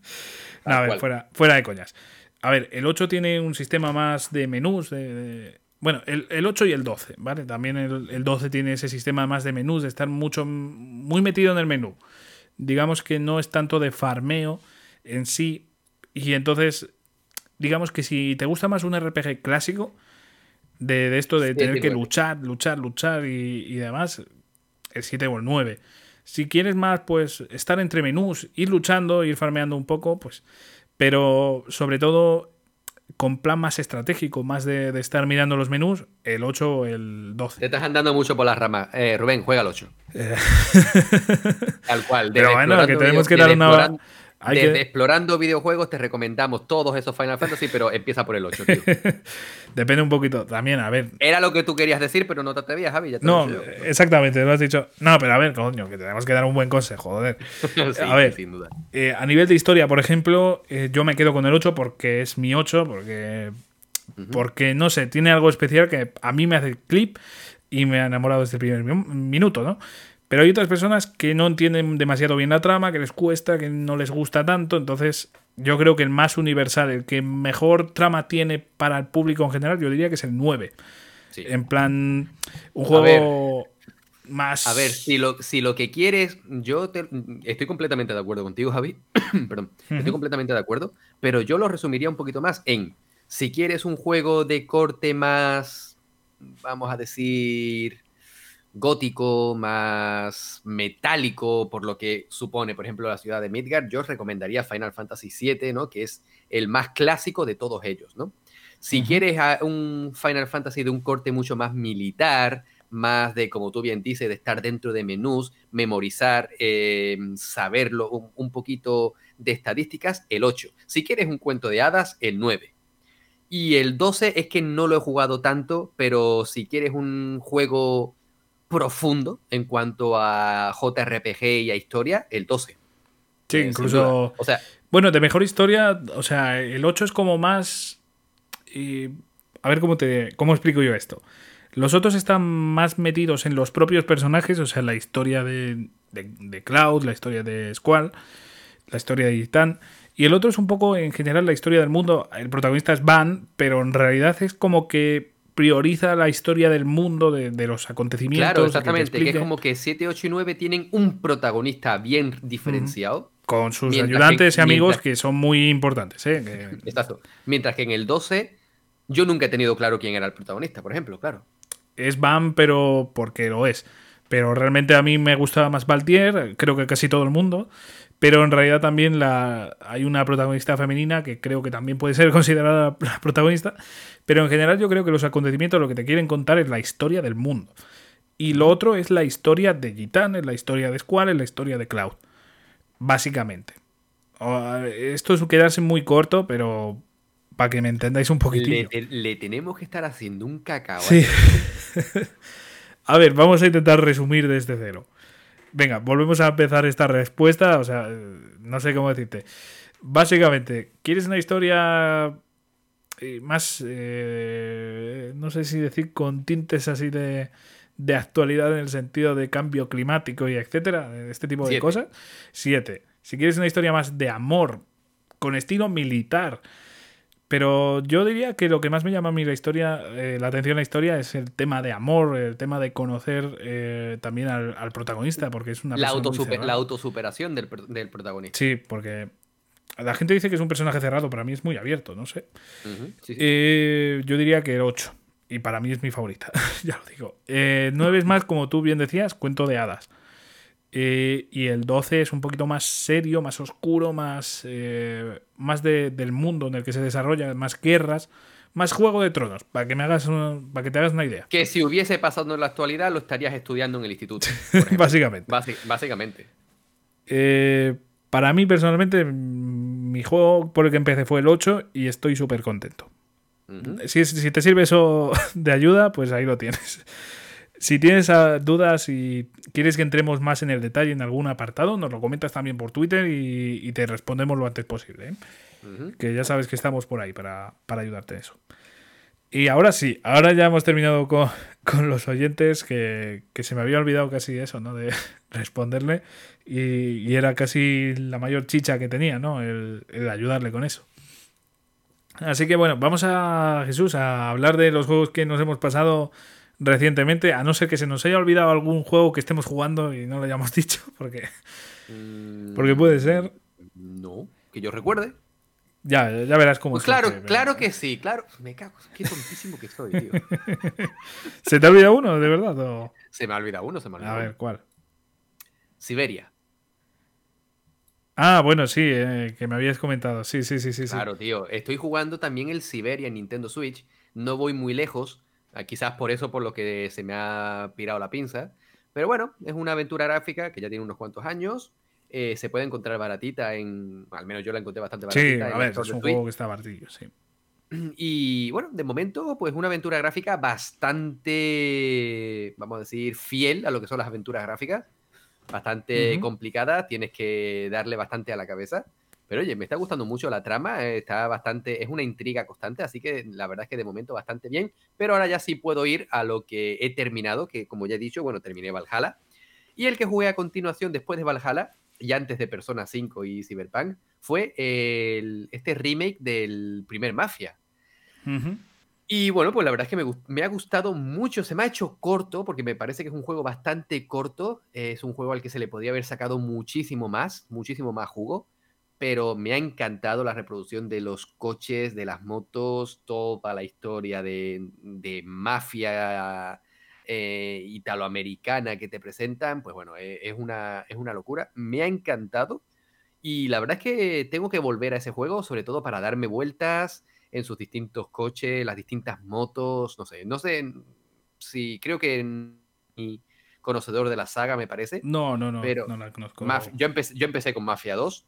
No, a ver, fuera, fuera de coñas. A ver, el 8 tiene un sistema más de menús, de, de- bueno, el, el 8 y el 12, ¿vale? También el, el 12 tiene ese sistema más de menús, de estar mucho, muy metido en el menú. Digamos que no es tanto de farmeo en sí. Y entonces, digamos que si te gusta más un RPG clásico, de, de esto de tener que luchar, luchar, luchar y, y demás, el 7 o el 9. Si quieres más, pues estar entre menús, ir luchando, ir farmeando un poco, pues. Pero sobre todo con plan más estratégico, más de, de estar mirando los menús, el 8 o el 12. Te estás andando mucho por las ramas. Eh, Rubén, juega al 8. Tal cual. Pero bueno, que tenemos que dar una- hay desde que- explorando videojuegos te recomendamos todos esos Final Fantasy, pero empieza por el 8, tío. Depende un poquito. También, a ver. Era lo que tú querías decir, pero no te atrevías, Javi. Ya te lo No, exactamente, lo has dicho. No, pero a ver, coño, que tenemos que dar un buen consejo, joder. Sí, a ver. sin duda. Eh, a nivel de historia, por ejemplo, eh, yo me quedo con el 8 porque es mi 8, porque, porque no sé, tiene algo especial que a mí me hace clip y me ha enamorado desde el primer mi- minuto, ¿no? Pero hay otras personas que no entienden demasiado bien la trama, que les cuesta, que no les gusta tanto, entonces yo creo que el más universal, el que mejor trama tiene para el público en general, yo diría que es el 9. Sí. En plan, un juego más... A ver, si lo, si lo que quieres, yo te- estoy completamente de acuerdo contigo, Javi. Perdón, estoy completamente de acuerdo, pero yo lo resumiría un poquito más en, si quieres un juego de corte más, vamos a decir, gótico, más metálico, por lo que supone, por ejemplo, la ciudad de Midgard, yo os recomendaría Final Fantasy VII, ¿no? Que es el más clásico de todos ellos, ¿no? Si quieres a un Final Fantasy de un corte mucho más militar, más de, como tú bien dices, de estar dentro de menús, memorizar, eh, saberlo, un, un poquito de estadísticas, el 8. Si quieres un cuento de hadas, el 9. Y el 12 es que no lo he jugado tanto, pero si quieres un juego profundo en cuanto a JRPG y a historia, el 12. Sí, Eh, incluso... O sea, Bueno, de mejor historia, o sea, el 8 es como más. eh, a ver cómo te. cómo explico yo esto. Los otros están más metidos en los propios personajes, o sea, la historia de, de, de Cloud, la historia de Squall, la historia de Titan. Y el otro es un poco, en general, la historia del mundo. El protagonista es Van, pero en realidad es como que prioriza la historia del mundo, de, de los acontecimientos. claro, exactamente. Que es como que 7, 8 y 9 tienen un protagonista bien diferenciado. Con sus que- ayudantes y amigos mientras- que son muy importantes. ¿eh? Que- Exacto. Mientras que en el 12, yo nunca he tenido claro quién era el protagonista, por ejemplo, claro. es Van, pero porque lo es. Pero realmente a mí me gustaba más Valtier, creo que casi todo el mundo. Pero en realidad también la, hay una protagonista femenina que creo que también puede ser considerada la protagonista. Pero en general yo creo que los acontecimientos lo que te quieren contar es la historia del mundo. Y lo otro es la historia de Gitán, es la historia de Squall, es la historia de Cloud. Básicamente. Esto es quedarse muy corto, pero para que me entendáis un Le, te- le tenemos que estar haciendo un cacao. Sí. a ver, vamos a intentar resumir desde cero. Venga, volvemos a empezar esta respuesta. O sea, no sé cómo decirte. Básicamente, ¿quieres una historia eh, más, eh, no sé si decir, con tintes así de, de actualidad en el sentido de cambio climático y etcétera, este tipo de Siete. cosas? Siete. Si quieres una historia más de amor, con estilo militar, pero yo diría que lo que más me llama a mí la historia, eh, la atención a la historia es el tema de amor, el tema de conocer eh, también al, al protagonista, porque es una La, autosuper- la autosuperación del, del protagonista. Sí, porque la gente dice que es un personaje cerrado, para mí es muy abierto, no sé. Sí, sí. Eh, yo diría que el 8. Y para mí es mi favorita, ya lo digo. Eh, 9 es más, como tú bien decías, cuento de hadas. Eh, y el 12 es un poquito más serio, más oscuro, más, eh, más de- del mundo en el que se desarrolla, más guerras, más Juego de Tronos, para que me hagas un- para que te hagas una idea. Que si hubiese pasado en la actualidad, lo estarías estudiando en el instituto. Básicamente. Basi- básicamente. Eh, para mí, personalmente, mi juego por el que empecé fue el 8 y estoy súper contento. Si, si te sirve eso de ayuda, pues ahí lo tienes. Si tienes dudas y quieres que entremos más en el detalle en algún apartado, nos lo comentas también por Twitter y, y te respondemos lo antes posible. ¿eh? Que ya sabes que estamos por ahí para, para ayudarte en eso. Y ahora sí, ahora ya hemos terminado con, con los oyentes, que, que se me había olvidado casi eso, ¿no? De responderle. Y, y era casi la mayor chicha que tenía, ¿no? El, el ayudarle con eso. Así que bueno, vamos a Jesús a hablar de los juegos que nos hemos pasado recientemente, a no ser que se nos haya olvidado algún juego que estemos jugando y no lo hayamos dicho, porque, Mm, porque puede ser. No, que yo recuerde. Ya, ya verás cómo Pues surge, claro, pero- claro que sí, claro. Me cago, qué tontísimo que soy, tío. ¿Se te ha olvidado uno, de verdad? o- Se me ha olvidado uno, se me ha olvidado. A ver. ¿cuál? Siberia. Ah, bueno, sí, eh, que me habías comentado. Sí, sí, sí, sí. sí. Claro, tío. Estoy jugando también el Siberia en Nintendo Switch. No voy muy lejos. Ah, Quizás por eso, por lo que se me ha pirado la pinza. Pero bueno, es una aventura gráfica que ya tiene unos cuantos años. eh, se puede encontrar baratita en. Al menos yo la encontré bastante baratita. Sí, a ver, es un juego que está baratillo, sí. Y bueno, de momento, pues una aventura gráfica bastante, vamos a decir, fiel a lo que son las aventuras gráficas. Bastante complicada, tienes que darle bastante a la cabeza. Pero oye, me está gustando mucho la trama, eh, está bastante, es una intriga constante, así que la verdad es que de momento bastante bien. Pero ahora ya sí puedo ir a lo que he terminado, que como ya he dicho, bueno, terminé Valhalla. Y el que jugué a continuación después de Valhalla, y antes de Persona 5 y Cyberpunk, fue el- este remake del primer Mafia. Y bueno, pues la verdad es que me, me ha gustado mucho. Se me ha hecho corto porque me parece que es un juego bastante corto. Es un juego al que se le podría haber sacado muchísimo más, muchísimo más jugo. Pero me ha encantado la reproducción de los coches, de las motos, toda la historia de, de mafia eh, italoamericana que te presentan. Pues bueno, eh, es una, es una locura. Me ha encantado. Y la verdad es que tengo que volver a ese juego, sobre todo para darme vueltas en sus distintos coches, las distintas motos, no sé, no sé si creo que ni conocedor de la saga me parece. No, no, no, Pero no la conozco. Maf- yo, empecé, yo empecé con Mafia 2.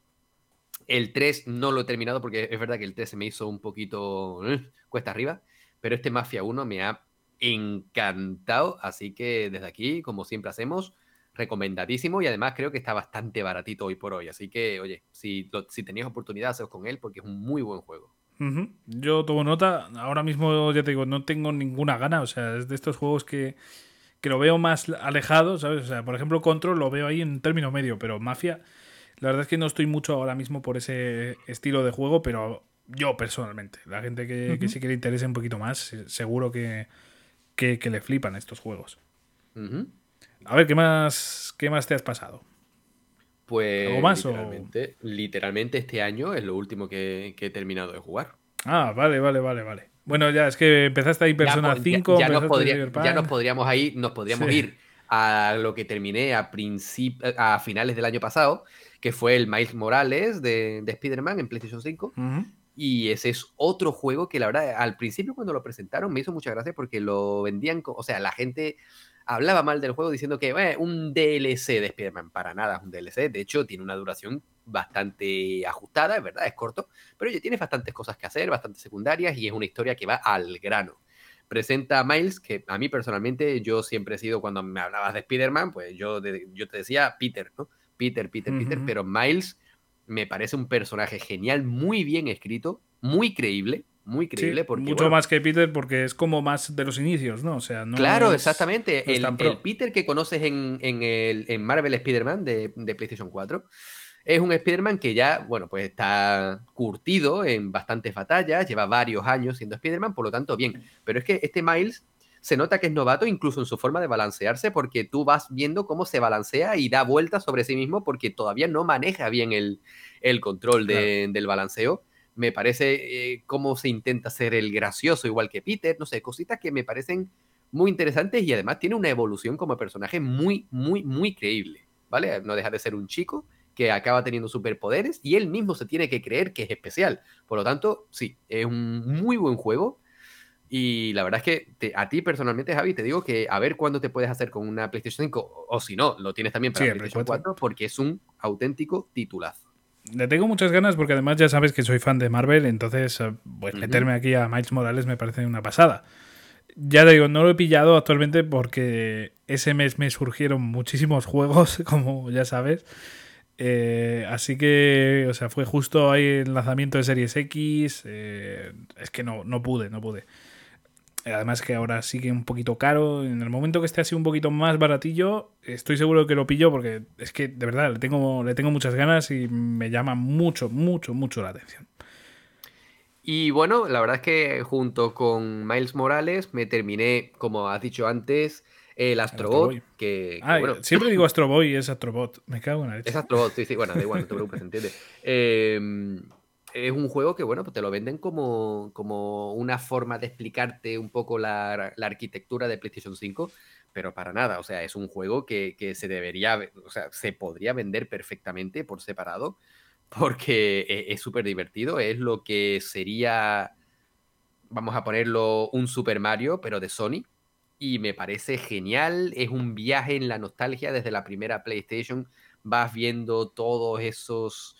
El 3 no lo he terminado porque es verdad que el 3 se me hizo un poquito eh, cuesta arriba, pero este Mafia 1 me ha encantado, así que desde aquí, como siempre hacemos, recomendadísimo y además creo que está bastante baratito hoy por hoy, así que oye, si, lo- si tenéis oportunidad, haceos con él porque es un muy buen juego. Ujú. Yo tomo nota. Ahora mismo, ya te digo, no tengo ninguna gana. O sea, es de estos juegos que, que lo veo más alejado, ¿sabes? O sea, por ejemplo, Control lo veo ahí en término medio, pero Mafia, la verdad es que no estoy mucho ahora mismo por ese estilo de juego, pero yo personalmente, la gente que, que sí que le interese un poquito más, seguro que, que, que le flipan estos juegos. A ver, ¿qué más, qué más te has pasado? Pues ¿Algo más o- literalmente, literalmente este año es lo último que, que he terminado de jugar. Ah, vale, vale, vale, vale. Bueno, ya es que empezaste ahí Persona ya, po- ya- 5, ya, nos podría- ya nos podríamos ahí, nos podríamos Sí. ir a lo que terminé a a finales del año pasado, que fue el Miles Morales de, de Spider-Man en PlayStation 5. Ujú. Y ese es otro juego que la verdad, al principio cuando lo presentaron me hizo mucha gracia porque lo vendían, o sea, la gente hablaba mal del juego diciendo que "Eh, un DLC de Spider-Man, para nada es un DLC, de hecho tiene una duración bastante ajustada, es verdad, es corto, pero oye, tiene bastantes cosas que hacer, bastantes secundarias y es una historia que va al grano. Presenta a Miles, que a mí personalmente yo siempre he sido, cuando me hablabas de Spider-Man, pues yo, de- yo te decía Peter, ¿no? Peter, Peter, Peter, pero Miles me parece un personaje genial, muy bien escrito, muy creíble, muy Sí, creíble. porque, mucho bueno, más que Peter porque es como más de los inicios, ¿no? O sea, no claro, es- exactamente. no el Peter que conoces en, en el, en Marvel Spider-Man de, de PlayStation 4 es un Spider-Man que ya, bueno, pues está curtido en bastantes batallas, lleva varios años siendo Spider-Man, por lo tanto, bien. Pero es que este Miles se nota que es novato incluso en su forma de balancearse, porque tú vas viendo cómo se balancea y da vueltas sobre sí mismo porque todavía no maneja bien el, el control de- del balanceo. Me parece eh, cómo se intenta ser el gracioso, igual que Peter, no sé, cositas que me parecen muy interesantes y además tiene una evolución como personaje muy, muy, muy creíble. ¿vale? No deja de ser un chico que acaba teniendo superpoderes y él mismo se tiene que creer que es especial. Por lo tanto, sí, es un muy buen juego. Y la verdad es que a ti personalmente, Javi, te digo que a ver cuándo te puedes hacer con una PlayStation 5 o, si no, lo tienes también para PlayStation 4. porque es un auténtico titulazo. Le tengo muchas ganas porque además ya sabes que soy fan de Marvel, entonces eh, pues meterme aquí a Miles Morales me parece una pasada. Ya te digo, no lo he pillado actualmente porque ese mes me surgieron muchísimos juegos, como ya sabes. Eh, así que, o sea, fue justo ahí el lanzamiento de Series X. Eh, es que no, no pude, no pude. Además que ahora sigue un poquito caro. En el momento que esté así un poquito más baratillo, estoy seguro que lo pillo porque es que de verdad le tengo, le tengo muchas ganas y me llama mucho, mucho, mucho la atención. Y bueno, la verdad es que junto con Miles Morales me terminé, como has dicho antes, el Astrobot. Que, ah, siempre digo Astroboy y es Astrobot. Me cago en la leche. Es Astrobot, sí, sí. Bueno, da igual, no te preocupes, entiende. Eh, es un juego que, bueno, pues te lo venden como, como una forma de explicarte un poco la, arquitectura de PlayStation 5, pero para nada. O sea, es un juego que, se debería, o sea, se podría vender perfectamente por separado, porque e, es súper divertido. Es lo que sería, vamos a ponerlo, un Super Mario, pero de Sony. Y me parece genial. Es un viaje en la nostalgia desde la primera PlayStation. Vas viendo todos esos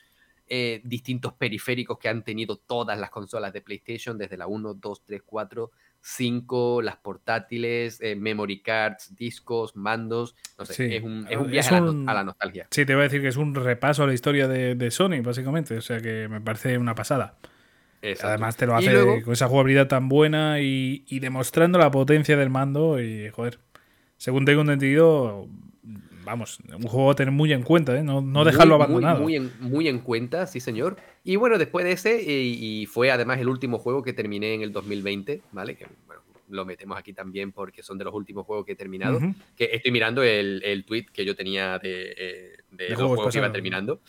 eh, distintos periféricos que han tenido todas las consolas de PlayStation, desde la 1, 2, 3, 4, 5, las portátiles, eh, memory cards, discos, mandos. No sé, es un, viaje a, la, nostalgia. Sí, te voy a decir que es un repaso a la historia de, Sony, básicamente. O sea que me parece una pasada. Además te lo hace con esa jugabilidad tan buena y, y, demostrando la potencia del mando y, joder, según tengo entendido, vamos, un juego a tener muy en cuenta, ¿eh? no, no dejarlo abandonado. Muy, muy, en, cuenta, sí, señor. Y bueno, después de ese, eh, y, fue además el último juego que terminé en el 2020, ¿vale? Que bueno, lo metemos aquí también porque son de los últimos juegos que he terminado. Que estoy mirando el, el, tweet que yo tenía de, eh, de, los juegos, que iba terminando.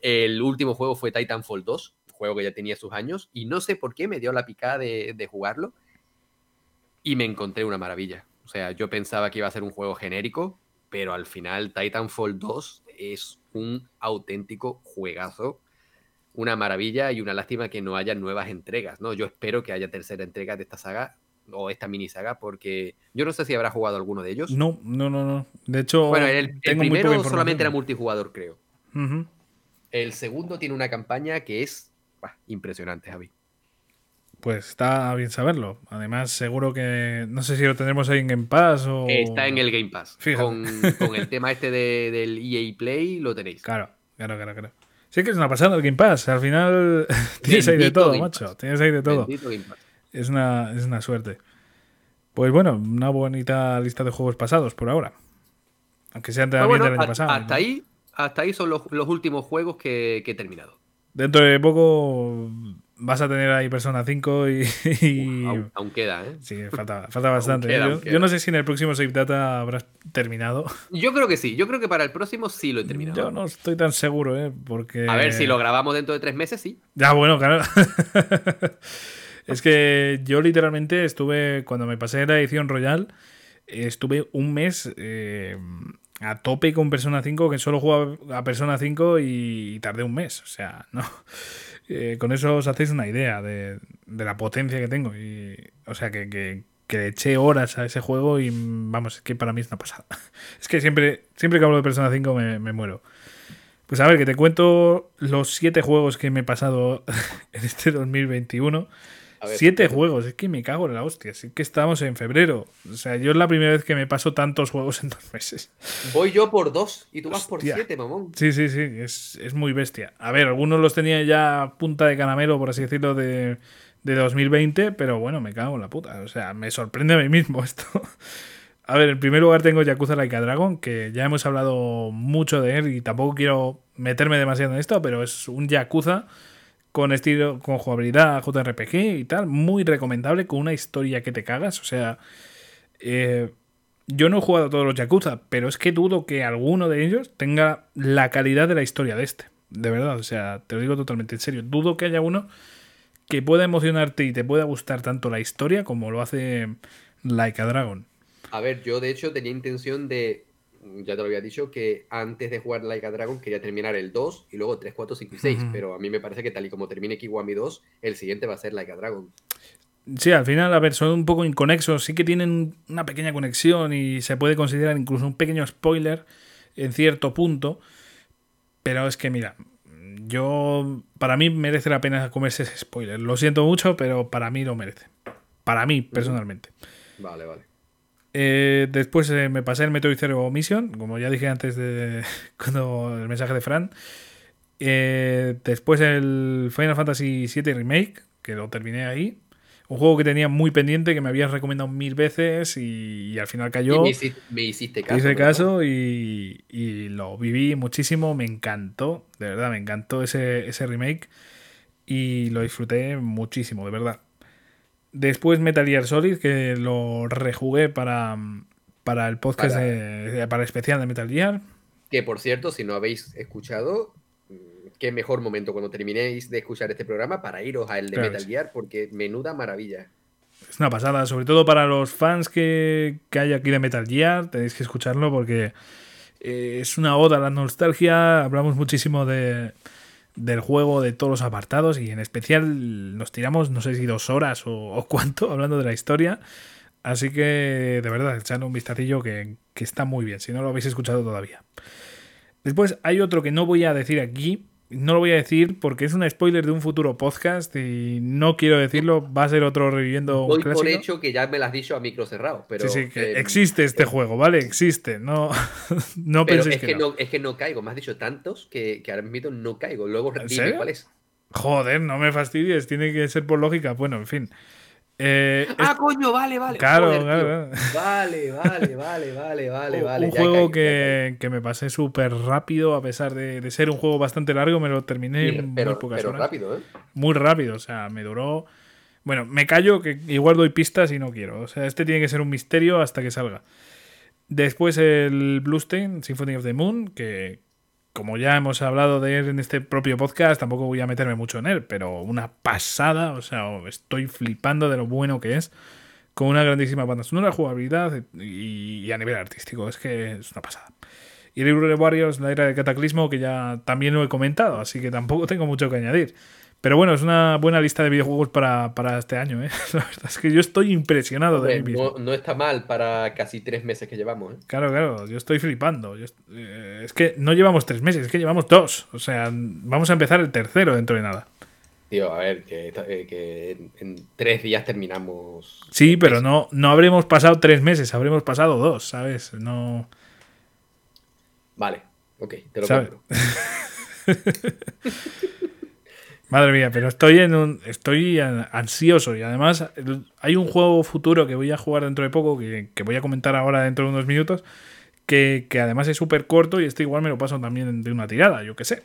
El último juego fue Titanfall 2, juego que ya tenía sus años, y no sé por qué me dio la picada de, de jugarlo. Y me encontré una maravilla. O sea, yo pensaba que iba a ser un juego genérico, pero al final Titanfall 2 es un auténtico juegazo, una maravilla y una lástima que no haya nuevas entregas, ¿no? Yo espero que haya tercera entrega de esta saga o esta mini saga porque yo no sé si habrá jugado alguno de ellos. No, no, no, no. De hecho, bueno, el, primero solamente era multijugador, creo. El segundo tiene una campaña que es impresionante, Javi. Pues está bien saberlo. Además, seguro que. No sé si lo tendremos ahí en Game Pass o. Está en el Game Pass. Con, con, el tema este del EA Play lo tenéis. Claro, claro, claro, claro. Sí que es una pasada el Game Pass. Al final tienes ahí de todo, macho. Tienes ahí de todo. Es una, es una suerte. Pues bueno, una bonita lista de juegos pasados por ahora. Aunque sean también bueno, del año pasado. Hasta, ahí, hasta ahí son los, los últimos juegos que, que he terminado. Dentro de poco vas a tener ahí Persona 5 y. aún, queda, ¿eh? Sí, falta, falta bastante. ¿eh? yo, no sé si en el próximo Save Data habrás terminado. Yo creo que sí. Yo creo que para el próximo sí lo he terminado. Yo no estoy tan seguro, ¿eh? Porque. A ver, si lo grabamos dentro de tres meses, sí. Ya, bueno, claro. es que yo literalmente estuve. Cuando me pasé la edición Royal, estuve un mes. Eh, a tope con Persona 5, que solo jugaba a Persona 5 y tardé un mes. O sea, no. Eh, con eso os hacéis una idea de, la potencia que tengo. Y, o sea, que, que, que, eché horas a ese juego y vamos, es que para mí es una pasada. Es que siempre, siempre que hablo de Persona 5 me, me muero. Pues a ver, que te cuento los siete juegos que me he pasado en este 2021. Siete juegos, es que me cago en la hostia. Así que estamos en febrero. O sea, yo es la primera vez que me paso tantos juegos en dos meses. Voy yo por dos y tú vas por siete, mamón. Sí, sí, sí, es, muy bestia. A ver, algunos los tenía ya punta de caramelo, por así decirlo, de, de 2020, pero bueno, me cago en la puta. O sea, me sorprende a mí mismo esto. A ver, en primer lugar tengo Yakuza Like a Dragon, que ya hemos hablado mucho de él y tampoco quiero meterme demasiado en esto, pero es un Yakuza con estilo, con jugabilidad JRPG y tal, muy recomendable, con una historia que te cagas. O sea, eh, yo no he jugado a todos los Yakuza, pero es que dudo que alguno de ellos tenga la calidad de la historia de este. De verdad, o sea, te lo digo totalmente en serio. Dudo que haya uno que pueda emocionarte y te pueda gustar tanto la historia como lo hace Like a Dragon. A ver, yo de hecho tenía intención de ya te lo había dicho, que antes de jugar Like a Dragon quería terminar el 2 y luego 3, 4, 5 y 6. Ujú. Pero a mí me parece que tal y como termine Kiwami 2, el siguiente va a ser Like a Dragon. Sí, al final, a ver, son un poco inconexos. Sí que tienen una pequeña conexión y se puede considerar incluso un pequeño spoiler en cierto punto. Pero es que, mira, yo. Para mí merece la pena comerse ese spoiler. Lo siento mucho, pero para mí lo merece. Para mí, personalmente. Vale, vale. Eh, después eh, me pasé el Metroid Zero Mission, como ya dije antes de cuando el mensaje de Fran. Eh, después el Final Fantasy VII Remake, que lo terminé ahí. Un juego que tenía muy pendiente, que me habías recomendado mil veces y, y al final cayó. me, hiciste, me hiciste caso. Hice caso y, y lo viví muchísimo, me encantó, de verdad, me encantó ese, ese remake y lo disfruté muchísimo, de verdad. Después Metal Gear Solid, que lo rejugué para, para el podcast, Para- de- para el especial de Metal Gear. Que por cierto, si no habéis escuchado, qué mejor momento cuando terminéis de escuchar este programa para iros a el de Claro Metal. Gear, porque menuda maravilla. Es una pasada, sobre todo para los fans que, que hay aquí de Metal Gear, tenéis que escucharlo porque eh, es una oda a la nostalgia, hablamos muchísimo de, del juego, de todos los apartados y en especial nos tiramos no sé si dos horas o, cuánto hablando de la historia. Así que de verdad, echadle un vistacillo que, que está muy bien, si no lo habéis escuchado todavía. Después hay otro que no voy a decir aquí, no lo voy a decir porque es un spoiler de un futuro podcast y no quiero decirlo, va a ser otro reviviendo un Doy clásico. por hecho que ya me lo has dicho a micro cerrado, pero, sí, sí, que eh, existe este juego, ¿vale? Existe. No, no pero penséis es que, que, no. no. es que no caigo. Me has dicho tantos que, que ahora mismo no caigo. Luego dime cuál es. Joder, no me fastidies, tiene que ser por lógica. Bueno, en fin. Eh, es Ah, coño, vale, vale. Claro, Joder, claro. Vale, vale, vale, vale, vale, un- vale. un ya juego ya que, que me pasé súper rápido, a pesar de, de ser un juego bastante largo, me lo terminé en muy pocas pero horas. rápido, ¿eh? Muy rápido, o sea, me duró. Bueno, me callo que igual doy pistas y no quiero. O sea, este tiene que ser un misterio hasta que salga. Después el Bluestain, Symphony of the Moon, que como ya hemos hablado de él en este propio podcast, tampoco voy a meterme mucho en él, pero una pasada, o sea, estoy flipando de lo bueno que es, con una grandísima banda sonora, jugabilidad y, a nivel artístico, es que es una pasada. Y el Hyrule Warriors, la era del cataclismo, que ya también lo he comentado, así que tampoco tengo mucho que añadir. Pero bueno, es una buena lista de videojuegos para, para este año, ¿eh? La verdad es que yo estoy impresionado de Hombre, mismo. no, no está mal para casi tres meses que llevamos, ¿eh? Claro, claro, yo estoy flipando. Yo eh, es que no llevamos tres meses, es que llevamos dos. O sea, vamos a empezar el tercero dentro de nada. Tío, a ver, que, eh, que en, en tres días terminamos. Sí, pero no, no habremos pasado tres meses, habremos pasado dos, ¿sabes? No. Vale, ok, te lo compro. Madre mía, pero estoy en un. Estoy an- ansioso. Y además, hay un juego futuro que voy a jugar dentro de poco, que, que voy a comentar ahora dentro de unos minutos. Que, que además es súper corto y este igual me lo paso también de una tirada, yo qué sé.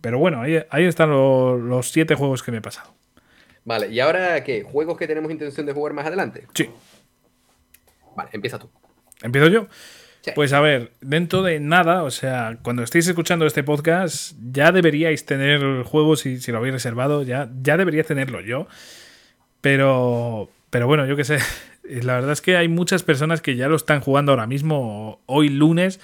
Pero bueno, ahí, ahí están lo- los siete juegos que me he pasado. Vale, ¿y ahora qué? ¿Juegos que tenemos intención de jugar más adelante? Sí. Vale, empieza tú. ¿Empiezo yo? Sí. Pues a ver, dentro de nada, o sea, cuando estéis escuchando este podcast, ya deberíais tener el juego, si, si lo habéis reservado, ya, ya debería tenerlo yo. Pero, pero bueno, yo qué sé. La verdad es que hay muchas personas que ya lo están jugando ahora mismo, hoy lunes.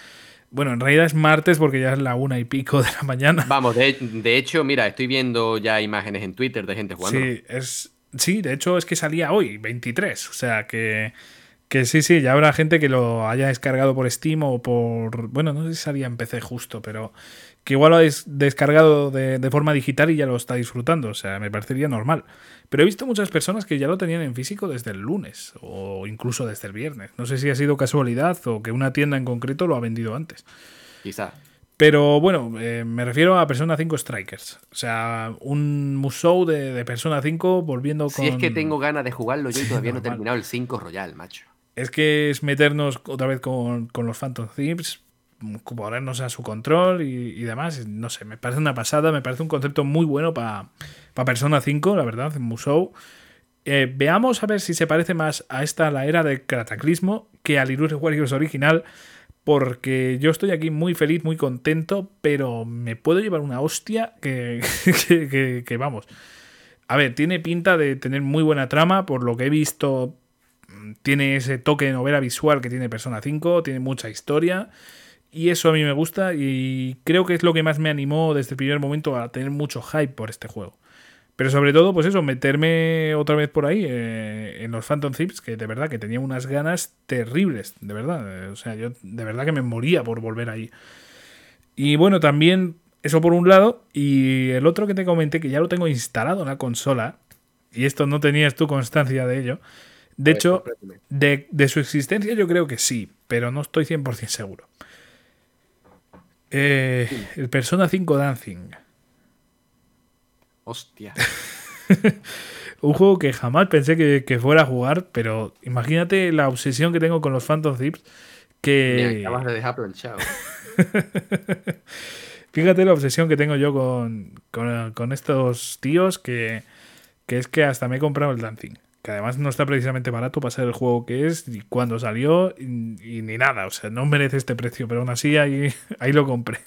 Bueno, en realidad es martes porque ya es la una y pico de la mañana. Vamos, de, de hecho, mira, estoy viendo ya imágenes en Twitter de gente jugando. Sí, es, sí, de hecho es que salía hoy, 23. O sea que, que sí, sí, ya habrá gente que lo haya descargado por Steam o por... Bueno, no sé si salía en PC justo, pero que igual lo habéis descargado de, de forma digital y ya lo está disfrutando. O sea, me parecería normal. Pero he visto muchas personas que ya lo tenían en físico desde el lunes o incluso desde el viernes. No sé si ha sido casualidad o que una tienda en concreto lo ha vendido antes. Quizá. Pero bueno, eh, me refiero a Persona 5 Strikers. O sea, un musou de, de Persona 5 volviendo con. Si es que tengo ganas de jugarlo yo y todavía no he terminado el 5 Royal, macho. Es que es meternos otra vez con, con los Phantom Thieves, ponernos a su control y, y demás. No sé, me parece una pasada, me parece un concepto muy bueno para Persona 5, la verdad, en Musou. Eh, veamos a ver si se parece más a esta, la era del cataclismo, que al Hyrule Warriors original, porque yo estoy aquí muy feliz, muy contento, pero me puedo llevar una hostia que, que, que- vamos. A ver, tiene pinta de tener muy buena trama, por lo que he visto tiene ese toque de novela visual que tiene Persona 5, tiene mucha historia. Y eso a mí me gusta y creo que es lo que más me animó desde el primer momento a tener mucho hype por este juego. Pero sobre todo, pues eso, meterme otra vez por ahí eh, en los Phantom Thieves, que de verdad que tenía unas ganas terribles, de verdad. O sea, yo de verdad que me moría por volver ahí. Y bueno, también eso por un lado. Y el otro que te comenté, que ya lo tengo instalado en la consola, y esto no tenías tú constancia de ello. De hecho, de, de su existencia yo creo que sí, pero no estoy 100% seguro. Eh, el Persona 5 Dancing. Hostia. Un juego que jamás pensé que, que fuera a jugar, pero imagínate la obsesión que tengo con los Phantom. Me Que. acabas de dejar planchado. Fíjate la obsesión que tengo yo con, con, con estos tíos que, que es que hasta me he comprado el Dancing. Que además no está precisamente barato para ser el juego que es y cuando salió y, ni nada. O sea, no merece este precio, pero aún así ahí, ahí lo compré.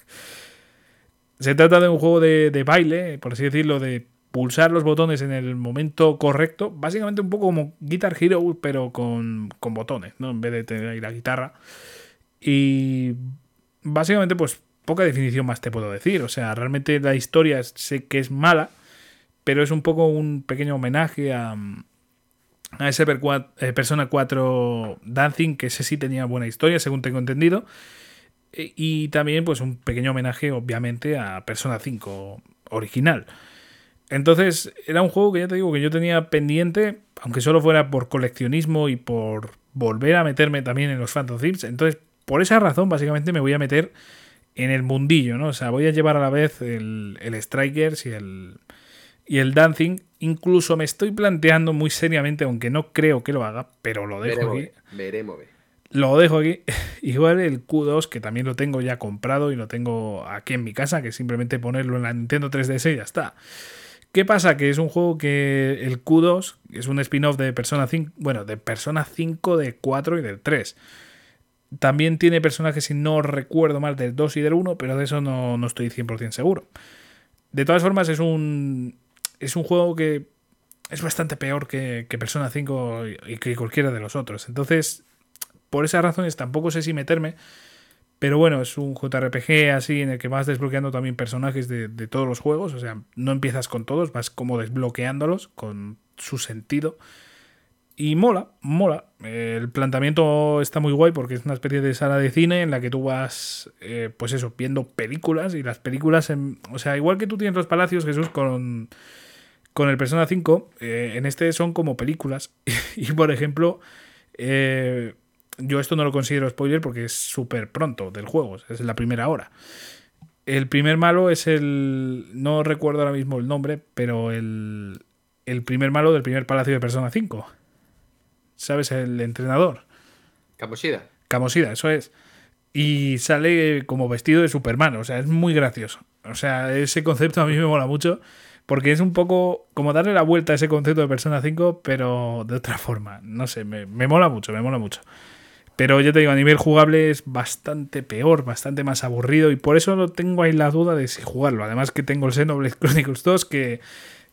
Se trata de un juego de, de baile, por así decirlo, de pulsar los botones en el momento correcto. Básicamente un poco como Guitar Hero, pero con, con botones, ¿no? En vez de tener ahí la guitarra. Y básicamente, pues poca definición más te puedo decir. O sea, realmente la historia sé que es mala, pero es un poco un pequeño homenaje a, a ese Per- eh, Persona 4 Dancing, que ese sí tenía buena historia, según tengo entendido. E- Y también, pues, un pequeño homenaje, obviamente, a Persona 5 original. Entonces, era un juego que ya te digo que yo tenía pendiente, aunque solo fuera por coleccionismo y por volver a meterme también en los Phantom Thieves. Entonces, por esa razón, básicamente me voy a meter en el mundillo, ¿no? O sea, voy a llevar a la vez el, el Strikers y el, y el Dancing. Incluso me estoy planteando muy seriamente, aunque no creo que lo haga, pero lo dejo Veremos, aquí. ve, veremos. ve. Lo dejo aquí. Igual el Q2, que también lo tengo ya comprado y lo tengo aquí en mi casa, que simplemente ponerlo en la Nintendo 3DS y ya está. ¿Qué pasa? Que es un juego que el Q2 es un spin-off de Persona 5, bueno, de Persona 5, de 4 y del 3. También tiene personajes, si no recuerdo mal, del 2 y del 1, pero de eso no, no estoy 100% seguro. De todas formas, es un, es un juego que es bastante peor que, que Persona 5 y que cualquiera de los otros. Entonces, por esas razones tampoco sé si meterme. Pero bueno, es un JRPG así en el que vas desbloqueando también personajes de, de todos los juegos. O sea, no empiezas con todos, vas como desbloqueándolos con su sentido. Y mola, mola. El planteamiento está muy guay porque es una especie de sala de cine en la que tú vas, eh, pues eso, viendo películas y las películas, en- o sea, igual que tú tienes los palacios, Jesús, con, con el Persona 5, eh, en este son como películas. y por ejemplo, eh, yo esto no lo considero spoiler porque es súper pronto del juego, es la primera hora. El primer malo es el. No recuerdo ahora mismo el nombre, pero el. El primer malo del primer palacio de Persona 5. ¿Sabes? El entrenador. Kamoshida. Camosida, eso es. Y sale como vestido de Superman, o sea, es muy gracioso. O sea, ese concepto a mí me mola mucho porque es un poco como darle la vuelta a ese concepto de Persona 5, pero de otra forma. No sé, me, mola mucho, me mola mucho. Pero ya te digo, a nivel jugable es bastante peor, bastante más aburrido y por eso no tengo ahí la duda de si jugarlo. Además que tengo el Xenoblade Chronicles 2 que,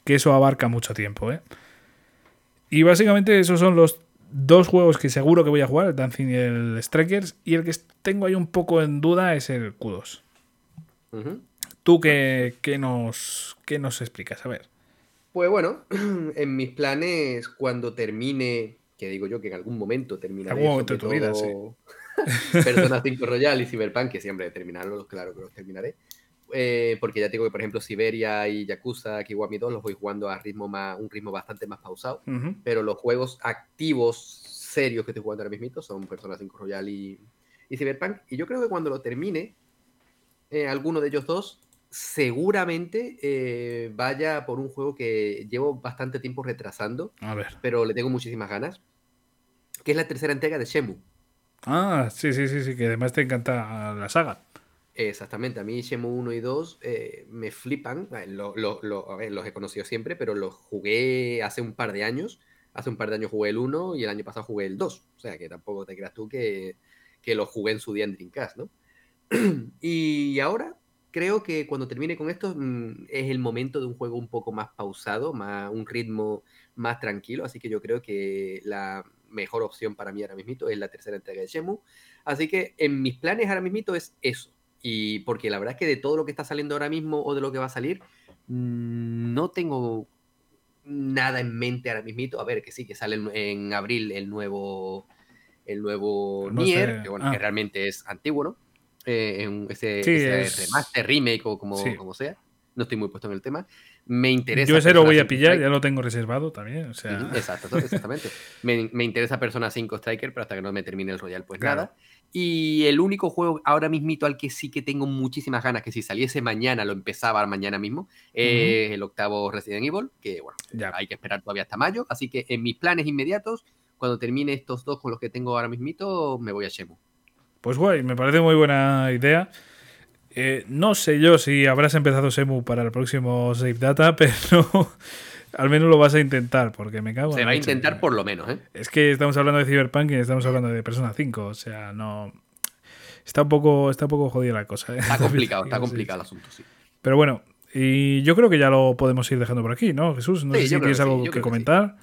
eso abarca mucho tiempo, ¿eh? Y básicamente esos son los dos juegos que seguro que voy a jugar, el Dancing y el Strikers, y el que tengo ahí un poco en duda es el Q2. Ujú. ¿Tú qué, qué nos, qué nos explicas? A ver. Pues bueno, en mis planes, cuando termine, que digo yo que en algún momento terminaré Algún momento de tu vida, todo Persona 5 Royal y Cyberpunk, que siempre terminarlos, claro que los terminaré. Eh, porque ya tengo que, por ejemplo, Siberia y Yakuza, Kiwami 2 los voy jugando a ritmo más, un ritmo bastante más pausado. Pero los juegos activos, serios que estoy jugando ahora mismo son Persona 5 Royal y, y Cyberpunk. Y yo creo que cuando lo termine, eh, alguno de ellos dos, seguramente eh, vaya por un juego que llevo bastante tiempo retrasando, A ver. pero le tengo muchísimas ganas, que es la tercera entrega de Shenmue. Ah, sí, sí, sí, sí, que además te encanta la saga. Exactamente, a mí Shenmue 1 y 2 eh, me flipan, Eh, lo- lo- lo- a ver, los he conocido siempre, pero los jugué hace un par de años, hace un par de años jugué el 1 y el año pasado jugué el 2, o sea que tampoco te creas tú que, que los jugué en su día en Dreamcast, ¿no? y ahora creo que cuando termine con esto mm, es el momento de un juego un poco más pausado, más, un ritmo más tranquilo, así que yo creo que la, mejor opción para mí ahora mismo, es la tercera entrega de Shemu. Así que en mis planes ahora mismo es eso. Y porque la verdad es que de todo lo que está saliendo ahora mismo o de lo que va a salir, mm, no tengo nada en mente ahora mismo. A ver, que sí, que sale en, abril el nuevo, el nuevo Nier, que, bueno, que ah. realmente es antiguo, ¿no? Eh, en ese, remaster, remake o como, como sea. No estoy muy puesto en el tema. Me interesa. Yo ese lo voy a pillar, ya lo tengo reservado también. O sea... Exacto, exactamente. me, me, interesa Persona 5 Striker, pero hasta que no me termine el Royal, pues nada. Y el único juego ahora mismito al que sí que tengo muchísimas ganas, que si saliese mañana, lo empezaba mañana mismo, es el octavo Resident Evil, que bueno, ya. hay que esperar todavía hasta mayo. Así que en mis planes inmediatos, cuando termine estos dos con los que tengo ahora mismito, me voy a Shemu. Pues guay, me parece muy buena idea. Eh, no sé yo si habrás empezado Semu para el próximo Save Data, pero al menos lo vas a intentar, porque me cago Se va a intentar por lo menos, ¿eh? Es que estamos hablando de Cyberpunk y estamos hablando de Persona 5, o sea, no. Está un poco, está un poco jodida la cosa. ¿eh? Está complicado, está complicado el asunto, sí. Pero bueno, y yo creo que ya lo podemos ir dejando por aquí, ¿no, Jesús? No sé si tienes algo que, comentar.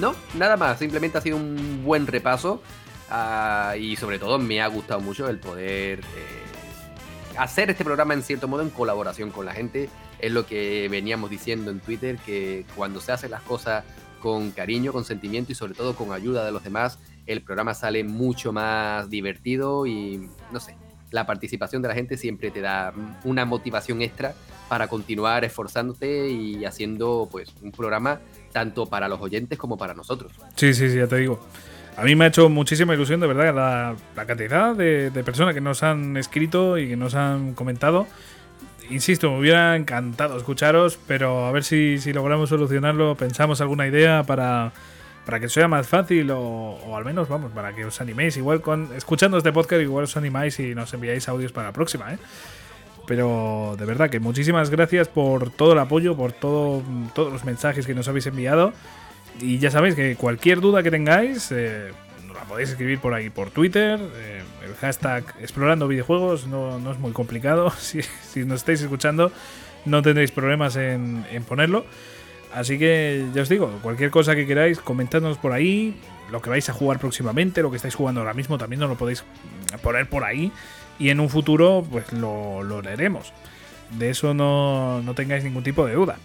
No, nada más. Simplemente ha sido un buen repaso. Ah, y sobre todo me ha gustado mucho el poder eh, hacer este programa en cierto modo en colaboración con la gente es lo que veníamos diciendo en Twitter, que cuando se hacen las cosas con cariño, con sentimiento y sobre todo con ayuda de los demás, el programa sale mucho más divertido y no sé, la participación de la gente siempre te da una motivación extra para continuar esforzándote y haciendo pues un programa tanto para los oyentes como para nosotros. Sí, sí, sí, ya te digo. A mí me ha hecho muchísima ilusión, de verdad, la, cantidad de, personas que nos han escrito y que nos han comentado insisto, me hubiera encantado escucharos, pero a ver si, logramos solucionarlo, pensamos alguna idea para, para que sea más fácil o, al menos, vamos, para que os animéis. Igual con escuchando este podcast, igual os animáis y nos enviáis audios para la próxima, ¿eh? Pero de verdad que muchísimas gracias por todo el apoyo, por todo, todos los mensajes que nos habéis enviado. Y ya sabéis que cualquier duda que tengáis, eh, podéis escribir por ahí por Twitter. Eh, el hashtag explorando videojuegos no, es muy complicado. Si, si, nos estáis escuchando, no tendréis problemas en, ponerlo. Así que ya os digo, cualquier cosa que queráis, comentadnos por ahí. Lo que vais a jugar próximamente, lo que estáis jugando ahora mismo, también nos lo podéis poner por ahí. Y en un futuro, pues lo, lo leeremos. De eso no, no tengáis ningún tipo de duda.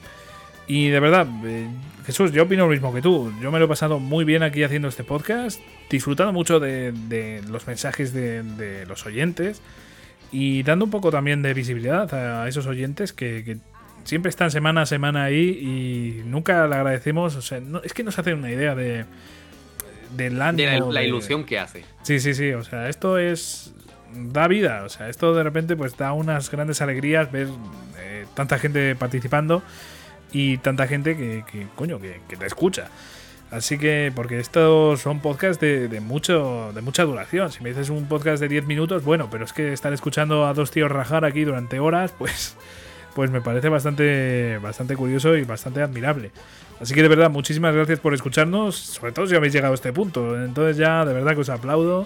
Y de verdad, eh, Jesús, yo opino lo mismo que tú. Yo me lo he pasado muy bien aquí haciendo este podcast, disfrutando mucho de, los mensajes de, los oyentes y dando un poco también de visibilidad a esos oyentes que, siempre están semana a semana ahí y nunca le agradecemos. O sea, es que nos hacen una idea de, del ánimo. De la, ilusión que hace. Sí, sí, sí. O sea, esto es. da vida. O sea, esto de repente pues da unas grandes alegrías ver eh, tanta gente participando y tanta gente que, coño, que, te escucha. Así que, porque estos son podcasts de, mucho, de mucha duración. Si me dices un podcast de 10 minutos, bueno, pero es que estar escuchando a dos tíos rajar aquí durante horas, pues, pues me parece bastante, bastante curioso y bastante admirable. Así que de verdad, muchísimas gracias por escucharnos, sobre todo si habéis llegado a este punto. Entonces ya, de verdad que os aplaudo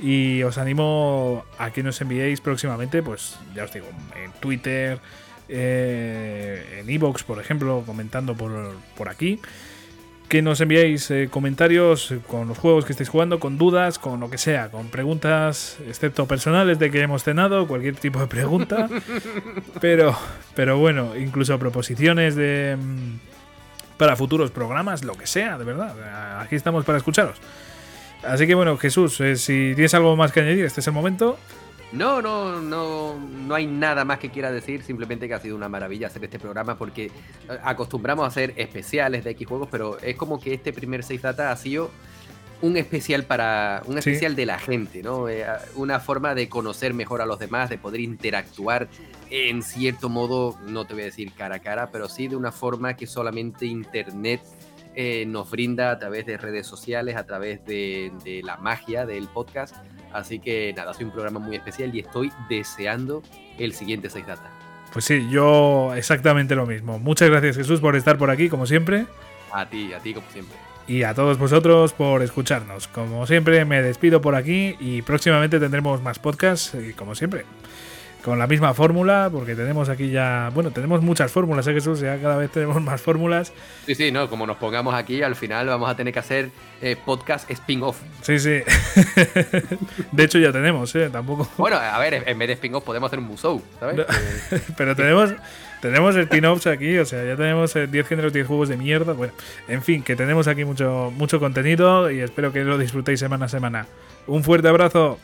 y os animo a que nos enviéis próximamente, pues ya os digo, en Twitter, eh, en Evox, por ejemplo, comentando por, aquí. Que nos enviéis eh, comentarios con los juegos que estéis jugando, con dudas, con lo que sea, con preguntas, excepto personales de que hemos cenado, cualquier tipo de pregunta. pero, pero bueno, incluso proposiciones de mm, para futuros programas, lo que sea, de verdad. Aquí estamos para escucharos. Así que bueno, Jesús, eh, si tienes algo más que añadir, este es el momento. No, no, no, no hay nada más que quiera decir, simplemente que ha sido una maravilla hacer este programa porque eh, acostumbramos a hacer especiales de X juegos, pero es como que este primer 6 Data ha sido un especial para un especial de la gente, ¿no? Eh, una forma de conocer mejor a los demás, de poder interactuar en cierto modo, no te voy a decir cara a cara, pero sí de una forma que solamente internet eh, nos brinda a través de redes sociales, a través de, de la magia del podcast Así que nada, soy un programa muy especial y estoy deseando el siguiente 6 Data. Pues sí, yo exactamente lo mismo. Muchas gracias Jesús por estar por aquí, como siempre. A ti, a ti como siempre. Y a todos vosotros por escucharnos. Como siempre me despido por aquí y próximamente tendremos más podcasts, como siempre. Con la misma fórmula, porque tenemos aquí ya, bueno, tenemos muchas fórmulas, ¿eh, Jesús? Ya cada vez tenemos más fórmulas. Sí, sí, no, como nos pongamos aquí, al final vamos a tener que hacer eh, podcast spin-off. Sí, sí. de hecho ya tenemos, ¿eh? Tampoco. Bueno, a ver, en vez de spin-off podemos hacer un musou, ¿sabes? Pero tenemos, tenemos spin-offs aquí, o sea, ya tenemos 10 eh, géneros, 10 juegos de mierda. Bueno, en fin, que tenemos aquí mucho, mucho contenido y espero que lo disfrutéis semana a semana. Un fuerte abrazo.